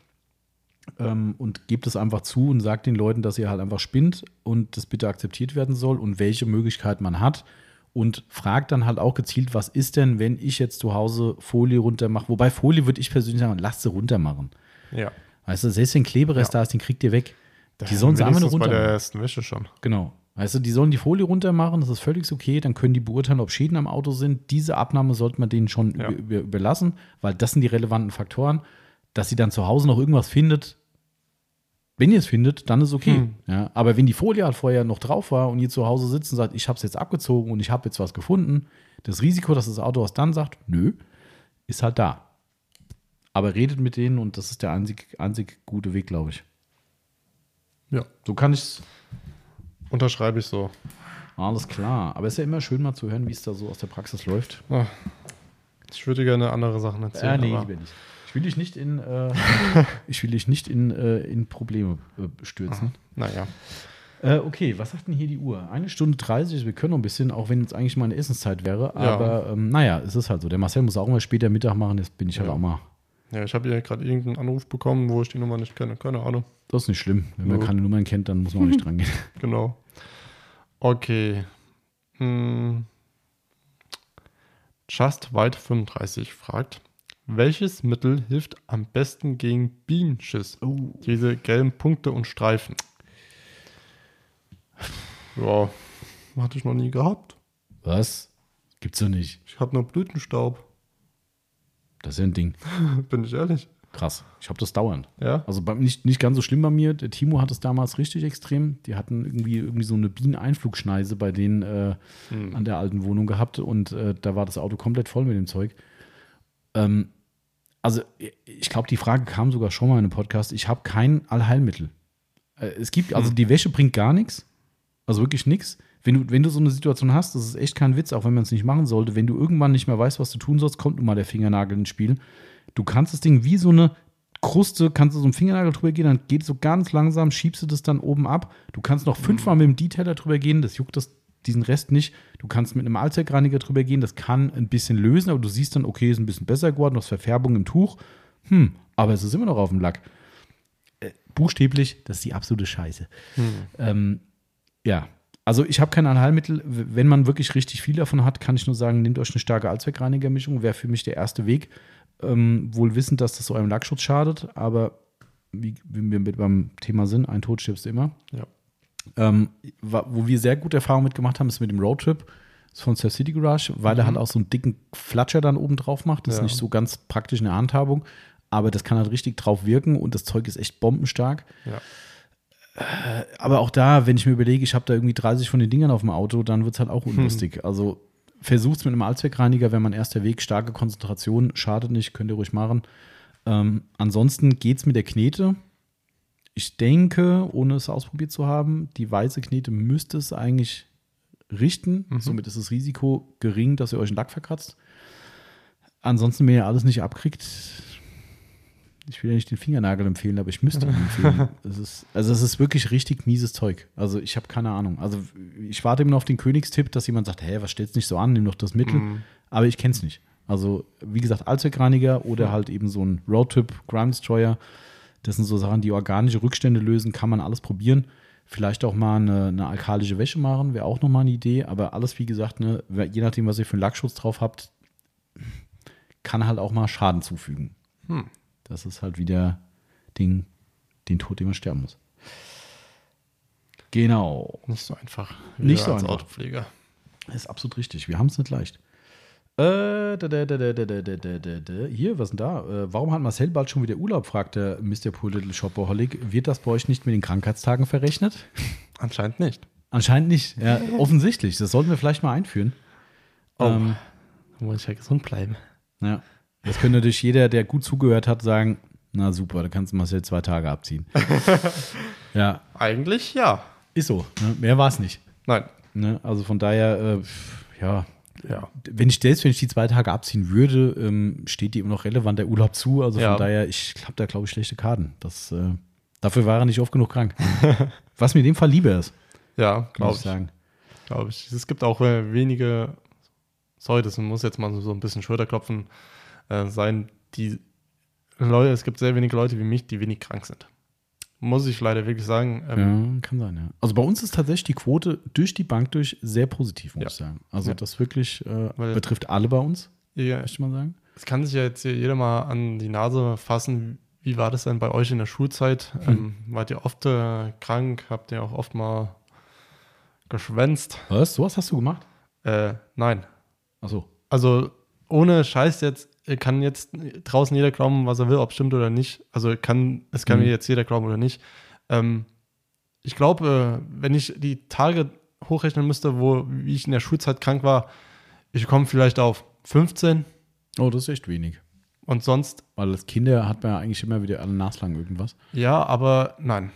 ähm, und gebt es einfach zu und sagt den Leuten, dass ihr halt einfach spinnt und das bitte akzeptiert werden soll und welche Möglichkeit man hat. Und fragt dann halt auch gezielt, was ist denn, wenn ich jetzt zu Hause Folie runter mache? Wobei Folie würde ich persönlich sagen, lasst sie runter machen. Ja. Weißt du, selbst wenn Kleberest Ja. da ist, den kriegt ihr weg. Die sollen nur Wenigstens bei runter der ersten Wäsche schon. Genau. Weißt du, die sollen die Folie runter machen, das ist völlig okay. Dann können die beurteilen, ob Schäden am Auto sind. Diese Abnahme sollte man denen schon Ja. über, über, überlassen, weil das sind die relevanten Faktoren. Dass sie dann zu Hause noch irgendwas findet, wenn ihr es findet, dann ist okay. Hm. Ja, aber wenn die Folie halt vorher noch drauf war und ihr zu Hause sitzt und sagt, ich habe es jetzt abgezogen und ich habe jetzt was gefunden, das Risiko, dass das Autohaus dann sagt, nö, ist halt da. Aber redet mit denen und das ist der einzig, einzig gute Weg, glaube ich. Ja. So kann ich es Unterschreibe ich so. alles klar. Aber es ist ja immer schön mal zu hören, wie es da so aus der Praxis läuft. Ah, Ich würde gerne andere Sachen erzählen. Äh, nee, aber nicht. Ich will dich nicht in, äh, ich will dich nicht in, äh, in Probleme äh, stürzen. naja. Äh, okay, was sagt denn hier die Uhr? Eine Stunde 30, wir können noch ein bisschen, auch wenn jetzt eigentlich mal eine Essenszeit wäre. Ja. Aber ähm, naja, es ist halt so. Der Marcel muss auch mal später Mittag machen, jetzt bin ich halt Ja. auch mal. Ja, ich habe hier gerade irgendeinen Anruf bekommen, wo ich die Nummer nicht kenne. Keine Ahnung. Das ist nicht schlimm. Wenn man Ja. keine Nummern kennt, dann muss man auch nicht dran gehen. Genau. Okay. Hm. Just White 35 fragt, welches Mittel hilft am besten gegen Bienenschiss? Oh. Diese gelben Punkte und Streifen. Ja, hatte ich noch nie gehabt. Was? Gibt's doch nicht. Ich habe nur Blütenstaub. Das ist ja ein Ding. Bin ich ehrlich. Krass. Ich habe das dauernd. Ja. Also bei, nicht, nicht ganz so schlimm bei mir. Der Timo hat es damals richtig extrem. Die hatten irgendwie, irgendwie so eine Bieneneinflugschneise bei denen äh, Hm. an der alten Wohnung gehabt und äh, da war das Auto komplett voll mit dem Zeug. Ähm, also ich glaube, die Frage kam sogar schon mal in einem Podcast. Ich habe kein Allheilmittel. Äh, es gibt, also Hm. die Wäsche bringt gar nichts. Also wirklich nichts. Wenn du, wenn du so eine Situation hast, das ist echt kein Witz, auch wenn man es nicht machen sollte, wenn du irgendwann nicht mehr weißt, was du tun sollst, kommt nun mal der Fingernagel ins Spiel. Du kannst das Ding wie so eine Kruste, kannst du so einen Fingernagel drüber gehen, dann geht es so ganz langsam, schiebst du das dann oben ab. Du kannst noch fünfmal mit dem Detailer drüber gehen, das juckt das, diesen Rest nicht. Du kannst mit einem Allzweckreiniger drüber gehen, das kann ein bisschen lösen, aber du siehst dann, okay, ist ein bisschen besser geworden, hast Verfärbung im Tuch. Hm, aber es ist immer noch auf dem Lack. Äh, buchstäblich, das ist die absolute Scheiße. Ähm, ja, also ich habe kein Allheilmittel. Wenn man wirklich richtig viel davon hat, kann ich nur sagen, nehmt euch eine starke Allzweckreinigermischung. Wäre für mich der erste Weg. Ähm, wohl wissend, dass das so einem Lackschutz schadet, aber wie, wie wir mit beim Thema sind, ein Tod stirbst immer. Ja. Ähm, wo wir sehr gute Erfahrungen mitgemacht haben, ist mit dem Roadtrip. Ist von Surf City Garage, weil er halt auch so einen dicken Flatscher dann oben drauf macht. Das ist Ja. nicht so ganz praktisch in der Handhabung, aber das kann halt richtig drauf wirken und das Zeug ist echt bombenstark. Ja. Aber auch da, wenn ich mir überlege, ich habe da irgendwie 30 von den Dingern auf dem Auto, dann wird es halt auch unlustig. Also versucht es mit einem Allzweckreiniger, wenn man erster Weg, starke Konzentration, schadet nicht, könnt ihr ruhig machen. Ähm, ansonsten geht es mit der Knete. Ich denke, ohne es ausprobiert zu haben, die weiße Knete müsste es eigentlich richten. Somit ist das Risiko gering, dass ihr euch einen Lack verkratzt. Ansonsten, wenn ihr alles nicht abkriegt, ich will ja nicht den Fingernagel empfehlen, aber ich müsste ihn empfehlen. Es ist, also es ist wirklich richtig mieses Zeug. Also ich habe keine Ahnung. Also ich warte immer noch auf den Königstipp, dass jemand sagt, hä, was stellst nicht so an, nimm doch das Mittel. Aber ich kenne es nicht. Also wie gesagt, Allzweckreiniger oder halt eben so ein Roadtrip Grime Destroyer. Das sind so Sachen, die organische Rückstände lösen, kann man alles probieren. Vielleicht auch mal eine, eine alkalische Wäsche machen, wäre auch nochmal eine Idee. Aber alles, wie gesagt, ne, je nachdem, was ihr für einen Lackschutz drauf habt, kann halt auch mal Schaden zufügen. Hm das ist halt wieder den, den Tod, den man sterben muss. Genau. Nicht so einfach. Nicht so als einfach. Autopfleger. Ist absolut richtig. Wir haben es nicht leicht. Äh, da, da, da, Hier, was denn da? Äh, warum hat Marcel bald schon wieder Urlaub? fragt der Mr. Poor Little Shopaholic. Wird das bei euch nicht mit den Krankheitstagen verrechnet? Anscheinend nicht. Anscheinend nicht. Ja, offensichtlich. Das sollten wir vielleicht mal einführen. Oh, ähm, muss ich ja gesund bleiben. Ja. Das könnte natürlich jeder, der gut zugehört hat, sagen: Na super, da kannst du Marcel zwei Tage abziehen. ja, Eigentlich ja. ist so. Ne? Mehr war es nicht. Nein. Ne? Also von daher, äh, ja, Ja. wenn ich selbst wenn ich die zwei Tage abziehen würde, ähm, steht die immer noch relevant der Urlaub zu. Also Ja. von daher, ich habe da glaube ich schlechte Karten. Das, äh, dafür war er nicht oft genug krank. Was mir in dem Fall lieber ist, Ja, glaube ich ich. sagen. Glaube ich. Es gibt auch äh, wenige, sorry, das muss jetzt mal so ein bisschen Schulterklopfen äh, sein, die Leute, es gibt sehr wenige Leute wie mich, die wenig krank sind. Muss ich leider wirklich sagen. Ähm, ja, kann sein, ja. Also bei uns ist tatsächlich die Quote durch die Bank durch sehr positiv, muss Ja. ich sagen. Also Ja. das wirklich äh, Weil- betrifft alle bei uns, ihr, möchte mal sagen. es kann sich ja jetzt hier jeder mal an die Nase fassen. Wie war das denn bei euch in der Schulzeit? Ähm, wart ihr oft äh, krank? Habt ihr auch oft mal geschwänzt? Was? Sowas hast du gemacht? Äh, nein. Achso. Also ohne Scheiß jetzt kann jetzt draußen jeder glauben, was er will, ob stimmt oder nicht. Also kann, es kann Mhm. mir jetzt jeder glauben oder nicht. Ähm, ich glaube, äh, wenn ich die Tage hochrechnen müsste, wo wie ich in der Schulzeit krank war, ich komme vielleicht auf 15 Oh, das ist echt wenig. und sonst, Weil als Kinder hat man ja eigentlich immer wieder alle naslang irgendwas. ja, aber nein.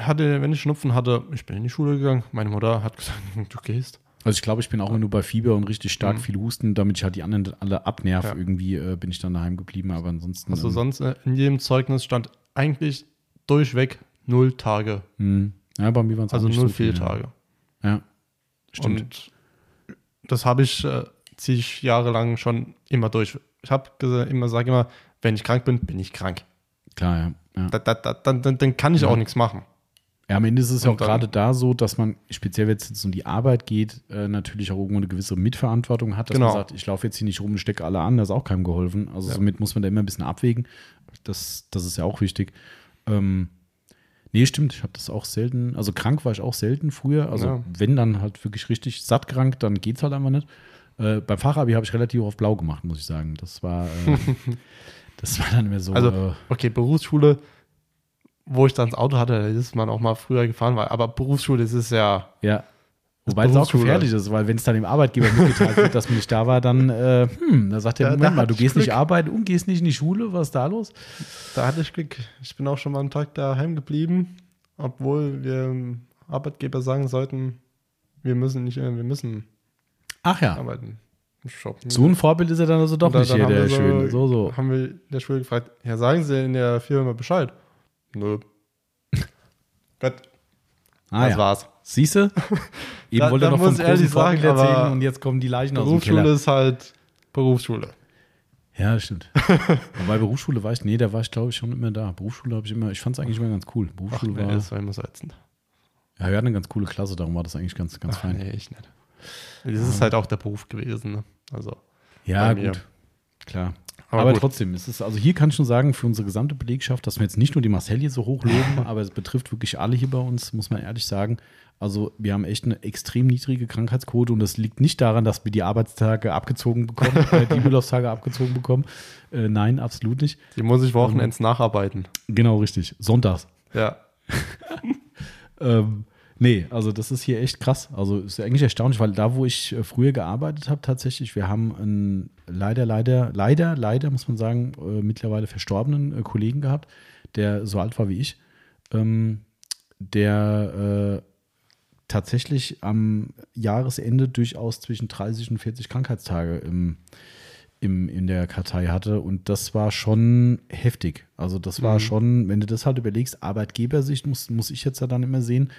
Hatte, wenn ich Schnupfen hatte, ich bin in die Schule gegangen. Meine Mutter hat gesagt, du gehst. Also ich glaube, ich bin auch nur bei Fieber und richtig stark Mhm. viel Husten, damit ich halt die anderen alle abnerv. Ja. Irgendwie äh, bin ich dann daheim geblieben, aber ansonsten. Also ähm, sonst äh, in jedem Zeugnis stand eigentlich durchweg null Tage. mh. Ja, bei mir waren es Also null so. Fehltage. Ja, stimmt. Und das habe ich äh, zig Jahre lang schon immer durch. Ich habe immer sage immer, wenn ich krank bin, bin ich krank. Klar, ja. ja. Da, da, da, dann, dann, kann ich auch nichts machen. Ja, am Ende ist es ja auch gerade da so, dass man, speziell wenn es jetzt um die Arbeit geht, äh, natürlich auch irgendwo eine gewisse Mitverantwortung hat, dass Genau. man sagt, ich laufe jetzt hier nicht rum und stecke alle an, das ist auch keinem geholfen. Also Ja. somit muss man da immer ein bisschen abwägen. Das, das ist ja auch wichtig. Ähm, nee, stimmt, ich habe das auch selten, also krank war ich auch selten früher. Also Ja. wenn dann halt wirklich richtig satt krank, dann geht es halt einfach nicht. Äh, beim Fachabi habe ich relativ auf blau gemacht, muss ich sagen. Das war, äh, das war dann immer so. Also, äh, Okay, Berufsschule, wo ich dann das Auto hatte, da ist man auch mal früher gefahren, weil, aber Berufsschule, das ist ja, Ja. Wobei es auch gefährlich ist, weil wenn es dann dem Arbeitgeber mitgeteilt wird, dass man nicht da war, dann, äh, hm, da sagt er, Ja, Moment da mal, du gehst nicht Glück. arbeiten und gehst nicht in die Schule, was ist da los? da hatte ich Glück. Ich bin auch schon mal einen Tag daheim geblieben, obwohl wir Arbeitgeber sagen sollten, wir müssen nicht, äh, wir müssen Ach ja, arbeiten. Shoppen. so ein Vorbild ist er dann also doch Und nicht dann hier, haben der wir schön. So, so. Haben wir in der Schule gefragt, ja, sagen Sie in der Firma Bescheid? Nö. Gott, Ah das ja. war's. Siehst du? Eben Da- wollte er noch vom großen Vorbild erzählen und jetzt kommen die Leichen aus dem Berufsschule Keller. ist halt Berufsschule. Ja, stimmt. Wobei Berufsschule war ich, nee, da war ich glaube ich schon immer da. Berufsschule habe ich immer, ich fand es eigentlich immer ganz cool. Ach, Berufsschule nee, war, das war immer so ätzend. ja, wir hatten eine ganz coole Klasse, darum war das eigentlich ganz, ganz Ach, fein. nee, ich nicht. Das ist halt auch der Beruf gewesen. Ne? Also, Ja, gut. Klar. Aber Aber, trotzdem, es ist, also hier kann ich schon sagen, für unsere gesamte Belegschaft, dass wir jetzt nicht nur die Marcel hier so hoch loben, aber es betrifft wirklich alle hier bei uns, muss man ehrlich sagen. Also wir haben echt eine extrem niedrige Krankheitsquote und das liegt nicht daran, dass wir die Arbeitstage abgezogen bekommen, äh, die Urlaubstage abgezogen bekommen. Äh, nein, absolut nicht. die muss ich Ähm. Wochenends nacharbeiten. Genau, richtig. Sonntags. Ja. Ähm, nee, also das ist hier echt krass. Also ist eigentlich erstaunlich, weil da, wo ich äh, früher gearbeitet habe, tatsächlich, wir haben einen leider, leider, leider, leider, muss man sagen, äh, mittlerweile verstorbenen äh, Kollegen gehabt, der so alt war wie ich, ähm, der äh, tatsächlich am Jahresende durchaus zwischen 30 und 40 Krankheitstage im, im, in der Kartei hatte. Und das war schon heftig. Also das war Mhm. schon, wenn du das halt überlegst, Arbeitgebersicht muss, muss ich jetzt ja dann immer sehen,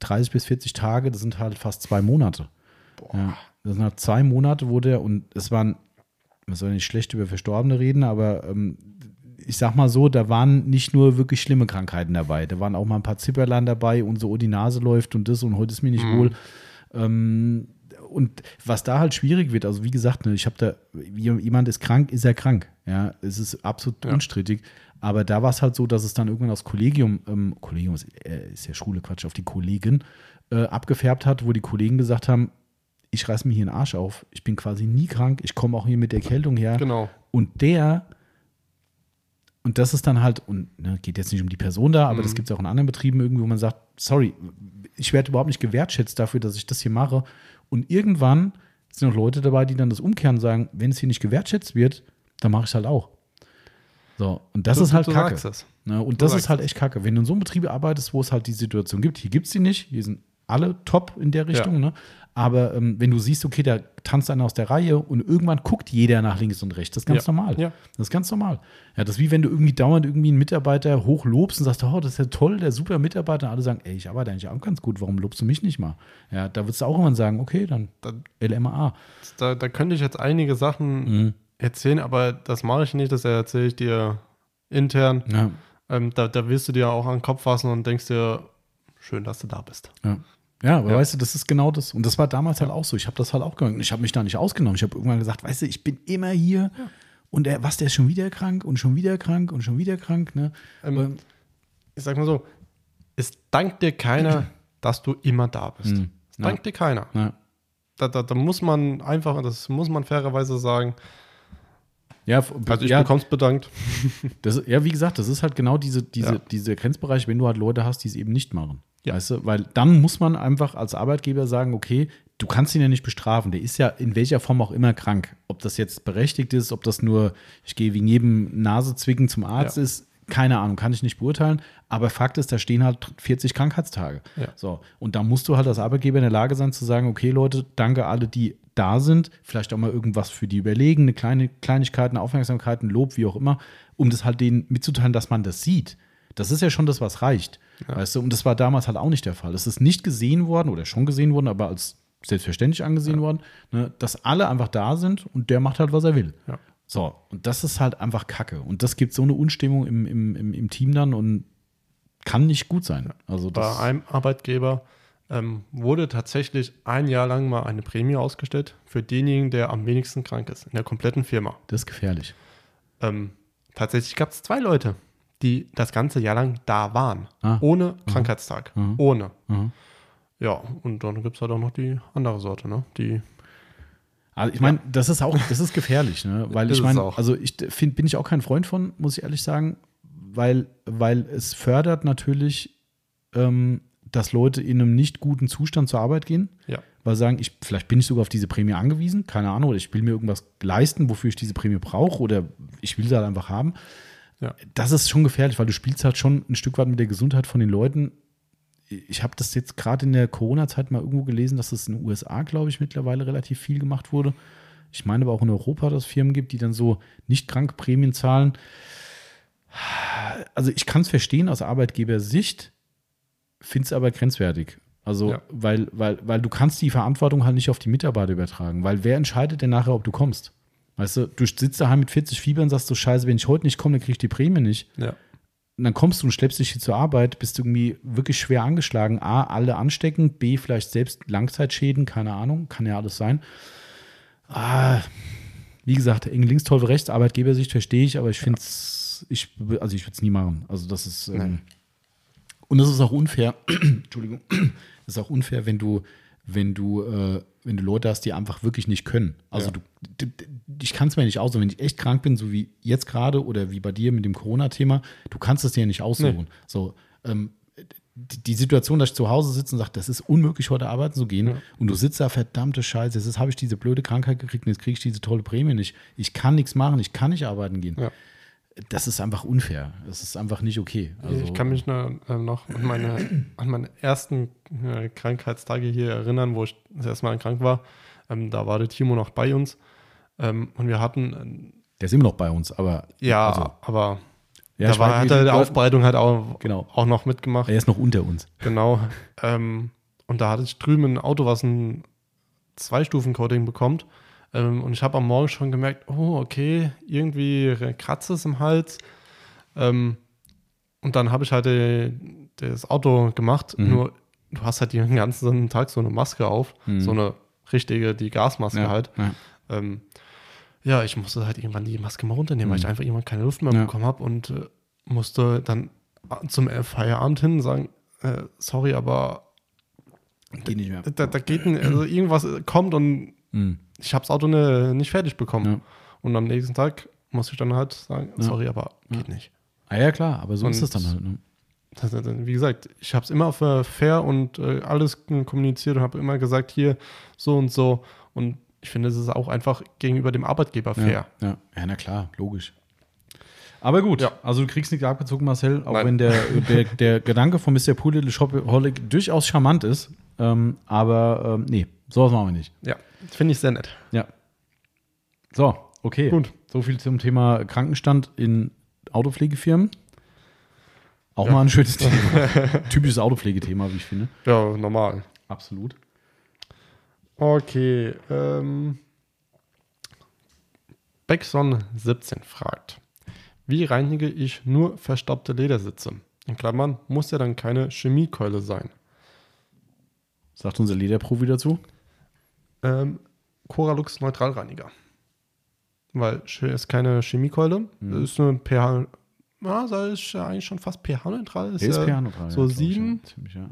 30 bis 40 Tage, das sind halt fast zwei Monate. Ja, das sind halt zwei Monate, wo der, und es waren, man soll nicht schlecht über Verstorbene reden, aber ähm, ich sag mal so, da waren nicht nur wirklich schlimme Krankheiten dabei. Da waren auch mal ein paar Zipperlein dabei und so, oh, die Nase läuft und das und heute ist mir nicht Mhm. wohl. Ähm, und was da halt schwierig wird, also wie gesagt, ne, ich habe da, jemand ist krank, ist er krank. Ja, es ist absolut Ja. unstrittig. Aber da war es halt so, dass es dann irgendwann aufs Kollegium, ähm, Kollegium ist, äh, ist ja Schule, Quatsch, auf die Kollegen äh, abgefärbt hat, wo die Kollegen gesagt haben, ich reiß mir hier einen Arsch auf. Ich bin quasi nie krank. Ich komme auch hier mit der Erkältung her. Genau. Und der, und das ist dann halt, und ne, geht jetzt nicht um die Person da, aber Mhm. das gibt es auch in anderen Betrieben irgendwie, wo man sagt, sorry, ich werde überhaupt nicht gewertschätzt dafür, dass ich das hier mache. Und irgendwann sind auch Leute dabei, die dann das umkehren und sagen, wenn es hier nicht gewertschätzt wird, dann mache ich es halt auch. So, und das Du- ist halt Kacke. Ne? Und Du das ist halt echt Kacke. Wenn du in so einem Betrieb arbeitest, wo es halt die Situation gibt, hier gibt es die nicht, hier sind alle top in der Richtung, ne? aber ähm, wenn du siehst, okay, da tanzt einer aus der Reihe und irgendwann guckt jeder nach links und rechts, das ist ganz Ja. normal. Ja. Das ist ganz normal. Ja, das ist wie wenn du irgendwie dauernd irgendwie einen Mitarbeiter hochlobst und sagst, oh, das ist ja toll, der super Mitarbeiter. Und alle sagen, ey, ich arbeite eigentlich auch ganz gut, warum lobst du mich nicht mal? Ja, da würdest du auch irgendwann sagen, okay, dann Dann- LMA. Da, da könnte ich jetzt einige Sachen Mhm. erzählen, aber das mache ich nicht, das erzähle ich dir intern. Ja, Ähm, da, da wirst du dir auch an den Kopf fassen und denkst dir, schön, dass du da bist. Ja. Ja, aber Ja. weißt du, das ist genau das. Und das war damals halt auch so. Ich habe das halt auch gemacht. Ich habe mich da nicht ausgenommen. Ich habe irgendwann gesagt, weißt du, ich bin immer hier. Und der, was, der ist schon wieder krank und schon wieder krank und schon wieder krank. Ne? Ähm, Ich sag mal so, es dankt dir keiner, dass du immer da bist. Mhm. Es dankt dir keiner. ja. Da, da, da muss man einfach, das muss man fairerweise sagen, Ja, also ich ja, bekomm's bedankt. das, ja, wie gesagt, das ist halt genau diese, diese, Ja. diese Grenzbereich, wenn du halt Leute hast, die es eben nicht machen. Ja. Weißt du, weil dann muss man einfach als Arbeitgeber sagen, okay, du kannst ihn ja nicht bestrafen. Der ist ja in welcher Form auch immer krank. Ob das jetzt berechtigt ist, ob das nur, ich gehe wegen jedem Nasezwicken zum Arzt Ja. ist, keine Ahnung, kann ich nicht beurteilen. Aber Fakt ist, da stehen halt 40 Krankheitstage. Ja. So. Und da musst du halt als Arbeitgeber in der Lage sein zu sagen, okay, Leute, danke alle, die da sind, vielleicht auch mal irgendwas für die überlegen, eine kleine Kleinigkeit, eine Aufmerksamkeit, ein Lob, wie auch immer, um das halt denen mitzuteilen, dass man das sieht. Das ist ja schon das, was reicht. Weißt du, und das war damals halt auch nicht der Fall. Es ist nicht gesehen worden oder schon gesehen worden, aber als selbstverständlich angesehen worden, ne, dass alle einfach da sind und der macht halt, was er will. Ja. So, und das ist halt einfach Kacke. Und das gibt so eine Unstimmung im, im, im, im Team dann und kann nicht gut sein. Also Bei einem Arbeitgeber ähm, wurde tatsächlich ein Jahr lang mal eine Prämie ausgestellt für denjenigen, der am wenigsten krank ist in der kompletten Firma. das ist gefährlich. Ähm, tatsächlich gab es zwei Leute, die das ganze Jahr lang da waren. Ah. Ohne Krankheitstag. Ohne. Mhm. Ja, und dann gibt es halt auch noch die andere Sorte, ne? Die, Also ich meine, das ist auch, das ist gefährlich, ne? Weil ich meine, also ich find, bin ich auch kein Freund von, muss ich ehrlich sagen, weil, weil es fördert natürlich, ähm, dass Leute in einem nicht guten Zustand zur Arbeit gehen. ja. Weil sagen, ich, vielleicht bin ich sogar auf diese Prämie angewiesen, keine Ahnung, oder ich will mir irgendwas leisten, wofür ich diese Prämie brauche, oder ich will sie halt einfach haben. Ja. Das ist schon gefährlich, weil du spielst halt schon ein Stück weit mit der Gesundheit von den Leuten. Ich habe das jetzt gerade in der Corona-Zeit mal irgendwo gelesen, dass es in den USA, glaube ich, mittlerweile relativ viel gemacht wurde. Ich meine aber auch in Europa, dass es Firmen gibt, die dann so nicht krank Prämien zahlen. Also ich kann es verstehen aus Arbeitgebersicht, finde es aber grenzwertig. Also, Ja. weil, weil, weil du kannst die Verantwortung halt nicht auf die Mitarbeiter übertragen. Weil wer entscheidet denn nachher, ob du kommst? Weißt du, du sitzt daheim mit 40 Fieber und sagst so, scheiße, wenn ich heute nicht komme, dann krieg ich die Prämie nicht. Ja. Und dann kommst du und schleppst dich hier zur Arbeit, bist irgendwie wirklich schwer angeschlagen. A, alle anstecken, B, vielleicht selbst Langzeitschäden, keine Ahnung, kann ja alles sein. Ah, wie gesagt, eng links, toll rechts, Arbeitgebersicht verstehe ich, aber ich finde es, ich, also ich würde es nie machen. Also das ist, ähm, und das ist auch unfair, Entschuldigung, das ist auch unfair, wenn du, wenn du, äh, wenn du Leute hast, die einfach wirklich nicht können. Also Ja. du, ich kann es mir nicht aussuchen, wenn ich echt krank bin, so wie jetzt gerade oder wie bei dir mit dem Corona-Thema, du kannst es dir ja nicht aussuchen. So, ähm, die, die Situation, dass ich zu Hause sitze und sage, das ist unmöglich, heute arbeiten zu gehen, Ja. und du sitzt da, verdammte Scheiße, jetzt habe ich diese blöde Krankheit gekriegt und jetzt kriege ich diese tolle Prämie nicht. Ich kann nichts machen, ich kann nicht arbeiten gehen. Ja. Das ist einfach unfair. Das ist einfach nicht okay. Also, ich kann mich noch, äh, noch an, meine, an meine ersten äh, Krankheitstage hier erinnern, wo ich das erste Mal krank war. Ähm, da war der Timo noch bei uns. Ähm, und wir hatten, der ist immer noch bei uns, aber äh, ja, also, aber ja, da war, weiß, hat er die du- Aufbereitung halt auch, Genau. auch noch mitgemacht. er ist noch unter uns. Genau. Ähm, und da hatte ich drüben ein Auto, was ein Zwei-Stufen-Coding bekommt. Ähm, und ich habe am Morgen schon gemerkt, oh, okay, irgendwie kratzt es im Hals. Ähm, und dann habe ich halt äh, das Auto gemacht. Mhm. Nur, du hast halt den ganzen Tag so eine Maske auf. Mhm. So eine richtige, die Gasmaske Ja, halt. ja. Ähm, ja, ich musste halt irgendwann die Maske mal runternehmen, weil ich Mhm. einfach irgendwann keine Luft mehr Ja. bekommen habe und äh, musste dann zum Feierabend hin sagen, äh, sorry, aber Geht nicht mehr. da, da geht ein, also irgendwas kommt und Mhm. ich habe das Auto ne, nicht fertig bekommen. Ja. Und am nächsten Tag musste ich dann halt sagen, Ja. sorry, aber geht nicht. Ah ja, klar, aber so ist Und- es dann halt. Ne? Das, wie gesagt, ich habe es immer fair und äh, alles kommuniziert und habe immer gesagt, hier so und so. Und ich finde, es ist auch einfach gegenüber dem Arbeitgeber fair. Ja, ja. ja, na klar, logisch. Aber gut, Ja. also du kriegst nicht abgezogen, Marcel, auch Nein. wenn der, der, der Gedanke von Mr. Pool Little Shopaholic durchaus charmant ist. Ähm, aber ähm, nee, sowas machen wir nicht. Ja, finde ich sehr nett. Ja. So, okay. Gut. So viel zum Thema Krankenstand in Autopflegefirmen. Auch Ja. mal ein schönes Thema. Typisches Autopflegethema, wie ich finde. Ja, normal. Absolut. Okay. Ähm, Beckson17 fragt, wie reinige ich nur verstaubte Ledersitze? In Klammern muss ja dann keine Chemiekeule sein. Sagt unser Lederprofi dazu. Ähm, Coralux Neutralreiniger. Weil ist keine Chemiekeule, Mhm. ist eine pH, ja, das ist eigentlich schon fast pH-neutral. Ist ist ja, pH-neutral. so ja, glaub ich, sieben? ja. Ziemlich, ja.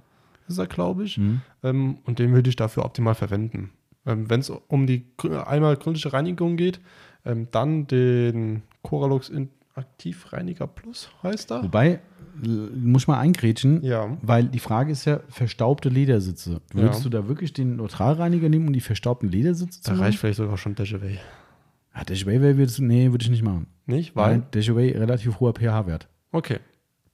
ist er, glaube ich. Mhm. Ähm, und den würde ich dafür optimal verwenden. Ähm, Wenn es um die einmal gründliche Reinigung geht, ähm, dann den Coralux In- Aktivreiniger Plus heißt er. Wobei, muss ich mal eingrätschen, Ja. weil die Frage ist ja, verstaubte Ledersitze. Würdest Ja. du da wirklich den Neutralreiniger nehmen und die verstaubten Ledersitze Da reicht vielleicht sogar schon Dejavay. Ja, Dashaway würdest du, nee, würde ich nicht machen. Nicht? Weil Weil? Dashaway relativ hoher pH-Wert. Okay.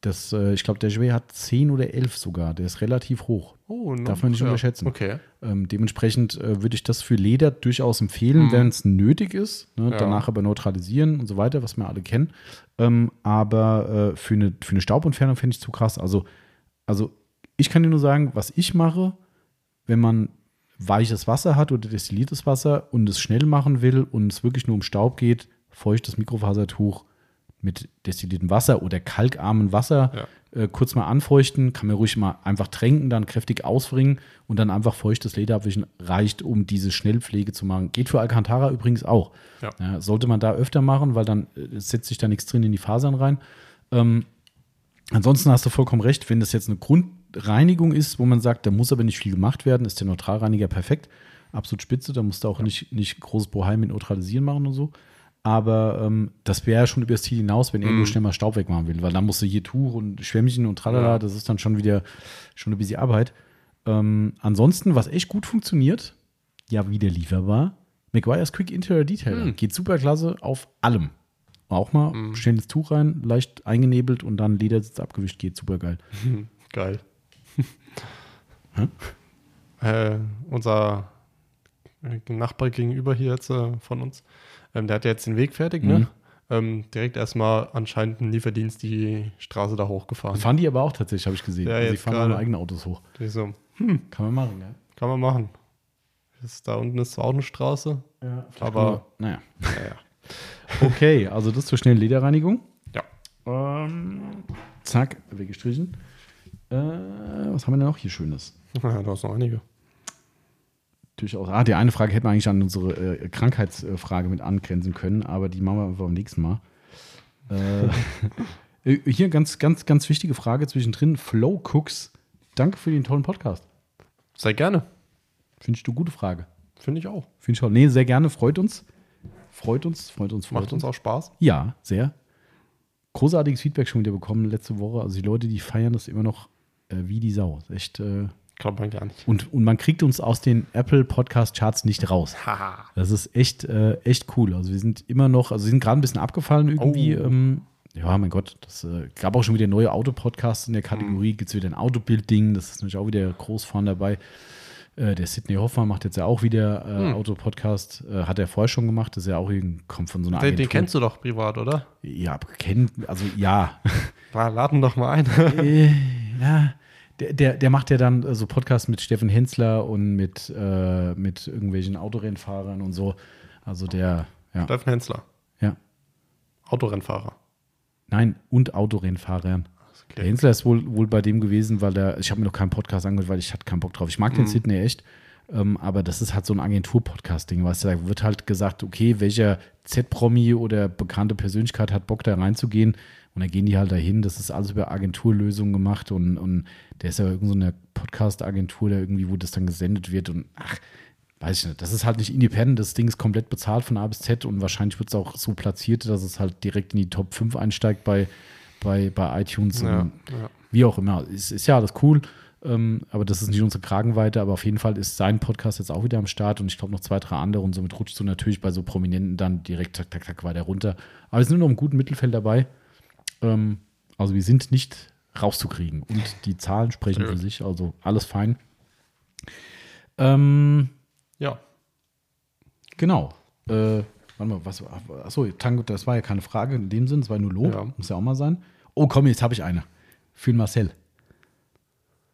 Das, äh, ich glaube, Dashaway hat 10 oder 11 sogar. Der ist relativ hoch. Oh, no, Darf man nicht unterschätzen. Okay. Ähm, dementsprechend äh, würde ich das für Leder durchaus empfehlen, Mhm. wenn es nötig ist. Ne? Ja. Danach aber neutralisieren und so weiter, was wir alle kennen. Ähm, aber äh, für, eine, für eine Staubentfernung finde ich zu krass. Also, also ich kann dir nur sagen, was ich mache, wenn man weiches Wasser hat oder destilliertes Wasser und es schnell machen will und es wirklich nur um Staub geht, feuchtes Mikrofasertuch mit destilliertem Wasser oder kalkarmem Wasser Ja. äh, kurz mal anfeuchten, kann man ruhig mal einfach tränken, dann kräftig ausbringen und dann einfach feuchtes Leder abwischen, reicht, um diese Schnellpflege zu machen. Geht für Alcantara übrigens auch. Ja. sollte man da öfter machen, weil dann äh, setzt sich da nichts drin in die Fasern rein. Ähm, ansonsten hast du vollkommen recht, wenn das jetzt eine Grundreinigung ist, wo man sagt, da muss aber nicht viel gemacht werden, ist der Neutralreiniger perfekt. Absolut spitze, da musst du auch nicht, nicht großes Bohai mit Neutralisieren machen und so. Aber ähm, das wäre ja schon über das Ziel hinaus, wenn er nur schnell mal Staub wegmachen will, weil dann musst du hier Tuch und Schwämmchen und tralala, Ja. das ist dann schon wieder schon ein bisschen Arbeit. Ähm, ansonsten, was echt gut funktioniert, ja, wieder lieferbar, McGuire's Quick Interior Detailer. Hm. Geht super klasse auf allem. Auch mal Hm. schnelles Tuch rein, leicht eingenebelt und dann Ledersitz abgewischt, geht super geil. Geil. Äh, unser Nachbar gegenüber hier jetzt äh, von uns, ähm, der hat ja jetzt den Weg fertig, Mhm. ne? Ähm, direkt erstmal anscheinend ein Lieferdienst die Straße da hochgefahren. Fahren die aber auch tatsächlich, habe ich gesehen. Ja, Also die fahren gerade. ihre eigenen Autos hoch. So, Kann man machen, ja. kann man machen. Das, da unten ist zwar auch eine Straße, ja aber naja. naja. Okay, also das zur schnellen Lederreinigung. Ja. Ähm, zack, weggestrichen. Äh, was haben wir denn noch hier Schönes? ja, da ist noch einige. Durchaus. Ah, die eine Frage hätten wir eigentlich an unsere äh, Krankheitsfrage mit angrenzen können, aber die machen wir einfach beim nächsten Mal. Äh, äh, hier ganz, ganz, ganz wichtige Frage zwischendrin. Flow Cooks, danke für den tollen Podcast. Sehr gerne. Finde ich eine gute Frage. Finde ich auch. Finde ich auch. Nee, sehr gerne, freut uns. Freut uns, freut uns, freut Macht uns auch Spaß. Ja, sehr. Großartiges Feedback schon wieder bekommen letzte Woche. Also die Leute, die feiern das immer noch äh, wie die Sau. Ist Echt. Glaubt man gar nicht. und, und man kriegt uns aus den Apple Podcast Charts nicht raus. Das ist echt, äh, echt cool. Also wir sind immer noch, also wir sind gerade ein bisschen abgefallen irgendwie. Oh. Ähm, ja, mein Gott, das äh, gab auch schon wieder neue Autopodcasts in der Kategorie. Gibt es wieder ein Autobild-Ding, das ist natürlich auch wieder groß vorne dabei. Äh, der Sidney Hoffmann macht jetzt ja auch wieder äh, Hm. Autopodcast. Äh, hat er vorher schon gemacht. Das ist ja auch irgend, kommt von so einer Den, Agentur. den kennst du doch privat, oder? Ja, kennt, also ja. Laden doch mal ein. äh, ja. Der, der, der macht ja dann äh, so Podcasts mit Steffen Hensler und mit, äh, mit irgendwelchen Autorennfahrern und so. Also der, ja. Steffen Hensler, ja. Autorennfahrer. Nein, und Autorennfahrern. Der Hensler ist wohl, wohl bei dem gewesen, weil der, ich habe mir noch keinen Podcast angehört, weil ich hatte keinen Bock drauf. Ich mag den Mhm. Sydney echt, ähm, aber das ist halt so ein Agentur-Podcast-Ding, weißt du, da wird halt gesagt, okay, welcher Z-Promi oder bekannte Persönlichkeit hat Bock da reinzugehen und dann gehen die halt dahin. Das ist alles über Agenturlösungen gemacht und, und der ist ja irgendeine so Podcast-Agentur, da irgendwie, wo das dann gesendet wird und ach, weiß ich nicht. Das ist halt nicht independent, das Ding ist komplett bezahlt von A bis Z und wahrscheinlich wird es auch so platziert, dass es halt direkt in die Top 5 einsteigt bei, bei, bei iTunes. Ja, und ja. Wie auch immer. Ist, ist ja alles cool. Ähm, aber das ist nicht unsere Kragenweite, aber auf jeden Fall ist sein Podcast jetzt auch wieder am Start und ich glaube noch zwei, drei andere und somit rutscht du natürlich bei so Prominenten dann direkt tak, tak, tak weiter runter. Aber wir sind noch im guten Mittelfeld dabei. Ähm, also wir sind nicht rauszukriegen und die Zahlen sprechen für sich, also alles fein. Ähm, ja. genau. Äh, warte mal, was, achso, Tango, das war ja keine Frage in dem Sinn, es war nur Lob, Ja. muss ja auch mal sein. Oh, komm, jetzt habe ich eine. Für Marcel.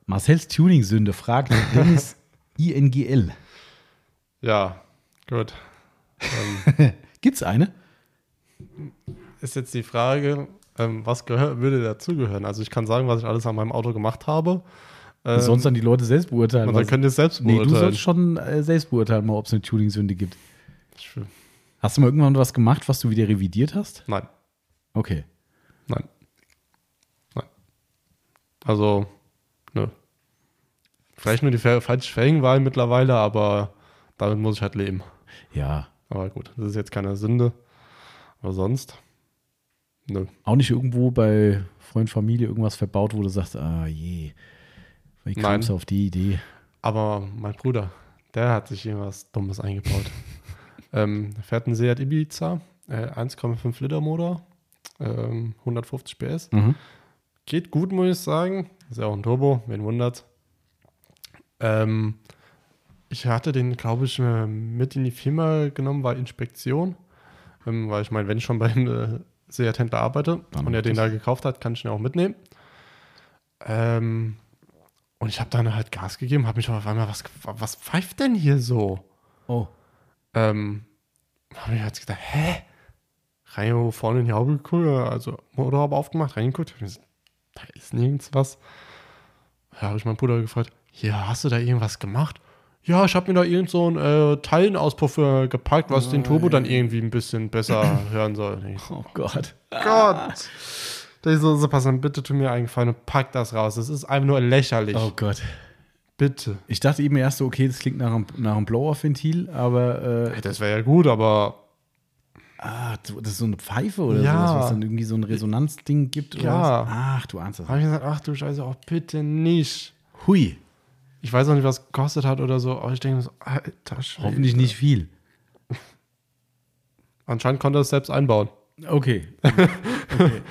Marcells Tuning-Sünde fragt Dennis INGL. Ja, gut. ähm, Gibt's eine? ist jetzt die Frage, ähm, was würde dazugehören? Also ich kann sagen, was ich alles an meinem Auto gemacht habe. Ähm, Sonst dann die Leute selbst beurteilen. und dann könnt ihr es selbst nee, du beurteilen. sollst schon äh, selbst beurteilen, mal, ob es eine Tuning-Sünde gibt. Ich- Hast du mal irgendwann was gemacht, was du wieder revidiert hast? Nein, Okay. nein. Nein. Also, nö. Vielleicht nur die fa- falsche Felgenwahl mittlerweile, aber damit muss ich halt leben. Ja. Aber gut, das ist jetzt keine Sünde. Aber sonst, nö. Auch nicht irgendwo bei Freund, Familie irgendwas verbaut, wo du sagst, ah je, wie kamst du auf die Idee? Aber mein Bruder, der hat sich irgendwas Dummes eingebaut. ähm, fährt einen Seat Ibiza, äh, 1,5 Liter Motor, ähm, 150 PS. Mhm. Geht gut, muss ich sagen. Ist ja auch ein Turbo, wen wundert. Ähm, ich hatte den, glaube ich, äh, mit in die Firma genommen, war Inspektion. Ähm, weil ich meine, wenn ich schon beim äh, Seat-Händler arbeite Dann und er den da gekauft hat, kann ich ihn auch mitnehmen. Ähm, und ich habe dann halt Gas gegeben, habe mich auf einmal, was, was pfeift denn hier so? Oh. Ähm, habe ich jetzt gedacht, hä? Rein vorne in die Haube geguckt, also Motorhaube aufgemacht, reingeguckt. Da ist nirgends was. Da habe ich meinen Bruder gefragt, ja, hast du da irgendwas gemacht? Ja, ich habe mir da irgend so einen äh, Teilenauspuff äh, gepackt, was den Turbo dann irgendwie ein bisschen besser hören soll. Ich Oh Gott. Gott! Da ich so, so, pass auf, bitte tu mir eingefallen und pack das raus. Das ist einfach nur lächerlich. Oh Gott. Bitte. Ich dachte eben erst so, okay, das klingt nach einem, nach einem Blow-Off-Ventil, aber äh, Das wäre ja gut, aber ah, das ist so eine Pfeife oder Ja. sowas, was dann irgendwie so ein Resonanzding gibt oder Ja. was? Ach, du ahnst das. habe ich gesagt, ach du Scheiße, auch bitte nicht. Hui, Ich weiß auch nicht, was es gekostet hat oder so, aber ich denke mir so, alter Schwede. hoffentlich nicht viel. Anscheinend konnte er es selbst einbauen. Okay. okay.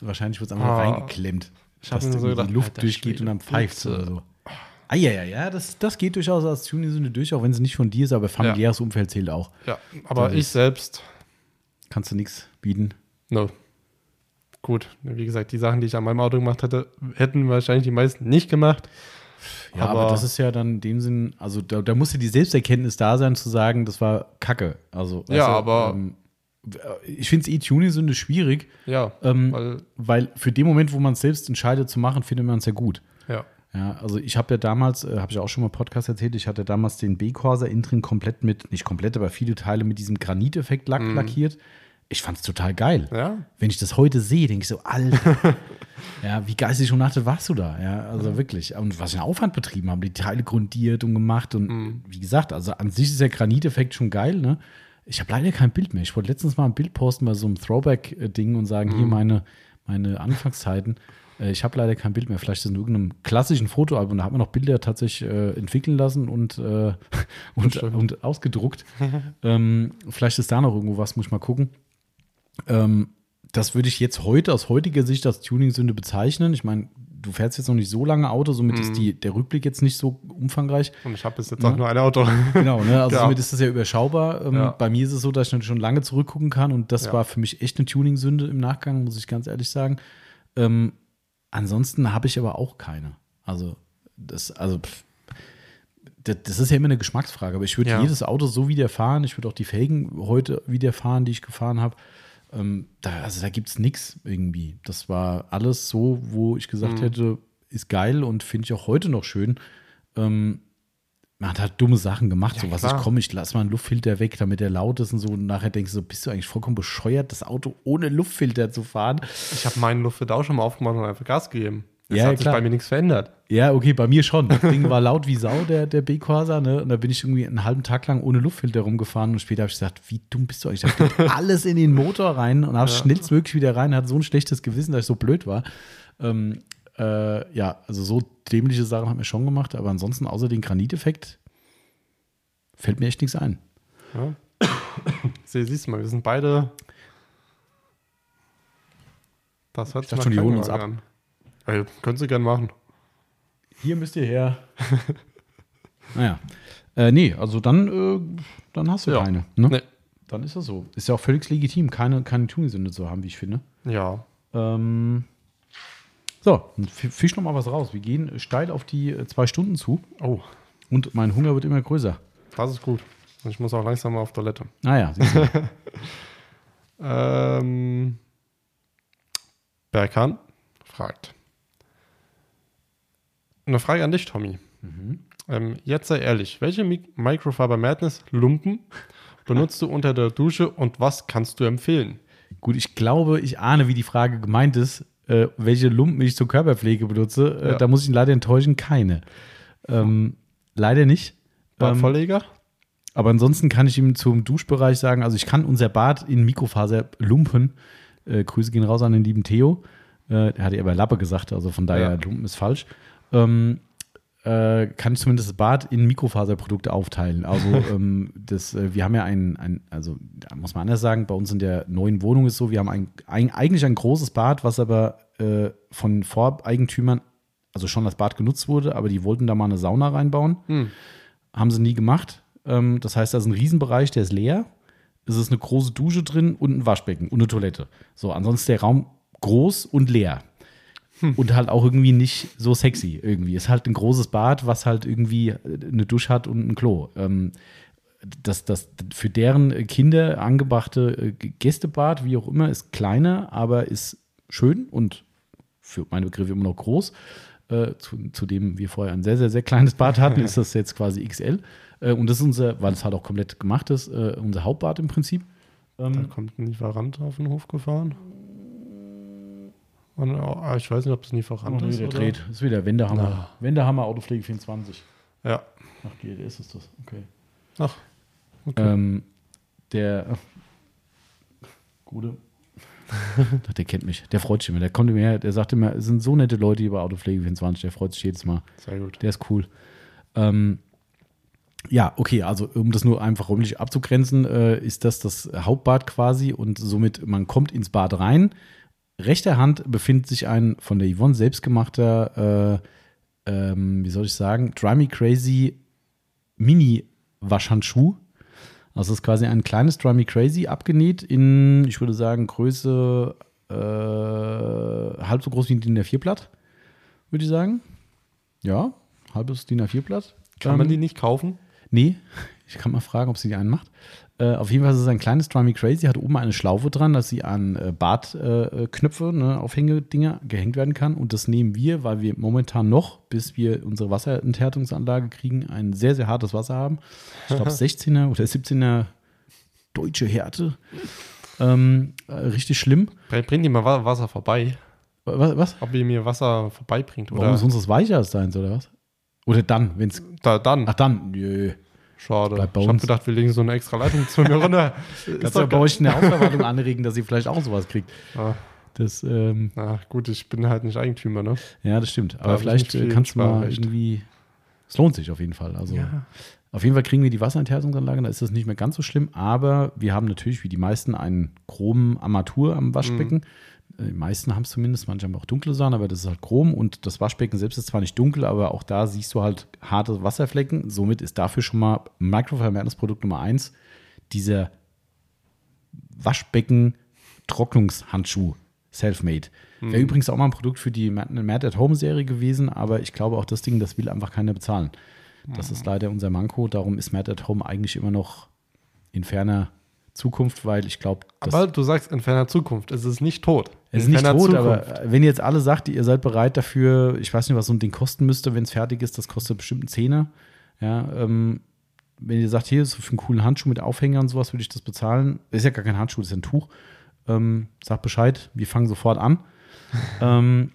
Wahrscheinlich wird es einfach Ah. reingeklemmt, dass so gedacht, die Luft durchgeht Schwede, und dann pfeift oder so. Ah, ja, ja, ja, das, das geht durchaus als Tuning-Sünde durch, auch wenn es nicht von dir ist, aber familiäres Umfeld zählt auch. Ja, aber Das ich selbst, Kannst du nichts bieten. no. Gut, wie gesagt, die Sachen, die ich an meinem Auto gemacht hätte, hätten wahrscheinlich die meisten nicht gemacht. Ja, aber, Aber- das ist ja dann in dem Sinn, also da, da musste die Selbsterkenntnis da sein, zu sagen, das war Kacke. Also, Ja, du, aber- Ähm, ich finde es E-Tuning-Sünde schwierig, Ja, ähm, weil, weil für den Moment, wo man es selbst entscheidet zu machen, findet man es ja gut. ja. Ja, also ich habe ja damals, äh, habe ich auch schon mal Podcast erzählt, ich hatte damals den B-Corsa innen drin komplett mit, nicht komplett, aber viele Teile mit diesem Graniteffekt lack lackiert. Ich fand es total geil. Ja, Wenn ich das heute sehe, denke ich so, Alter, ja, wie geistig und nachtet warst du da? Ja, also wirklich. Und was für einen Aufwand betrieben haben, die Teile grundiert und gemacht. Und wie gesagt, also an sich ist der Graniteffekt schon geil, ne? Ich habe leider kein Bild mehr. Ich wollte letztens mal ein Bild posten bei so einem Throwback-Ding und sagen, hier meine, meine Anfangszeiten. Äh, Ich habe leider kein Bild mehr. Vielleicht ist es in irgendeinem klassischen Fotoalbum. Da hat man noch Bilder tatsächlich äh, entwickeln lassen und, äh, und, und ausgedruckt. ähm, vielleicht ist da noch irgendwo was, muss ich mal gucken. Ähm, das würde ich jetzt heute aus heutiger Sicht als Tuning-Sünde bezeichnen. Ich meine, du fährst jetzt noch nicht so lange Auto, somit ist die, der Rückblick jetzt nicht so umfangreich. und ich habe bis jetzt Ja. auch nur ein Auto. Genau, ne? also Ja. somit ist das ja überschaubar. Ähm, Ja. Bei mir ist es so, dass ich natürlich schon lange zurückgucken kann und das Ja. war für mich echt eine Tuning-Sünde im Nachgang, muss ich ganz ehrlich sagen. Ähm, ansonsten habe ich aber auch keine. Also, das, also, pff, das, das ist ja immer eine Geschmacksfrage, aber ich würde jedes Auto so wieder fahren. Ich würde auch die Felgen heute wieder fahren, die ich gefahren habe. Ähm, da, also da gibt es nichts irgendwie. Das war alles so, wo ich gesagt Mhm. hätte, ist geil und finde ich auch heute noch schön. Ähm, man hat halt dumme Sachen gemacht, Ja, so was klar. ich komme, ich lass mal einen Luftfilter weg, damit der laut ist und so. Und nachher denkst du so, bist du eigentlich vollkommen bescheuert, das Auto ohne Luftfilter zu fahren? Ich habe meinen Luftfilter auch schon mal aufgemacht und einfach Gas gegeben. Es Ja, hat sich klar. bei mir nichts verändert. Ja, okay, bei mir schon. Das Ding war laut wie Sau, der, der B-Quasar, ne? Und da bin ich irgendwie einen halben Tag lang ohne Luftfilter rumgefahren und später habe ich gesagt, wie dumm bist du eigentlich? Da geht alles in den Motor rein und habe schnellstmöglich wieder rein, hatte so ein schlechtes Gewissen, dass ich so blöd war. Ähm, äh, ja, also so dämliche Sachen haben wir schon gemacht, aber ansonsten außer den Graniteffekt fällt mir echt nichts ein. Ja. Sie, siehst du mal, wir sind beide. Das hört Ich dachte schon, die holen uns Krankenwagen an. Ey, können Sie gern machen. Hier müsst ihr her. naja. Äh, nee, also dann, äh, dann hast du Ja. keine. Ne? Nee. Dann ist das so. Ist ja auch völlig legitim, keine, keine Tuning-Sünde zu haben, wie ich finde. Ja. Ähm, so, fisch noch mal was raus. Wir gehen steil auf die äh, zwei Stunden zu Oh, und mein Hunger wird immer größer. das ist gut. Ich muss auch langsam mal auf Toilette. Naja, du. Ähm, Berkan fragt. Eine Frage an dich, Tommy. Ähm, jetzt sei ehrlich, welche Mi Microfiber Madness Lumpen benutzt du unter der Dusche und was kannst du empfehlen? Gut, ich glaube, ich ahne, wie die Frage gemeint ist, äh, welche Lumpen ich zur Körperpflege benutze. Äh, Ja. Da muss ich ihn leider enttäuschen, keine. Ähm, leider nicht. Ähm, Badverleger? Aber ansonsten kann ich ihm zum Duschbereich sagen, also ich kann unser Bad in Mikrofaser lumpen. Äh, Grüße gehen raus an den lieben Theo. Äh, der hatte aber Lappe gesagt, also von daher Ja. lumpen ist falsch. Ähm, äh, kann ich zumindest das Bad in Mikrofaserprodukte aufteilen. Also ähm, das, äh, wir haben ja ein, ein, also da muss man anders sagen, bei uns in der neuen Wohnung ist so, wir haben ein, ein, eigentlich ein großes Bad, was aber äh, von Voreigentümern, also schon als Bad genutzt wurde, aber die wollten da mal eine Sauna reinbauen. Hm. Haben sie nie gemacht. Ähm, das heißt, da ist ein Riesenbereich, der ist leer. Es ist eine große Dusche drin und ein Waschbecken und eine Toilette. So, ansonsten ist der Raum groß und leer. Und halt auch irgendwie nicht so sexy irgendwie. Ist halt ein großes Bad, was halt irgendwie eine Dusche hat und ein Klo. Ähm, das, das für deren Kinder angebrachte äh, Gästebad, wie auch immer, ist kleiner, aber ist schön und für meine Begriffe immer noch groß. Äh, zu, zu dem wir vorher ein sehr, sehr, sehr kleines Bad hatten, ist das jetzt quasi XL. Äh, und das ist unser, weil es halt auch komplett gemacht ist, äh, unser Hauptbad im Prinzip. Da Ähm, kommt ein Lieferant auf den Hof gefahren. Und, ah, ich weiß nicht, ob es Lieferant oh, ist. der oder? dreht. Das ist wieder Wendehammer. Na. Wendehammer Autopflege 24. Ja. Ach, GLS ist das. Okay. Ach, okay. Ähm, der ach, Gute. Der kennt mich. Der freut sich immer. Der kommt immer her. Der sagt immer, es sind so nette Leute hier bei Autopflege 24. Der freut sich jedes Mal. Sehr gut. Der ist cool. Ähm, ja, okay, also um das nur einfach räumlich abzugrenzen, äh, ist das das Hauptbad quasi und somit, man kommt ins Bad rein. Rechter Hand befindet sich ein von der Yvonne selbstgemachter, äh, ähm, wie soll ich sagen, Dry Me Crazy Mini-Waschhandschuh. Also es ist quasi ein kleines Dry Me Crazy abgenäht in, ich würde sagen, Größe äh, halb so groß wie ein DIN A4-Blatt, würde ich sagen. Ja, halbes DIN A4-Blatt. Kann man Ähm, die nicht kaufen? Nee, ich kann mal fragen, ob sie die einen macht. Äh, auf jeden Fall ist es ein kleines Drummy Crazy, hat oben eine Schlaufe dran, dass sie an äh, Bartknöpfe, äh, Knöpfe, ne, Aufhängedinger gehängt werden kann. Und das nehmen wir, weil wir momentan noch, bis wir unsere Wasserenthärtungsanlage kriegen, ein sehr, sehr hartes Wasser haben. Ich glaube 16er oder 17er deutsche Härte. Ähm, äh, richtig schlimm. Bring bring die mal Wa- Wasser vorbei. Was? was? Ob ihr mir Wasser vorbeibringt. Warum Oder ist unseres weicher als deins, oder was? Oder dann, wenn es. da, dann. Ach, dann. Nö. Schade. bleibt bei Ich habe gedacht, wir legen so eine extra Leitung zu mir runter. Kannst du ja bei euch in der Hausverwaltung anregen, dass ihr vielleicht auch sowas kriegt. Ah, Das, ähm, na gut, ich bin halt nicht Eigentümer, ne? ja, das stimmt. Aber ich vielleicht kannst du mal Mitspracherecht. irgendwie. Es lohnt sich auf jeden Fall. Also auf jeden Fall kriegen wir die Wasserenthärtungsanlage, da ist das nicht mehr ganz so schlimm, aber wir haben natürlich wie die meisten einen chromen Armatur am Waschbecken. Äh, Die meisten haben es zumindest, manche haben auch dunkle Sachen, aber das ist halt chrom und das Waschbecken selbst ist zwar nicht dunkel, aber auch da siehst du halt harte Wasserflecken. Somit ist dafür schon mal Microfiber Produkt Nummer eins dieser Waschbecken-Trocknungshandschuh, Selfmade. Wäre übrigens auch mal ein Produkt für die Mad Mad at Home Serie gewesen, aber ich glaube auch das Ding, das will einfach keiner bezahlen. Das ist leider unser Manko. Darum ist Mad at Home eigentlich immer noch in ferner Zukunft, weil ich glaube, Aber du sagst in ferner Zukunft. Es ist nicht tot. es ist In nicht tot, Zukunft. aber wenn ihr jetzt alle sagt, ihr seid bereit dafür, ich weiß nicht, was so ein Ding kosten müsste, wenn es fertig ist, das kostet bestimmt einen Zehner. Ja, ähm, wenn ihr sagt, hier ist für einen coolen Handschuh mit Aufhänger und sowas, würde ich das bezahlen. Ist ja gar kein Handschuh, das ist ein Tuch. Ähm, sagt Bescheid, wir fangen sofort an. ähm,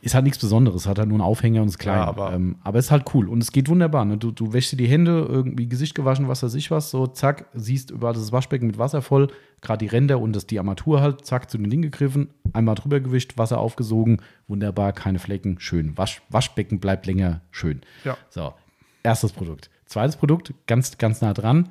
ist halt nichts Besonderes, hat halt nur einen Aufhänger und ist klein. Ja, aber- ähm, aber ist halt cool und es geht wunderbar. Ne? Du, du wäschst dir die Hände, irgendwie Gesicht gewaschen, was weiß ich was, so zack, siehst überall das Waschbecken mit Wasser voll, gerade die Ränder und das, die Armatur halt, zack, zu den Ding gegriffen, einmal drüber gewischt, Wasser aufgesogen, wunderbar, keine Flecken, schön. Wasch, Waschbecken bleibt länger schön. Ja. So, erstes Produkt. Zweites Produkt, ganz, ganz nah dran,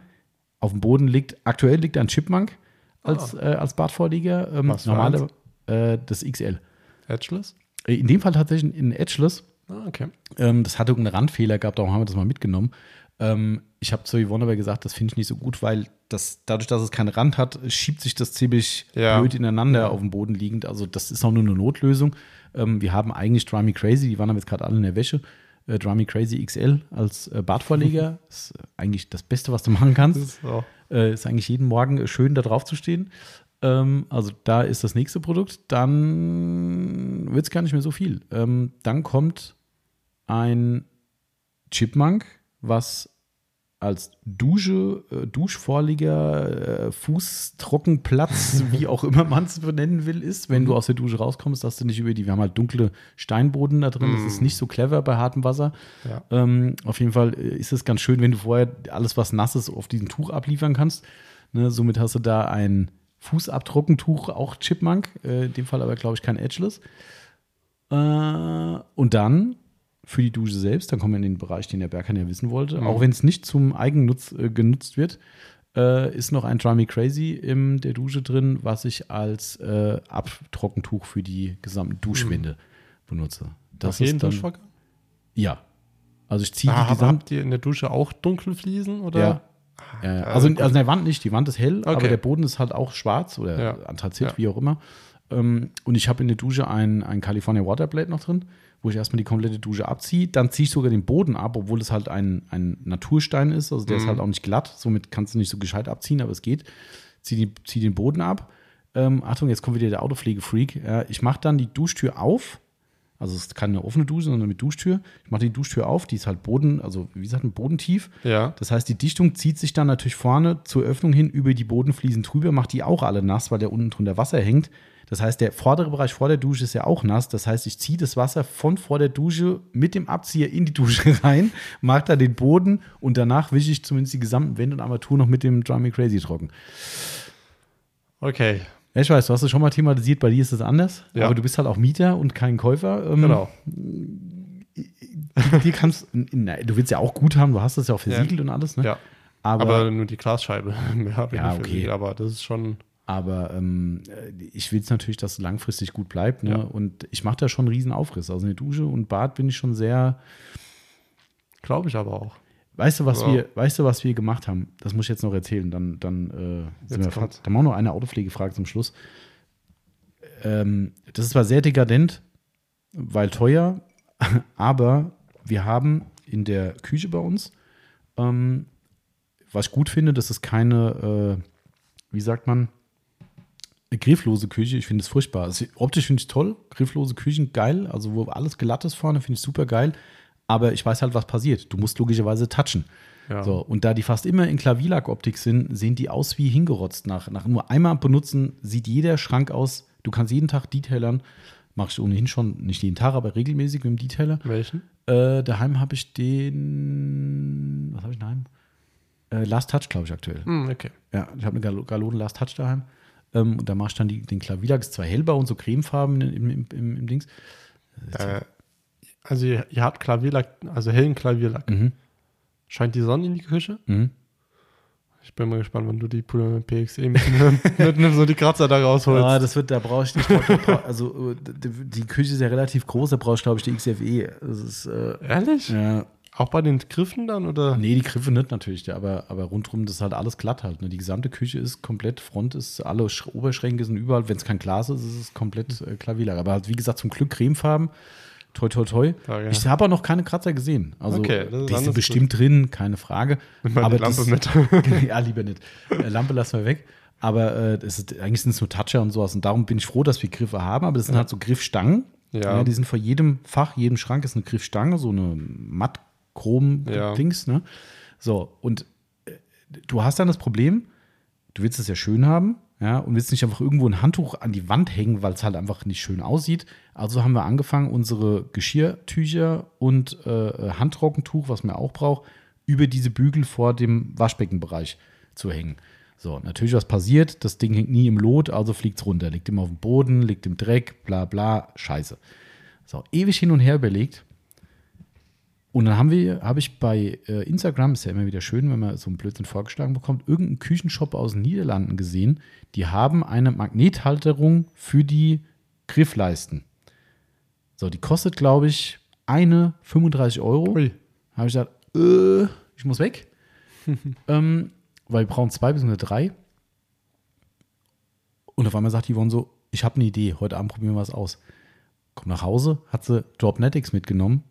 auf dem Boden liegt, aktuell liegt ein Chipmunk als, äh, als Badvorlieger. Ähm, Ah. Normale, äh, das XL. Edgeless? Äh, In dem Fall tatsächlich ein Edgeless. Ah, okay. Ähm, das hatte irgendeinen Randfehler gehabt, darum haben wir das mal mitgenommen. Ähm, ich habe zu Yvonne aber gesagt, das finde ich nicht so gut, weil das, dadurch, dass es keinen Rand hat, schiebt sich das ziemlich Ja. blöd ineinander auf dem Boden liegend. Also das ist auch nur eine Notlösung. Ähm, wir haben eigentlich Dry Me Crazy, die waren aber jetzt gerade alle in der Wäsche. Äh, Dry Me Crazy XL als äh, Badvorleger. ist äh, eigentlich das Beste, was du machen kannst. Ist Äh, ist eigentlich jeden Morgen äh, schön, da drauf zu stehen. Ähm, also da ist das nächste Produkt. Dann wird es gar nicht mehr so viel. Ähm, dann kommt ein Chipmunk, was als Dusche, äh, Duschvorlieger, äh, Fußtrockenplatz, wie auch immer man es benennen will, ist, wenn du aus der Dusche rauskommst, dass du nicht über die, wir haben halt dunkle Steinboden da drin, das ist nicht so clever bei hartem Wasser. Ja. Ähm, auf jeden Fall äh, ist es ganz schön, wenn du vorher alles, was nass ist, auf diesem Tuch abliefern kannst. Ne, somit hast du da ein Fußabtrockentuch, auch Chipmunk, äh, in dem Fall aber, glaube ich, kein Edgeless. Äh, und dann für die Dusche selbst, dann kommen wir in den Bereich, den der Berghahn ja wissen wollte, auch wenn es nicht zum Eigennutz äh, genutzt wird, äh, ist noch ein Dry Me Crazy in der Dusche drin, was ich als äh, Abtrockentuch für die gesamten Duschwände benutze. Das auf jeden ist dann, Duschvorgang? ja. Also ich ziehe Ah, die gesamte habt ihr in der Dusche auch dunkle Fliesen? Oder? ja. Ja, ja. also, also in der Wand nicht, die Wand ist hell, aber Okay. der Boden ist halt auch schwarz oder Ja. Anthrazit, Ja. wie auch immer. Ähm, und ich habe in der Dusche ein, ein California Waterblade noch drin, wo ich erstmal die komplette Dusche abziehe. Dann ziehe ich sogar den Boden ab, obwohl es halt ein, ein Naturstein ist. Also der ist halt auch nicht glatt, somit kannst du nicht so gescheit abziehen, aber es geht. Zieh, die, zieh den Boden ab. Ähm, Achtung, jetzt kommt wieder der Autopflegefreak. Ja, ich mache dann die Duschtür auf. Also es ist keine offene Dusche, sondern mit Duschtür. Ich mache die Duschtür auf, die ist halt Boden, also wie gesagt, ein Bodentief. Ja. Das heißt, die Dichtung zieht sich dann natürlich vorne zur Öffnung hin über die Bodenfliesen drüber, macht die auch alle nass, weil der unten drunter Wasser hängt. Das heißt, der vordere Bereich vor der Dusche ist ja auch nass. Das heißt, ich ziehe das Wasser von vor der Dusche mit dem Abzieher in die Dusche rein, mache da den Boden und danach wische ich zumindest die gesamten Wände und Armatur noch mit dem Dry Me Crazy trocken. Okay. Ja, ich weiß, du hast es schon mal thematisiert, bei dir ist es anders, Ja. aber du bist halt auch Mieter und kein Käufer. Ähm, Genau. Dir kannst, na, du willst ja auch gut haben, du hast es ja auch versiegelt und alles, ne? Ja. Aber, Aber, nur die Glasscheibe. Mehr habe ich Ja, okay. Aber das ist schon. Aber ähm, ich will es natürlich, dass es langfristig gut bleibt. Ne? Ja. Und ich mache da schon einen riesen Aufriss. Also in der Dusche und Bad bin ich schon sehr. Glaube ich aber auch. Weißt du, was Ja. wir, weißt du, was wir gemacht haben? Das muss ich jetzt noch erzählen. Dann, dann, äh, sind wir, kommt's. dann machen wir noch eine Autopflegefrage zum Schluss. Ähm, das ist zwar sehr dekadent, weil teuer, aber wir haben in der Küche bei uns, ähm, was ich gut finde, das ist keine, äh, wie sagt man, eine grifflose Küche. Ich finde es furchtbar. Also, optisch finde ich toll, grifflose Küchen geil, also wo alles glatt ist vorne, finde ich super geil. Aber ich weiß halt, was passiert. Du musst logischerweise touchen. Ja. So, und da die fast immer in Klavierlack-Optik sind, sehen die aus wie hingerotzt. Nach, nach nur einmal benutzen sieht jeder Schrank aus. Du kannst jeden Tag detailern. Mache ich ohnehin schon, nicht jeden Tag, aber regelmäßig mit dem Detailer. Welchen? Äh, daheim habe ich den. Was habe ich daheim? Äh, Last Touch, glaube ich, aktuell. Hm, okay. Ja, ich habe eine Gal Galone Last Touch daheim. Ähm, und da mache ich dann die, den Klavierlack. Ist zwar hellblau und so cremefarben im, im, im, im Dings. Äh, also ihr, ihr habt Klavierlack, also hellen Klavierlack. Mhm. Scheint die Sonne in die Küche? Mhm. Ich bin mal gespannt, wann du die Pulle mit PXE mit, mit so die Kratzer da rausholst. Ah, das wird, da brauche ich nicht. Also, die, Küche ist ja relativ groß, da brauche ich, glaube ich, die XFE. Das ist, äh, Ehrlich? ja. Auch bei den Griffen dann oder? Nee, die Griffe nicht natürlich, ja, aber, aber rundrum, das ist halt alles glatt halt. Ne? Die gesamte Küche ist komplett, Front ist, alle Sch Oberschränke sind überall, wenn es kein Glas ist, ist es komplett äh, Klavierlack. Aber halt, wie gesagt, zum Glück cremefarben. Toi, toi, toi. Ja, ja. Ich habe auch noch keine Kratzer gesehen. Also, Okay, die sind bestimmt drin, keine Frage. Mal aber Lampe das, mit. ja, lieber nicht. Äh, Lampe lassen wir weg. Aber äh, ist, eigentlich sind es nur Toucher und sowas. Und darum bin ich froh, dass wir Griffe haben. Aber das sind halt so Griffstangen. Ja. die sind vor jedem Fach, jedem Schrank ist eine Griffstange, so eine Chrom-Dings, ne? So, und äh, du hast dann das Problem, du willst es ja schön haben, ja, und willst nicht einfach irgendwo ein Handtuch an die Wand hängen, weil es halt einfach nicht schön aussieht. Also haben wir angefangen, unsere Geschirrtücher und äh, Handtrockentuch, was man auch braucht, über diese Bügel vor dem Waschbeckenbereich zu hängen. So, natürlich, was passiert? Das Ding hängt nie im Lot, also fliegt es runter. Liegt immer auf dem Boden, liegt im Dreck, bla bla, scheiße. So, ewig hin und her überlegt. Und dann haben wir, habe ich bei äh, Instagram, ist ja immer wieder schön, wenn man so einen Blödsinn vorgeschlagen bekommt, irgendeinen Küchenshop aus den Niederlanden gesehen. Die haben eine Magnethalterung für die Griffleisten. So, die kostet, glaube ich, eine 35 Euro. Ui. Habe ich gesagt, äh, ich muss weg. ähm, weil wir brauchen zwei bis drei. Und auf einmal sagt Yvonne so, ich habe eine Idee, heute Abend probieren wir was aus. Komm nach Hause, hat sie Dropnetics mitgenommen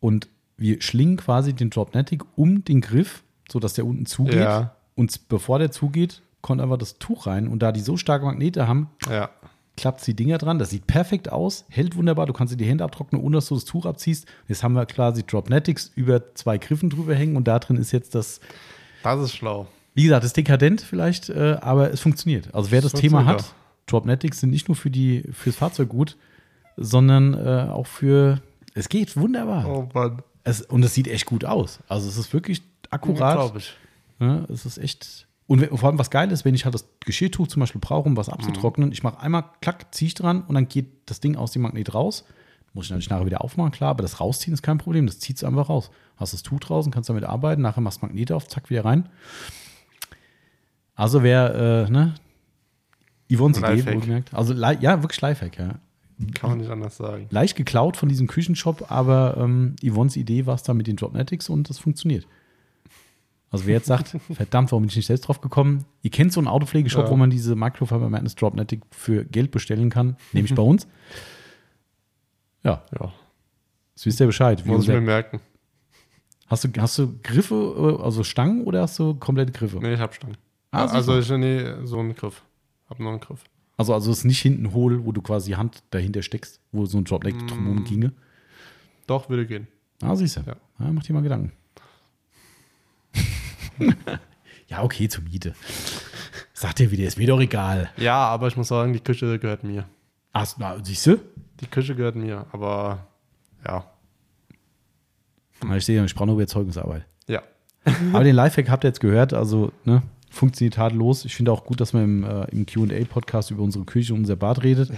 und wir schlingen quasi den Dropnetic um den Griff, sodass der unten zugeht. Ja. Und bevor der zugeht, kommt einfach das Tuch rein. Und da die so starke Magnete haben, Ja. Klappt die Dinger dran. Das sieht perfekt aus, hält wunderbar. Du kannst dir die Hände abtrocknen, ohne dass du das Tuch abziehst. Jetzt haben wir quasi Dropnetics über zwei Griffen drüber hängen und da drin ist jetzt das, Das ist schlau. wie gesagt, das ist dekadent vielleicht, äh, aber es funktioniert. Also wer das Das Thema hat, Dropnetics sind nicht nur für die fürs Fahrzeug gut, sondern äh, auch für es geht wunderbar. Oh Mann. Es, und es sieht echt gut aus. Also es ist wirklich akkurat. Glaube ich. Ja, es ist echt. Und vor allem was geil ist, wenn ich halt das Geschirrtuch zum Beispiel brauche, um was abzutrocknen, ich mache einmal klack, ziehe ich dran und dann geht das Ding aus dem Magnet raus. Muss ich natürlich nachher wieder aufmachen, klar, aber das Rausziehen ist kein Problem. Das zieht es einfach raus. Hast das Tuch draußen, kannst damit arbeiten, nachher machst du Magnete auf, zack, wieder rein. Also wer, äh, ne? Yvonne's Idee, wohlgemerkt. Also ja, wirklich Lifehack, ja. Kann man nicht anders sagen. Leicht geklaut von diesem Küchenshop, aber ähm, Yvonne's Idee war es da mit den Dropnetics und das funktioniert. Also wer jetzt sagt, verdammt, warum bin ich nicht selbst drauf gekommen? Ihr kennt so einen Autopflegeshop, Ja. wo man diese Microfiber Madness Dropnetic für Geld bestellen kann, nämlich bei uns. Ja, Ja. das wisst ihr Bescheid. Wie Muss ich mir merken. hast, du, hast du Griffe, also Stangen oder hast du komplette Griffe? Nee, ich hab Stangen. Ah, also ich nee, so einen Griff. Hab nur einen Griff. Also, also es ist nicht hinten hohl, wo du quasi die Hand dahinter steckst, wo so ein Dropnetic Mm. drumherum ginge. Doch, würde gehen. Ah, siehst du. Ja. Ja. mach dir mal Gedanken. ja, okay, zur Miete. Sagt dir wieder, ist mir doch egal. Ja, aber ich muss sagen, die Küche gehört mir. Ach, na, siehst du? Die Küche gehört mir, aber ja. Ich sehe, ich brauche nur Überzeugungsarbeit. Ja. Aber den Lifehack habt ihr jetzt gehört, also ne, funktioniert tadellos. Ich finde auch gut, dass man im, äh, im QA-Podcast über unsere Küche und unser Bad redet.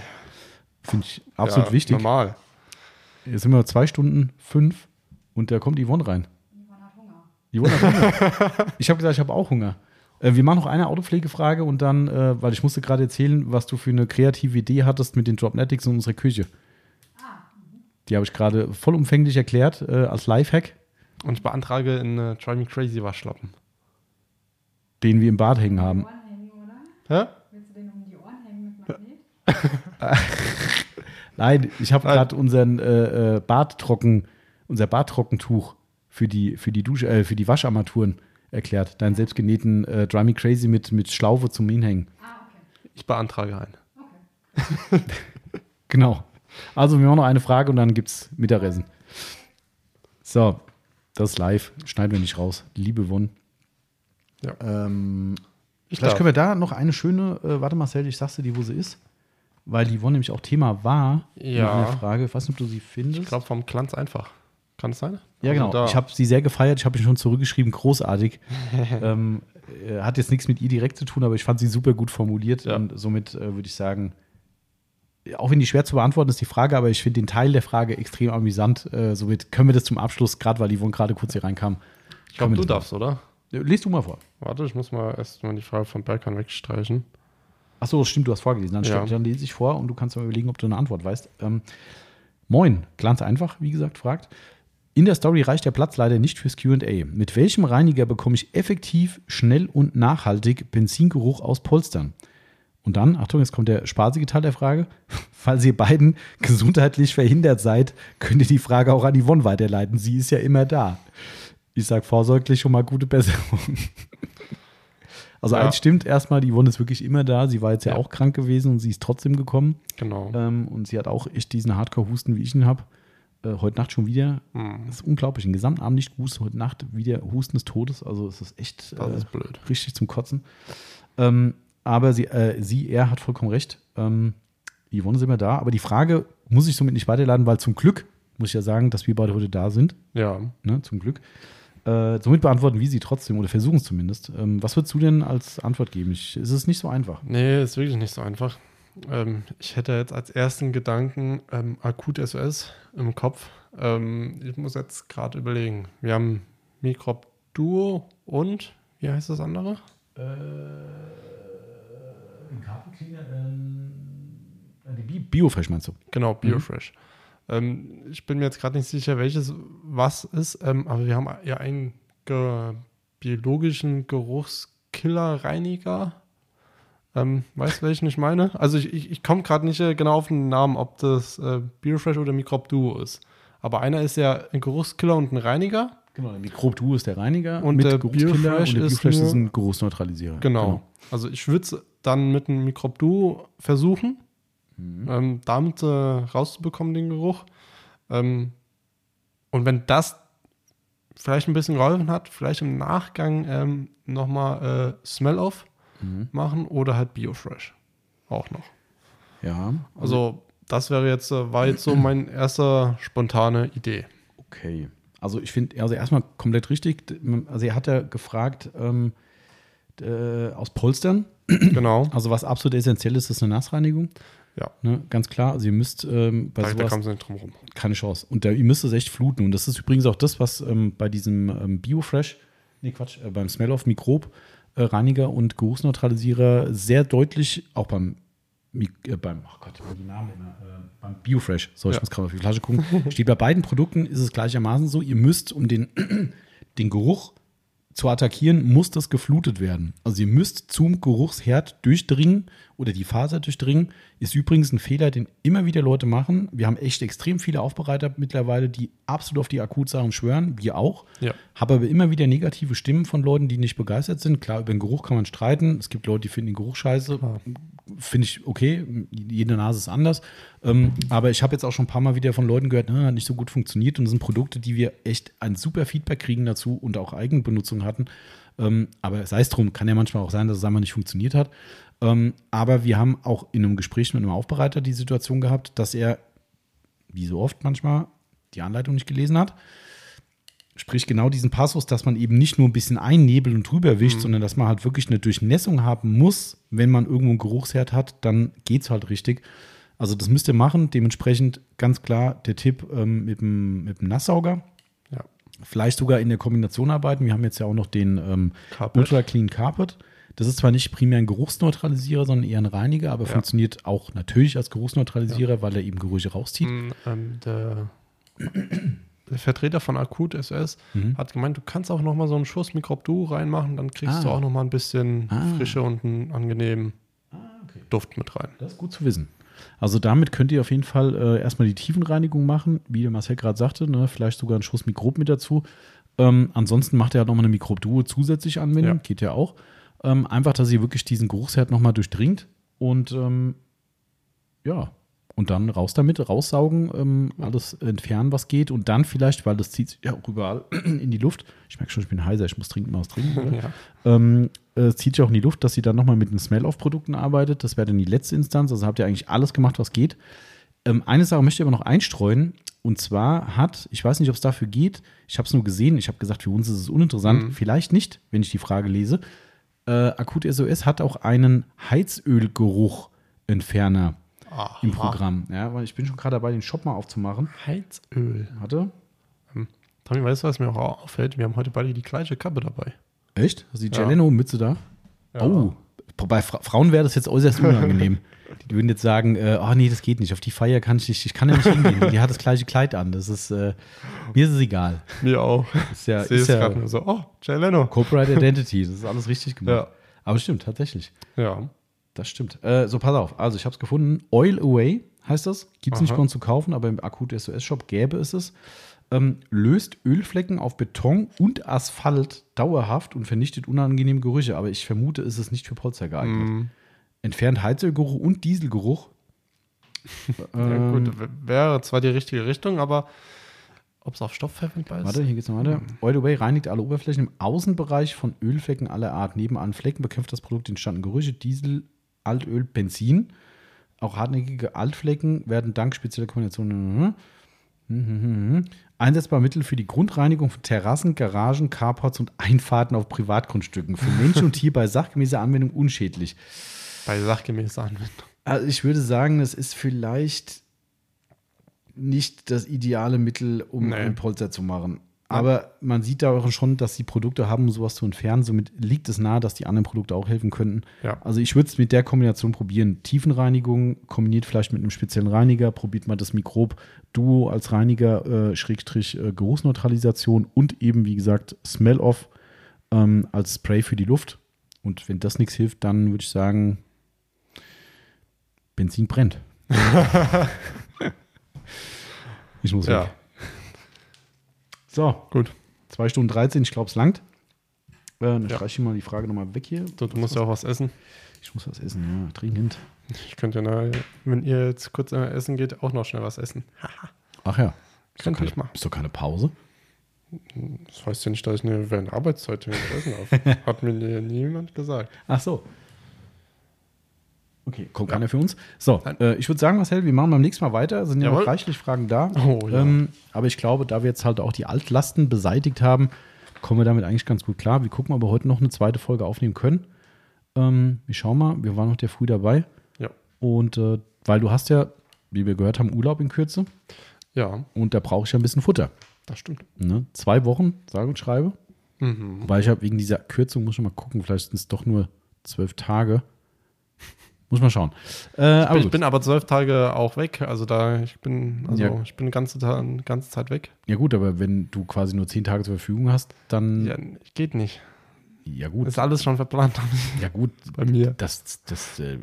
Finde ich absolut ja, wichtig. Normal. Jetzt sind wir zwei Stunden fünf und da kommt Yvonne rein. Hunger. ich habe gesagt, ich habe auch Hunger. Äh, wir machen noch eine Autopflegefrage und dann, äh, weil ich musste gerade erzählen, was du für eine kreative Idee hattest mit den Dropnetics in unserer Küche. Die habe ich gerade vollumfänglich erklärt äh, als Lifehack, Und ich beantrage einen Try Me Crazy Waschlappen. den wir im Bad hängen haben. Ohren hängen, oder? Hä? Willst du den um die Ohren hängen mit Magnet? Nein, ich habe gerade unseren äh, äh, Badtrocken, unser Badtrockentuch für die, für die Dusche, äh, für die Wascharmaturen erklärt. Deinen selbstgenähten äh, Dry Me Crazy mit, mit Schlaufe zum Hinhängen. Ah, okay. Ich beantrage einen. Okay. Genau. Also, wir machen noch eine Frage und dann gibt's Mittagessen. So, das ist live. Schneiden wir nicht raus. Liebe Won. Ja. Ähm, Ich vielleicht darf. können wir da noch eine schöne, äh, warte Marcel, ich sag's dir, die, wo sie ist. Weil die Won nämlich auch Thema war Ja. Frage. Ich weiß nicht, ob du sie findest. Ich glaube, vom Glanz einfach. Kann es sein? Ja, Also genau. da. Ich habe sie sehr gefeiert. Ich habe ihn schon zurückgeschrieben. Großartig. ähm, äh, hat jetzt nichts mit ihr direkt zu tun, aber ich fand sie super gut formuliert. Ja. Und somit äh, würde ich sagen, auch wenn die schwer zu beantworten ist, die Frage, aber ich finde den Teil der Frage extrem amüsant. Äh, somit können wir das zum Abschluss, gerade weil Yvonne gerade kurz hier reinkam. ich glaube, du darfst, oder? Lies du mal vor. Warte, ich muss mal erst mal die Frage von Berkan wegstreichen. Achso, stimmt, du hast vorgelesen. Dann, Ja. dann lese ich vor und du kannst mal überlegen, ob du eine Antwort weißt. Ähm, Moin, ganz einfach, wie gesagt, fragt. In der Story reicht der Platz leider nicht fürs QA. Mit welchem Reiniger bekomme ich effektiv, schnell und nachhaltig Benzingeruch aus Polstern? Und dann, Achtung, jetzt kommt der spaßige Teil der Frage. Falls ihr beiden gesundheitlich verhindert seid, könnt ihr die Frage auch an Yvonne weiterleiten. Sie ist ja immer da. Ich sage vorsorglich schon mal gute Besserung. Also Ja. eins stimmt erstmal, die Yvonne ist wirklich immer da. Sie war jetzt ja, Ja. auch krank gewesen und sie ist trotzdem gekommen. Genau. Ähm, und sie hat auch echt diesen Hardcore-Husten, wie ich ihn habe. Äh, heute Nacht schon wieder. Hm, Das ist unglaublich. Den gesamten Abend nicht gehustet. Heute Nacht wieder Husten des Todes. Also es ist echt das äh, ist blöd. richtig zum Kotzen. Ähm, aber sie, äh, sie, er hat vollkommen recht. Ähm, Yvonne sind wir da. Aber die Frage muss ich somit nicht weiterladen, weil zum Glück muss ich ja sagen, dass wir beide heute da sind. Ja. Ne, zum Glück. Äh, somit beantworten wir sie trotzdem oder versuchen es zumindest. Ähm, was würdest du denn als Antwort geben? Ich, es ist nicht so einfach. Nee, ist wirklich nicht so einfach. Ähm, ich hätte jetzt als ersten Gedanken ähm, akut SOS im Kopf. Ähm, ich muss jetzt gerade überlegen. Wir haben Microp Duo und wie heißt das andere? die Bi- Biofresh meinst du? Genau, Biofresh. Ähm, ich bin mir jetzt gerade nicht sicher, welches was ist, ähm, aber wir haben ja einen ge biologischen Geruchskiller-Reiniger. Ähm, weißt du, welchen ich meine? Also ich, ich, ich komme gerade nicht äh, genau auf den Namen, ob das äh, Biofresh oder Microb Duo ist. Aber einer ist ja ein Geruchskiller und ein Reiniger. Genau, der Mikrob Duo ist der Reiniger Und der Geruchskiller Biofresh und der ist Biofresh ist ein Geruchsneutralisierer. Genau. Also ich würde es dann mit einem Microb Duo versuchen, ähm, damit äh, rauszubekommen, den Geruch. Ähm, und wenn das vielleicht ein bisschen geholfen hat, vielleicht im Nachgang ähm, nochmal äh, Smell-Off Mhm. machen oder halt Biofresh auch noch. Ja, Also das wäre jetzt, äh, war jetzt so meine erste spontane Idee. okay. Also ich finde, also erstmal komplett richtig. Also er hat ja gefragt ähm, äh, aus Polstern. Genau. Also was absolut essentiell ist, ist eine Nassreinigung. Ja. Ne, ganz klar. Also ihr müsst ähm, bei Da, da sowas kam sie nicht drum rum. keine Chance. Und da, ihr müsst es echt fluten. Und das ist übrigens auch das, was ähm, bei diesem ähm, Biofresh, nee Quatsch, äh, beim Smell-Off Mikrob äh, Reiniger und Geruchsneutralisierer sehr deutlich, auch beim, äh, beim, oh Gott, die Namen immer, äh, beim Biofresh, so ich Ja. muss gerade auf die Flasche gucken, steht bei beiden Produkten ist es gleichermaßen so, ihr müsst, um den, den Geruch zu attackieren, muss das geflutet werden. Also ihr müsst zum Geruchsherd durchdringen oder die Faser durchdringen. Ist übrigens ein Fehler, den immer wieder Leute machen. Wir haben echt extrem viele Aufbereiter mittlerweile, die absolut auf die Akutsachen schwören, wir auch. Ja. Habe aber immer wieder negative Stimmen von Leuten, die nicht begeistert sind. Klar, über den Geruch kann man streiten. Es gibt Leute, die finden den Geruch scheiße. Finde ich okay. Jede Nase ist anders. Ähm, aber ich habe jetzt auch schon ein paar Mal wieder von Leuten gehört, na, hat nicht so gut funktioniert. Und das sind Produkte, die wir echt ein super Feedback kriegen dazu und auch Eigenbenutzung hatten. Ähm, aber sei es drum, kann ja manchmal auch sein, dass es einmal nicht funktioniert hat. Ähm, aber wir haben auch in einem Gespräch mit einem Aufbereiter die Situation gehabt, dass er, wie so oft manchmal, die Anleitung nicht gelesen hat. Sprich genau diesen Passus, dass man eben nicht nur ein bisschen einnebelt und drüber wischt, sondern dass man halt wirklich eine Durchnässung haben muss. Wenn man irgendwo einen Geruchsherd hat, dann geht es halt richtig. Also das müsst ihr machen. Dementsprechend ganz klar der Tipp ähm, mit, dem, mit dem Nasssauger. Ja. Vielleicht sogar in der Kombination arbeiten. Wir haben jetzt ja auch noch den ähm. Ultra Clean Carpet. Das ist zwar nicht primär ein Geruchsneutralisierer, sondern eher ein Reiniger, aber Ja. funktioniert auch natürlich als Geruchsneutralisierer, weil er eben Gerüche rauszieht. Mm, ähm, der, der Vertreter von Akut SS Mhm. hat gemeint, du kannst auch noch mal so einen Schuss Mikrob Duo reinmachen, dann kriegst Ah. du auch noch mal ein bisschen Ah. Frische und einen angenehmen Duft mit rein. Das ist gut zu wissen. Also damit könnt ihr auf jeden Fall äh, erstmal die Tiefenreinigung machen, wie der Marcel gerade sagte, ne? vielleicht sogar einen Schuss Mikrob mit dazu. Ähm, ansonsten macht er halt nochmal eine Mikrob-Duo zusätzlich anwenden, Ja. geht ja auch. Ähm, einfach, dass ihr wirklich diesen Geruchsherd nochmal durchdringt und ähm, ja, und dann raus damit, raussaugen, ähm, alles entfernen, was geht und dann vielleicht, weil das zieht sich ja auch überall in die Luft. Ich merke schon, ich bin heiser, ich muss trinken, mal was trinken. oder? Ja. ähm, äh, es zieht sich auch in die Luft, dass sie dann nochmal mit den Smell-Off-Produkten arbeitet. Das wäre dann die letzte Instanz. Also habt ihr eigentlich alles gemacht, was geht. Ähm, eine Sache möchte ich aber noch einstreuen. Und zwar hat, ich weiß nicht, ob es dafür geht, ich habe es nur gesehen, ich habe gesagt, für uns ist es uninteressant. Mhm. Vielleicht nicht, wenn ich die Frage lese. Äh, Akut SOS hat auch einen Heizölgeruch-Entferner im Programm. Ja, weil ich bin schon gerade dabei, den Shop mal aufzumachen. Heizöl. Warte. Tommy, weißt du, was mir auch auffällt? Wir haben heute beide die gleiche Kappe dabei. Echt? Hast du die Ja. Geleno-Mütze da? Ja. Oh, bei Fra Frauen wäre das jetzt äußerst unangenehm. Die würden jetzt sagen, äh, oh nee, das geht nicht. Auf die Feier kann ich nicht, ich kann ja nicht hingehen. Die hat das gleiche Kleid an. Das ist, äh, mir ist es egal. Mir auch. Ist ja, Ich sehe ist es ja gerade nur so. Oh, Jay Leno. Corporate Identity. Das ist alles richtig gemacht. Ja. Aber stimmt, tatsächlich. Ja. Das stimmt. Äh, so, pass auf. Also, ich habe es gefunden. Oil Away heißt das. Gibt es nicht bei uns zu kaufen, aber im Akut SOS-Shop gäbe es es. Ähm, löst Ölflecken auf Beton und Asphalt dauerhaft und vernichtet unangenehme Gerüche. Aber ich vermute, es ist nicht für Polster geeignet. Mm, Entfernt Heizölgeruch und Dieselgeruch. Ja, Ähm, gut, wäre zwar die richtige Richtung, aber ob es auf Stoff verwendbar ist? Warte, hier geht's noch weiter. Oil Away reinigt alle Oberflächen im Außenbereich von Ölflecken aller Art. Neben allen Flecken bekämpft das Produkt den Standen Gerüche, Diesel, Altöl, Benzin. Auch hartnäckige Altflecken werden dank spezieller Kombinationen mhm. einsetzbare Mittel für die Grundreinigung von Terrassen, Garagen, Carports und Einfahrten auf Privatgrundstücken. Für Mensch und Tier bei sachgemäßer Anwendung unschädlich. Bei sachgemäßer Anwendung. Also ich würde sagen, das ist vielleicht nicht das ideale Mittel, um Nee. ein Polster zu machen. Aber man sieht da auch schon, dass die Produkte haben, um sowas zu entfernen. Somit liegt es nahe, dass die anderen Produkte auch helfen könnten. Ja. Also ich würde es mit der Kombination probieren. Tiefenreinigung kombiniert vielleicht mit einem speziellen Reiniger. Probiert mal das Mikrob Duo als Reiniger, äh, Schrägstrich äh, Geruchsneutralisation und eben, wie gesagt, Smell-Off ähm, als Spray für die Luft. Und wenn das nichts hilft, dann würde ich sagen, Benzin brennt. ich muss Ja, weg. So, gut. 2 Stunden 13, ich glaube, es langt. Äh, dann Ja. streiche ich mal die Frage nochmal weg hier. Du, du musst ja auch was essen. Ich muss was essen, ja, dringend. Ich könnte ja, na, wenn ihr jetzt kurz äh, essen geht, auch noch schnell was essen. Ach ja. Ist Könnte ich machen. ist doch keine Pause. Das heißt ja nicht, dass ich eine, während Arbeitszeit essen darf. Hat mir nie- niemand gesagt. Ach so. Okay, kommt keiner für uns. So, äh, ich würde sagen, Marcel, wir machen beim nächsten Mal weiter. Es sind ja noch reichlich Fragen da. Oh, ja. ähm, aber ich glaube, da wir jetzt halt auch die Altlasten beseitigt haben, kommen wir damit eigentlich ganz gut klar. Wir gucken, ob wir heute noch eine zweite Folge aufnehmen können. Ähm, wir schauen mal, wir waren noch der früh dabei. Ja. Und äh, weil du hast ja, wie wir gehört haben, Urlaub in Kürze. Ja, Und da brauche ich ja ein bisschen Futter. das stimmt. Ne? Zwei Wochen, sage und schreibe. Mhm. Weil ich habe wegen dieser Kürzung, muss ich mal gucken, vielleicht sind es doch nur zwölf Tage. Muss man schauen. Äh, ich gut. bin aber zwölf Tage auch weg. Also da, ich bin, also Ja. ich bin ganze, ganze Zeit weg. ja gut, aber wenn du quasi nur zehn Tage zur Verfügung hast, dann Ja, geht nicht. ja gut, Ist alles schon verplant ja gut, bei mir. das das äh,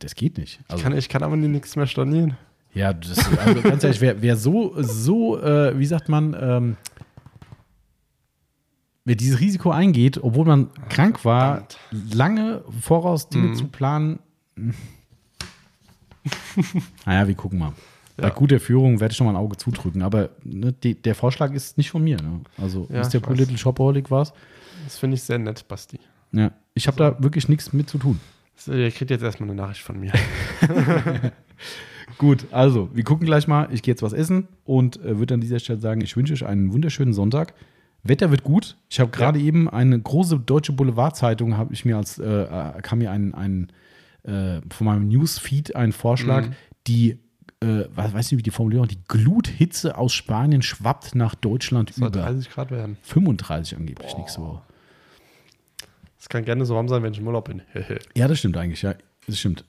das geht nicht. Ich Also, kann, ich kann aber nichts mehr stornieren. ja, das, also ganz ehrlich, wer, wer so so äh, wie sagt man ähm, wer dieses Risiko eingeht, obwohl man krank war, lange voraus Dinge Mhm. zu planen. naja, wir gucken mal. Bei Ja. guter Führung werde ich schon mal ein Auge zudrücken, aber ne, die, der Vorschlag ist nicht von mir. Ne? Also, Ja, ist der weiß. Little Shopaholic was? Das finde ich sehr nett, Basti. Ja, ich habe da wirklich nichts mit zu tun. So, Ihr kriegt jetzt erstmal eine Nachricht von mir. Gut, also, wir gucken gleich mal. Ich gehe jetzt was essen und äh, würde an dieser Stelle sagen, ich wünsche euch einen wunderschönen Sonntag. Wetter wird gut. Ich habe gerade eben eine große deutsche Boulevardzeitung, habe ich mir als, äh, äh, kam mir ein, ein äh, von meinem Newsfeed ein Vorschlag, Mhm. die, äh, weiß, nicht, wie die Formulierung, die Gluthitze aus Spanien schwappt nach Deutschland Soll über. 30 Grad werden. 35 angeblich nächste Woche. Es kann gerne so warm sein, wenn ich im Urlaub bin. Ja, das stimmt eigentlich, ja. Das stimmt.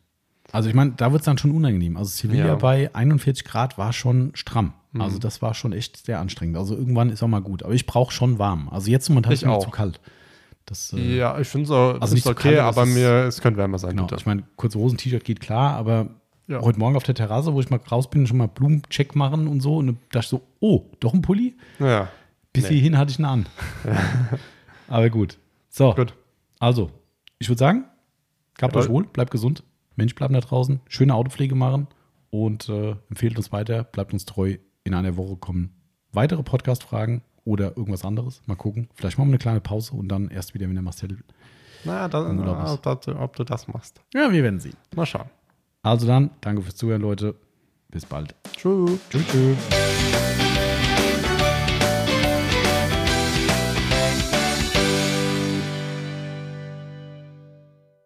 Also ich meine, da wird es dann schon unangenehm. Also Sevilla Ja. bei 41 Grad war schon stramm. Mhm. Also das war schon echt sehr anstrengend. Also irgendwann ist auch mal gut. Aber ich brauche schon warm. Also jetzt momentan Ich ist mir auch. zu kalt. Das, äh, ja, ich finde es auch Also nicht so okay, kalt, aber mir, es könnte wärmer sein. genau. bitte. Ich meine, kurze Hosen, T-Shirt geht klar, aber Ja. heute Morgen auf der Terrasse, wo ich mal raus bin, schon mal Blumencheck machen und so. Und da dachte ich so, oh, doch ein Pulli? Ja, Bis Nee. hierhin hatte ich ihn an. aber gut. So, gut. also, ich würde sagen, gehabt Jawohl. euch wohl, bleibt gesund. Mensch, bleibt da draußen. Schöne Autopflege machen und äh, empfehlt uns weiter, bleibt uns treu. In einer Woche kommen weitere Podcast-Fragen oder irgendwas anderes. Mal gucken. Vielleicht machen wir eine kleine Pause und dann erst wieder, wenn der Marcel. Na, da, Im Urlaub na, ist. ob, das- ob du das machst. Ja, wir werden sehen. Mal schauen. Also dann, danke fürs Zuhören, Leute. Bis bald. Tschüss. Tschüss. tschüss.